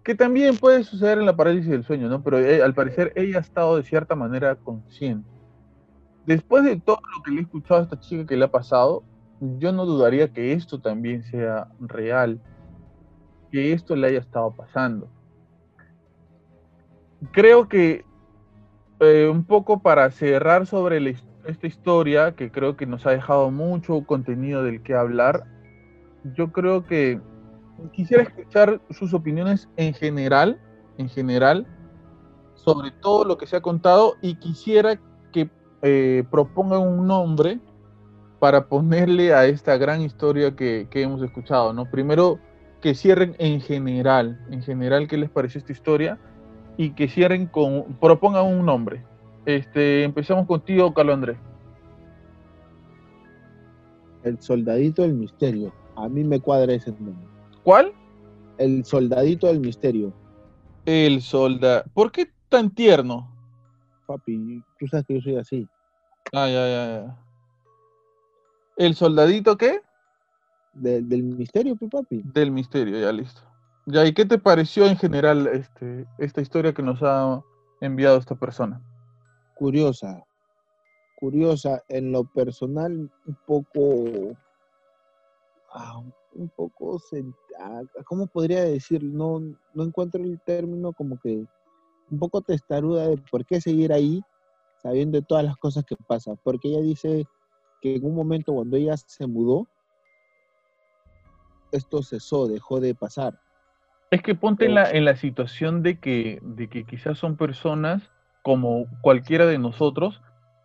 Speaker 1: que también puede suceder en la parálisis del sueño, ¿no? Pero eh, al parecer ella ha estado de cierta manera consciente. Después de todo lo que le he escuchado a esta chica que le ha pasado, yo no dudaría que esto también sea real, que esto le haya estado pasando. Creo que eh, un poco para cerrar sobre esta historia, que creo que nos ha dejado mucho contenido del que hablar, yo creo que quisiera escuchar sus opiniones en general, en general, sobre todo lo que se ha contado y quisiera que eh, propongan un nombre para ponerle a esta gran historia que, hemos escuchado, ¿no? Primero, que cierren en general, en general, qué les pareció esta historia y que cierren con, propongan un nombre. Este, empezamos contigo, Carlos Andrés.
Speaker 2: El soldadito del misterio. A mí me cuadra ese nombre.
Speaker 1: ¿Cuál?
Speaker 2: El soldadito del misterio.
Speaker 1: El soldado. ¿Por qué tan tierno?
Speaker 2: Papi, tú sabes que yo soy así.
Speaker 1: Ah, ya, ya, ya. ¿El soldadito qué?
Speaker 2: del misterio, pues, papi.
Speaker 1: Del misterio, ya listo. Ya, ¿y qué te pareció en general este, esta historia que nos ha enviado esta persona?
Speaker 2: Curiosa. Curiosa. En lo personal, un poco. Ah, un poco, ah, ¿cómo podría decir? No, no encuentro el término como que un poco testaruda de por qué seguir ahí sabiendo de todas las cosas que pasan. Porque ella dice que en un momento cuando ella se mudó, esto cesó, dejó de pasar.
Speaker 1: Es que ponte en la, en la situación de que, de que quizás son personas como cualquiera de nosotros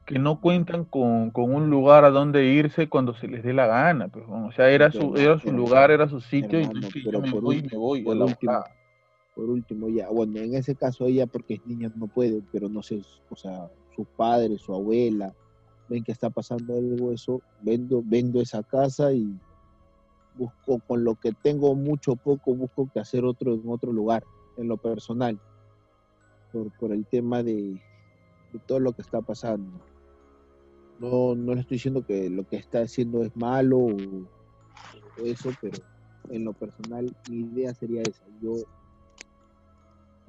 Speaker 1: que no cuentan con, un lugar a donde irse cuando se les dé la gana. Pues, o sea, era su, era su lugar, era su sitio, y yo me voy me voy.
Speaker 2: Por último, por último, ya, bueno, en ese caso ella, porque es niña, no puede, pero no sé, o sea, sus padres, su abuela, ven que está pasando algo, eso, vendo, vendo esa casa y busco, con lo que tengo mucho poco, busco que hacer otro en otro lugar, en lo personal, por, por el tema de, de todo lo que está pasando. No, no le estoy diciendo que lo que está haciendo es malo o, eso, pero en lo personal mi idea sería esa. Yo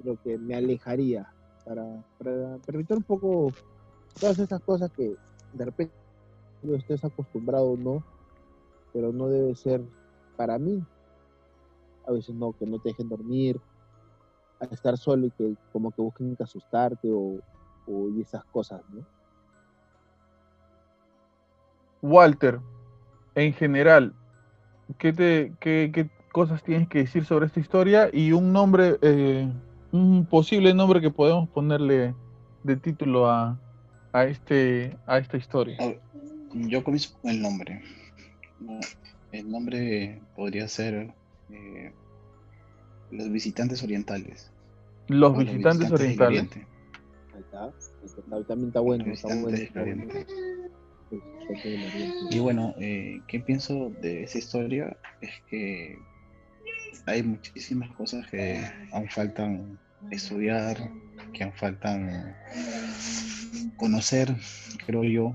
Speaker 2: creo que me alejaría para, para, evitar un poco todas esas cosas que de repente lo estés acostumbrado o no, pero no debe ser para mí. A veces no, que no te dejen dormir, a estar solo y que como que busquen que asustarte o, o y esas cosas, ¿no?
Speaker 1: Walter, en general, ¿qué, te, qué, qué cosas tienes que decir sobre esta historia y un nombre, eh, un posible nombre que podemos ponerle de título a, a, este, a esta historia?
Speaker 3: Yo comienzo con el nombre. ¿no? El nombre podría ser eh, Los visitantes orientales.
Speaker 1: Los visitantes orientales.
Speaker 3: Oriente.
Speaker 2: Ahí está. Ahí También está bueno,
Speaker 3: Los
Speaker 2: está bueno.
Speaker 3: Y bueno, eh, ¿qué pienso de esa historia? Es que hay muchísimas cosas que aún faltan estudiar, que aún faltan conocer, creo yo.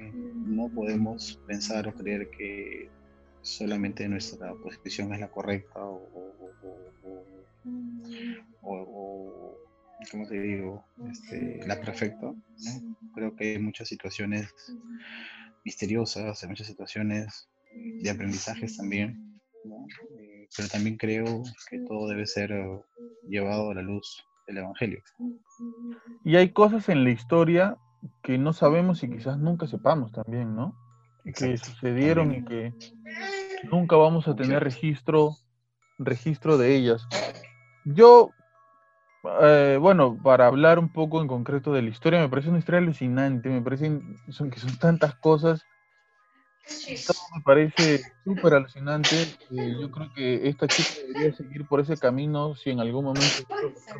Speaker 3: Eh, No podemos pensar o creer que solamente nuestra posición es la correcta o- o- o- ¿cómo te digo? Este, la perfecta. ¿no? Creo que hay muchas situaciones misteriosas, hay muchas situaciones de aprendizajes también, ¿no? Eh, pero también creo que todo debe ser eh, llevado a la luz del Evangelio.
Speaker 1: Y hay cosas en la historia que no sabemos y quizás nunca sepamos también, ¿no? Que
Speaker 3: Exacto,
Speaker 1: sucedieron y que nunca vamos a tener registro, registro de ellas. Yo, eh, bueno, para hablar un poco en concreto de la historia, me parece una historia alucinante, me parecen son, que son tantas cosas, me parece súper alucinante. eh, yo creo que esta chica debería seguir por ese camino si en algún momento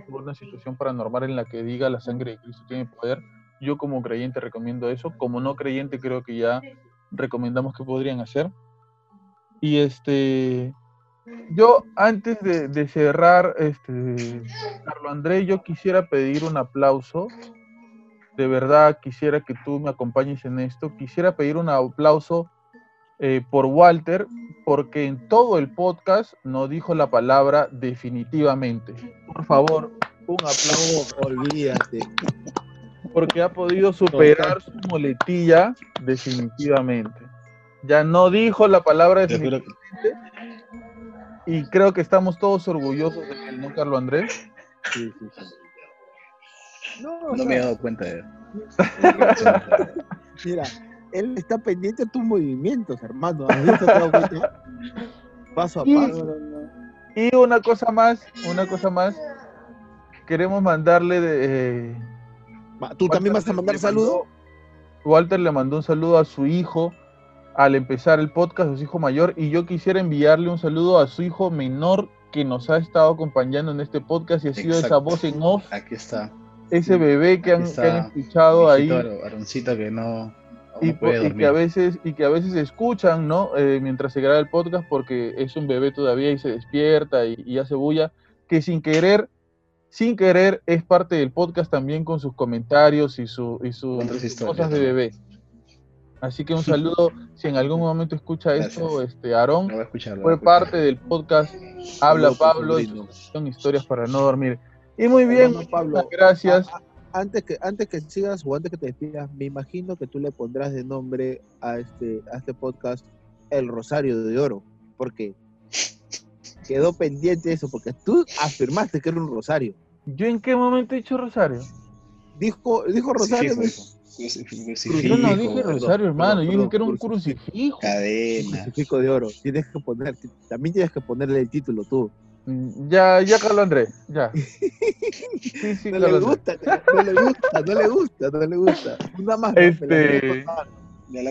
Speaker 1: por una situación paranormal en la que diga la sangre de Cristo tiene poder. Yo como creyente recomiendo eso, como no creyente creo que ya recomendamos que podrían hacer. Y este, yo antes de, de cerrar, este, Carlos André, yo quisiera pedir un aplauso. De verdad quisiera que tú me acompañes en esto. Quisiera pedir un aplauso eh, por Walter, porque en todo el podcast no dijo la palabra definitivamente. Por favor, un aplauso,
Speaker 2: No, olvídate.
Speaker 1: porque ha podido superar su muletilla definitivamente. Ya no dijo la palabra definitivamente y creo que estamos todos orgullosos de él, ¿no, Carlos Andrés?
Speaker 2: Sí, sí, sí. No, o
Speaker 3: No
Speaker 2: sea,
Speaker 3: me he dado cuenta de
Speaker 2: Mira, él está pendiente de tus movimientos, hermano. Paso a paso.
Speaker 1: Y una cosa más, una cosa más, queremos mandarle de... eh,
Speaker 2: ¿Tú también vas a mandar saludo?
Speaker 1: Walter le mandó un saludo a su hijo al empezar el podcast, a su hijo mayor, y yo quisiera enviarle un saludo a su hijo menor que nos ha estado acompañando en este podcast y ha sido esa
Speaker 3: Exacto.
Speaker 1: voz en off,
Speaker 3: Aquí está.
Speaker 1: ese bebé que han, que han escuchado ahí.
Speaker 3: Hijito Aro- Aroncito que no,
Speaker 1: y,
Speaker 3: puede
Speaker 1: y que a veces y que a veces escuchan no Eh, mientras se graba el podcast porque es un bebé todavía y se despierta y, y hace bulla que sin querer sin querer es parte del podcast también con sus comentarios y su y sus cosas de bebé así que un saludo si en algún momento escucha esto este Aarón fue parte del podcast habla Pablo y sección historias para no dormir. Y muy bien
Speaker 2: Hermano Pablo,
Speaker 1: muchas gracias.
Speaker 2: A- a- antes que antes que sigas o antes que te despidas, me imagino que tú le pondrás de nombre a este a este podcast El Rosario de Oro, porque quedó pendiente eso, porque tú afirmaste que era un rosario.
Speaker 1: yo en qué momento he dicho Rosario
Speaker 2: Dijo dijo Rosario,
Speaker 3: Crucifijo,
Speaker 2: ¿no?
Speaker 3: Crucifijo,
Speaker 1: yo no dije Rosario hermano
Speaker 2: perdón,
Speaker 1: yo dije que era un crucifijo
Speaker 3: Cadena.
Speaker 2: crucifijo de oro. Tienes que poner, también tienes que ponerle el título tú.
Speaker 1: Mm, Ya, ya, Carlos Andrés, ya. Sí, sí,
Speaker 2: No
Speaker 1: Carlos
Speaker 2: le gusta, no le gusta, no le gusta, no le gusta. Una más.
Speaker 1: Este,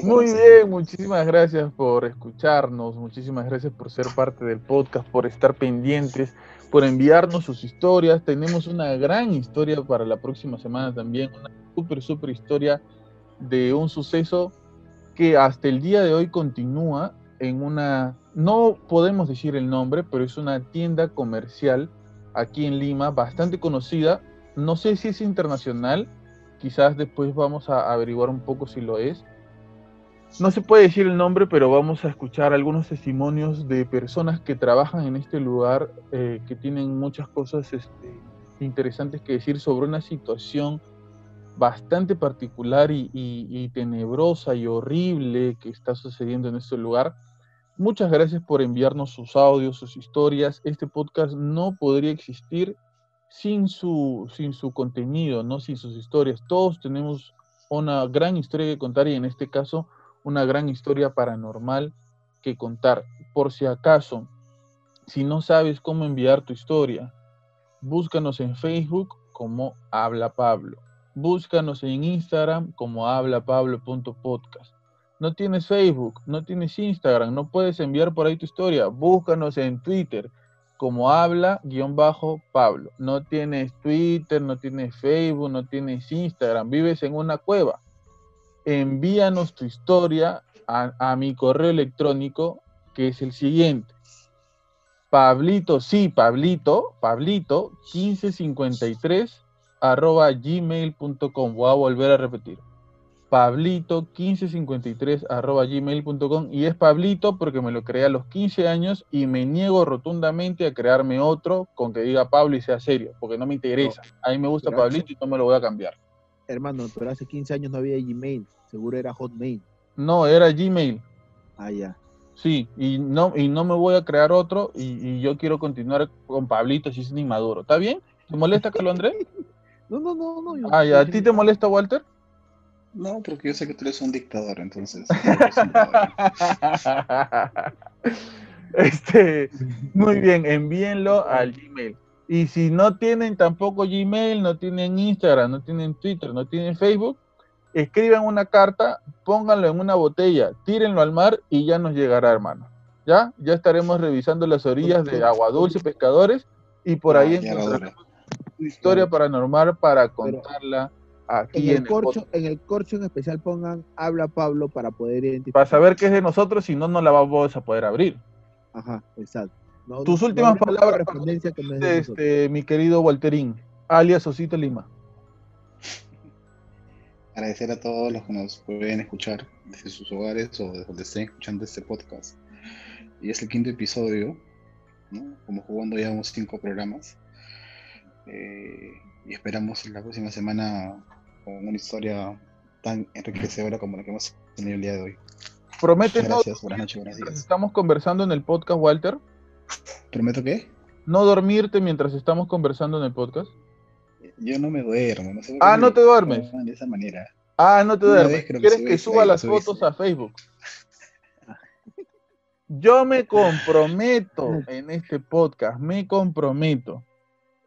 Speaker 1: Muy bien, muchísimas gracias por escucharnos, muchísimas gracias por ser parte del podcast, por estar pendientes, por enviarnos sus historias. Tenemos una gran historia para la próxima semana también, una súper, súper historia de un suceso que hasta el día de hoy continúa en una, no podemos decir el nombre, pero es una tienda comercial aquí en Lima, bastante conocida. No sé si es internacional, quizás después vamos a averiguar un poco si lo es. No se puede decir el nombre, pero vamos a escuchar algunos testimonios de personas que trabajan en este lugar, eh, que tienen muchas cosas este, interesantes que decir sobre una situación bastante particular y, y, tenebrosa y horrible que está sucediendo en este lugar. Muchas gracias por enviarnos sus audios, sus historias. Este podcast no podría existir sin su, sin su contenido, ¿no? sin sus historias. Todos tenemos una gran historia que contar y en este caso una gran historia paranormal que contar. Por si acaso, si no sabes cómo enviar tu historia, búscanos en Facebook como Habla Pablo. Búscanos en Instagram como hablapablo.podcast. No tienes Facebook, no tienes Instagram, no puedes enviar por ahí tu historia. Búscanos en Twitter como habla-pablo. No tienes Twitter, no tienes Facebook, no tienes Instagram, vives en una cueva. Envíanos tu historia a, a mi correo electrónico que es el siguiente Pablito, sí, Pablito, Pablito, 1553 arroba gmail.com. Voy a volver a repetir. Pablito 1553 arroba gmail.com y es Pablito porque me lo creé a los 15 años y me niego rotundamente a crearme otro con que diga Pablo y sea serio, porque no me interesa. a mí me gusta Pablito y no me lo voy a cambiar.
Speaker 2: Hermano, pero hace 15 años no había Gmail, seguro era Hotmail.
Speaker 1: No, era Gmail.
Speaker 2: Ah, ya.
Speaker 1: Sí, y no, y no me voy a crear otro y, yo quiero continuar con Pablito si es un inmaduro. ¿Está bien? ¿Te molesta, Carlos Andrés?
Speaker 2: no, no, no, no.
Speaker 1: ah, ¿a ti te molesta, Walter?
Speaker 3: No, porque yo sé que tú eres un dictador, entonces.
Speaker 1: este, muy bien, envíenlo al Gmail. Y si no tienen tampoco Gmail, no tienen Instagram, no tienen Twitter, no tienen Facebook, escriban una carta, pónganlo en una botella, tírenlo al mar y ya nos llegará, hermano. ¿Ya? Ya estaremos revisando las orillas de Agua Dulce Pescadores y por ahí encontraremos una historia paranormal para contarla aquí
Speaker 2: en el, corcho, en el corcho en especial pongan habla Pablo para poder identificar.
Speaker 1: Para saber qué es de nosotros, si no, no la vamos a poder abrir.
Speaker 2: Ajá, exacto.
Speaker 1: Tus últimas palabras, este, mi querido Walterín, alias Osito Lima
Speaker 3: agradecer a todos los que nos pueden escuchar desde sus hogares o desde donde estén escuchando este podcast. Y es el quinto episodio, ¿no? como jugando ya unos cinco programas. Eh, y esperamos la próxima semana con una historia tan enriquecedora como la que hemos tenido el día de hoy.
Speaker 1: Promete Gracias, buenas noches, días. Estamos conversando en el podcast, Walter.
Speaker 3: ¿Prometo qué?
Speaker 1: No dormirte mientras estamos conversando en el podcast.
Speaker 3: Yo no me duermo. No sé
Speaker 1: ah, no te duermes.
Speaker 3: De esa manera.
Speaker 1: Ah, no te duermes. ¿Quieres que, suba las fotos a Facebook? Yo me comprometo en este podcast, me comprometo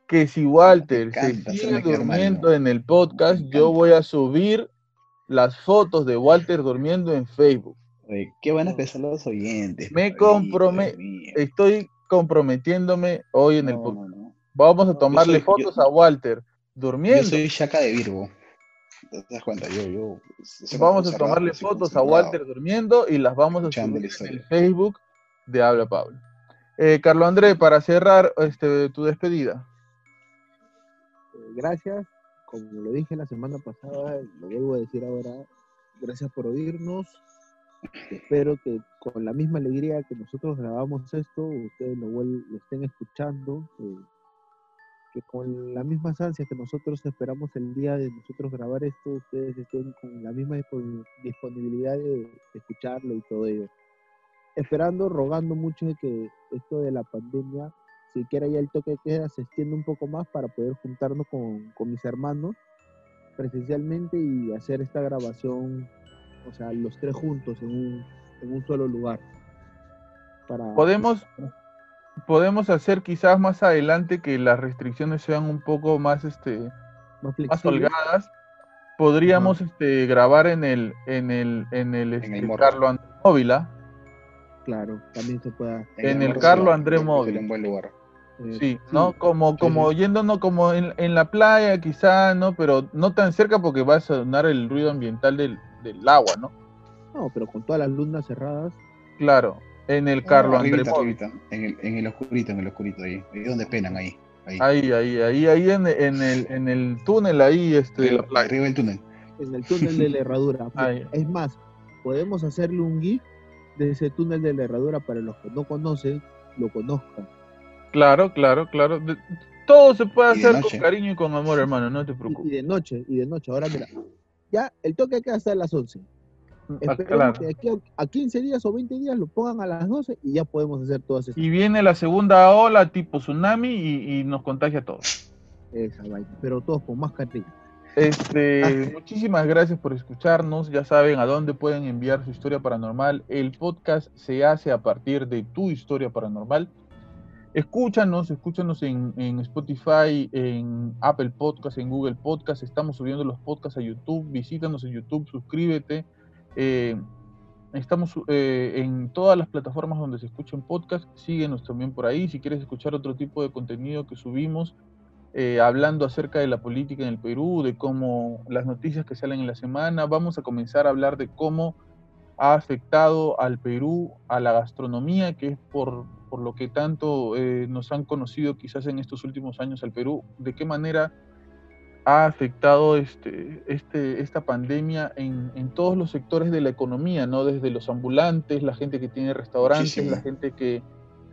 Speaker 1: que si Walter se sigue durmiendo en el podcast, yo voy a subir las fotos de Walter durmiendo en Facebook.
Speaker 3: qué van a pensar los oyentes.
Speaker 1: Me comprometo, estoy comprometiéndome hoy en el podcast. Vamos a tomarle fotos a Walter durmiendo. Yo
Speaker 3: soy Shaka de Virgo. ¿Te das cuenta? Yo, yo,
Speaker 1: vamos a tomarle fotos a Walter durmiendo y las vamos a subir en el Facebook de Habla Pablo. Eh, Carlos André, para cerrar este, tu despedida.
Speaker 2: Eh, gracias. Como lo dije la semana pasada, lo vuelvo a decir ahora. Gracias por oírnos. Espero que con la misma alegría que nosotros grabamos esto, ustedes lo, lo estén escuchando. Eh, que con la misma ansia que nosotros esperamos el día de nosotros grabar esto, ustedes estén con la misma disponibilidad de escucharlo y todo ello. Esperando, rogando mucho de que esto de la pandemia, siquiera ya el toque de queda se extienda un poco más para poder juntarnos con, con mis hermanos presencialmente y hacer esta grabación, o sea, los tres juntos en un, en un solo lugar.
Speaker 1: Para, Podemos, podemos hacer quizás más adelante que las restricciones sean un poco más este más, holgadas. Podríamos este grabar en el en el en el, este, Carlo André Móvila
Speaker 2: claro también se puede
Speaker 1: en, el, Carlo André Móvil.
Speaker 3: un buen lugar.
Speaker 1: Sí, ¿no? Como, como yéndonos como en, en, la playa quizá, ¿no? Pero no tan cerca porque va a sonar el ruido ambiental del, del agua, ¿no?
Speaker 2: No, pero con todas las lunas cerradas.
Speaker 1: Claro, en el Carlos André
Speaker 3: En el, en el oscurito, en el oscurito, ahí. Ahí donde penan, ahí.
Speaker 1: Ahí, ahí, ahí, ahí, ahí en, en, el, en el túnel, ahí, este.
Speaker 3: Arriba del túnel.
Speaker 2: En el túnel de la herradura. es más, podemos hacerle un GIF de ese túnel de la herradura para los que no conocen, lo conozcan.
Speaker 1: Claro, claro, claro. Todo se puede hacer con cariño y con amor, hermano, no te
Speaker 2: Y, y
Speaker 1: preocupes.
Speaker 2: de noche, y de noche. Ahora mira, ya el toque queda hasta las 11.
Speaker 1: Ah,
Speaker 2: Esperemos
Speaker 1: claro.
Speaker 2: que de aquí a, a 15 días o 20 días lo pongan a las 12 y ya podemos hacer todas estas
Speaker 1: Y viene la segunda ola tipo tsunami y, y nos contagia a todos.
Speaker 2: esa vaina, pero todos con mascarilla.
Speaker 1: Este, muchísimas gracias por escucharnos. Ya saben a dónde pueden enviar su historia paranormal. El podcast se hace a partir de tu historia paranormal. Escúchanos, escúchanos en, Spotify, en Apple Podcast, en Google Podcast. Estamos subiendo los podcasts a YouTube. Visítanos en YouTube, suscríbete. Eh, estamos eh, en todas las plataformas donde se escuchen podcasts. Síguenos también por ahí. Si quieres escuchar otro tipo de contenido que subimos, eh, hablando acerca de la política en el Perú, de cómo las noticias que salen en la semana. Vamos a comenzar a hablar de cómo ha afectado al Perú, a la gastronomía, que es por, por lo que tanto eh, nos han conocido quizás en estos últimos años al Perú, de qué manera ha afectado este, este, esta pandemia en, en todos los sectores de la economía, ¿no? Desde los ambulantes, la gente que tiene restaurantes, la gente que,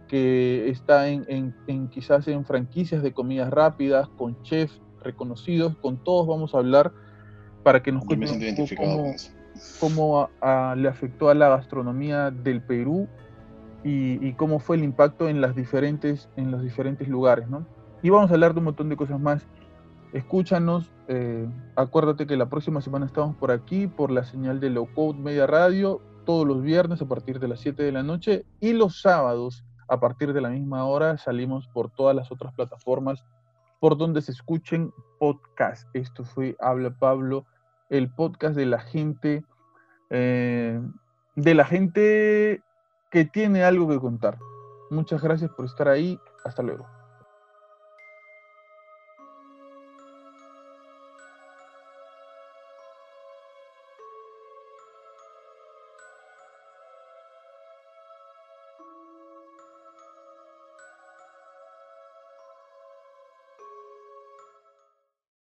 Speaker 1: que está en, en- en quizás en franquicias de comidas rápidas, con chefs reconocidos, con todos vamos a hablar para que nos cuenten cómo. Cómo a- a- le afectó a la gastronomía del Perú y, y cómo fue el impacto en las diferentes en los diferentes lugares, ¿no? Y vamos a hablar de un montón de cosas más. Escúchanos, eh, acuérdate que la próxima semana estamos por aquí por la señal de Low Code Media Radio todos los viernes a partir de las 7 de la noche y los sábados a partir de la misma hora salimos por todas las otras plataformas por donde se escuchen podcasts. Esto fue Habla Pablo, el podcast de la gente, eh, de la gente que tiene algo que contar. Muchas gracias por estar ahí. Hasta luego.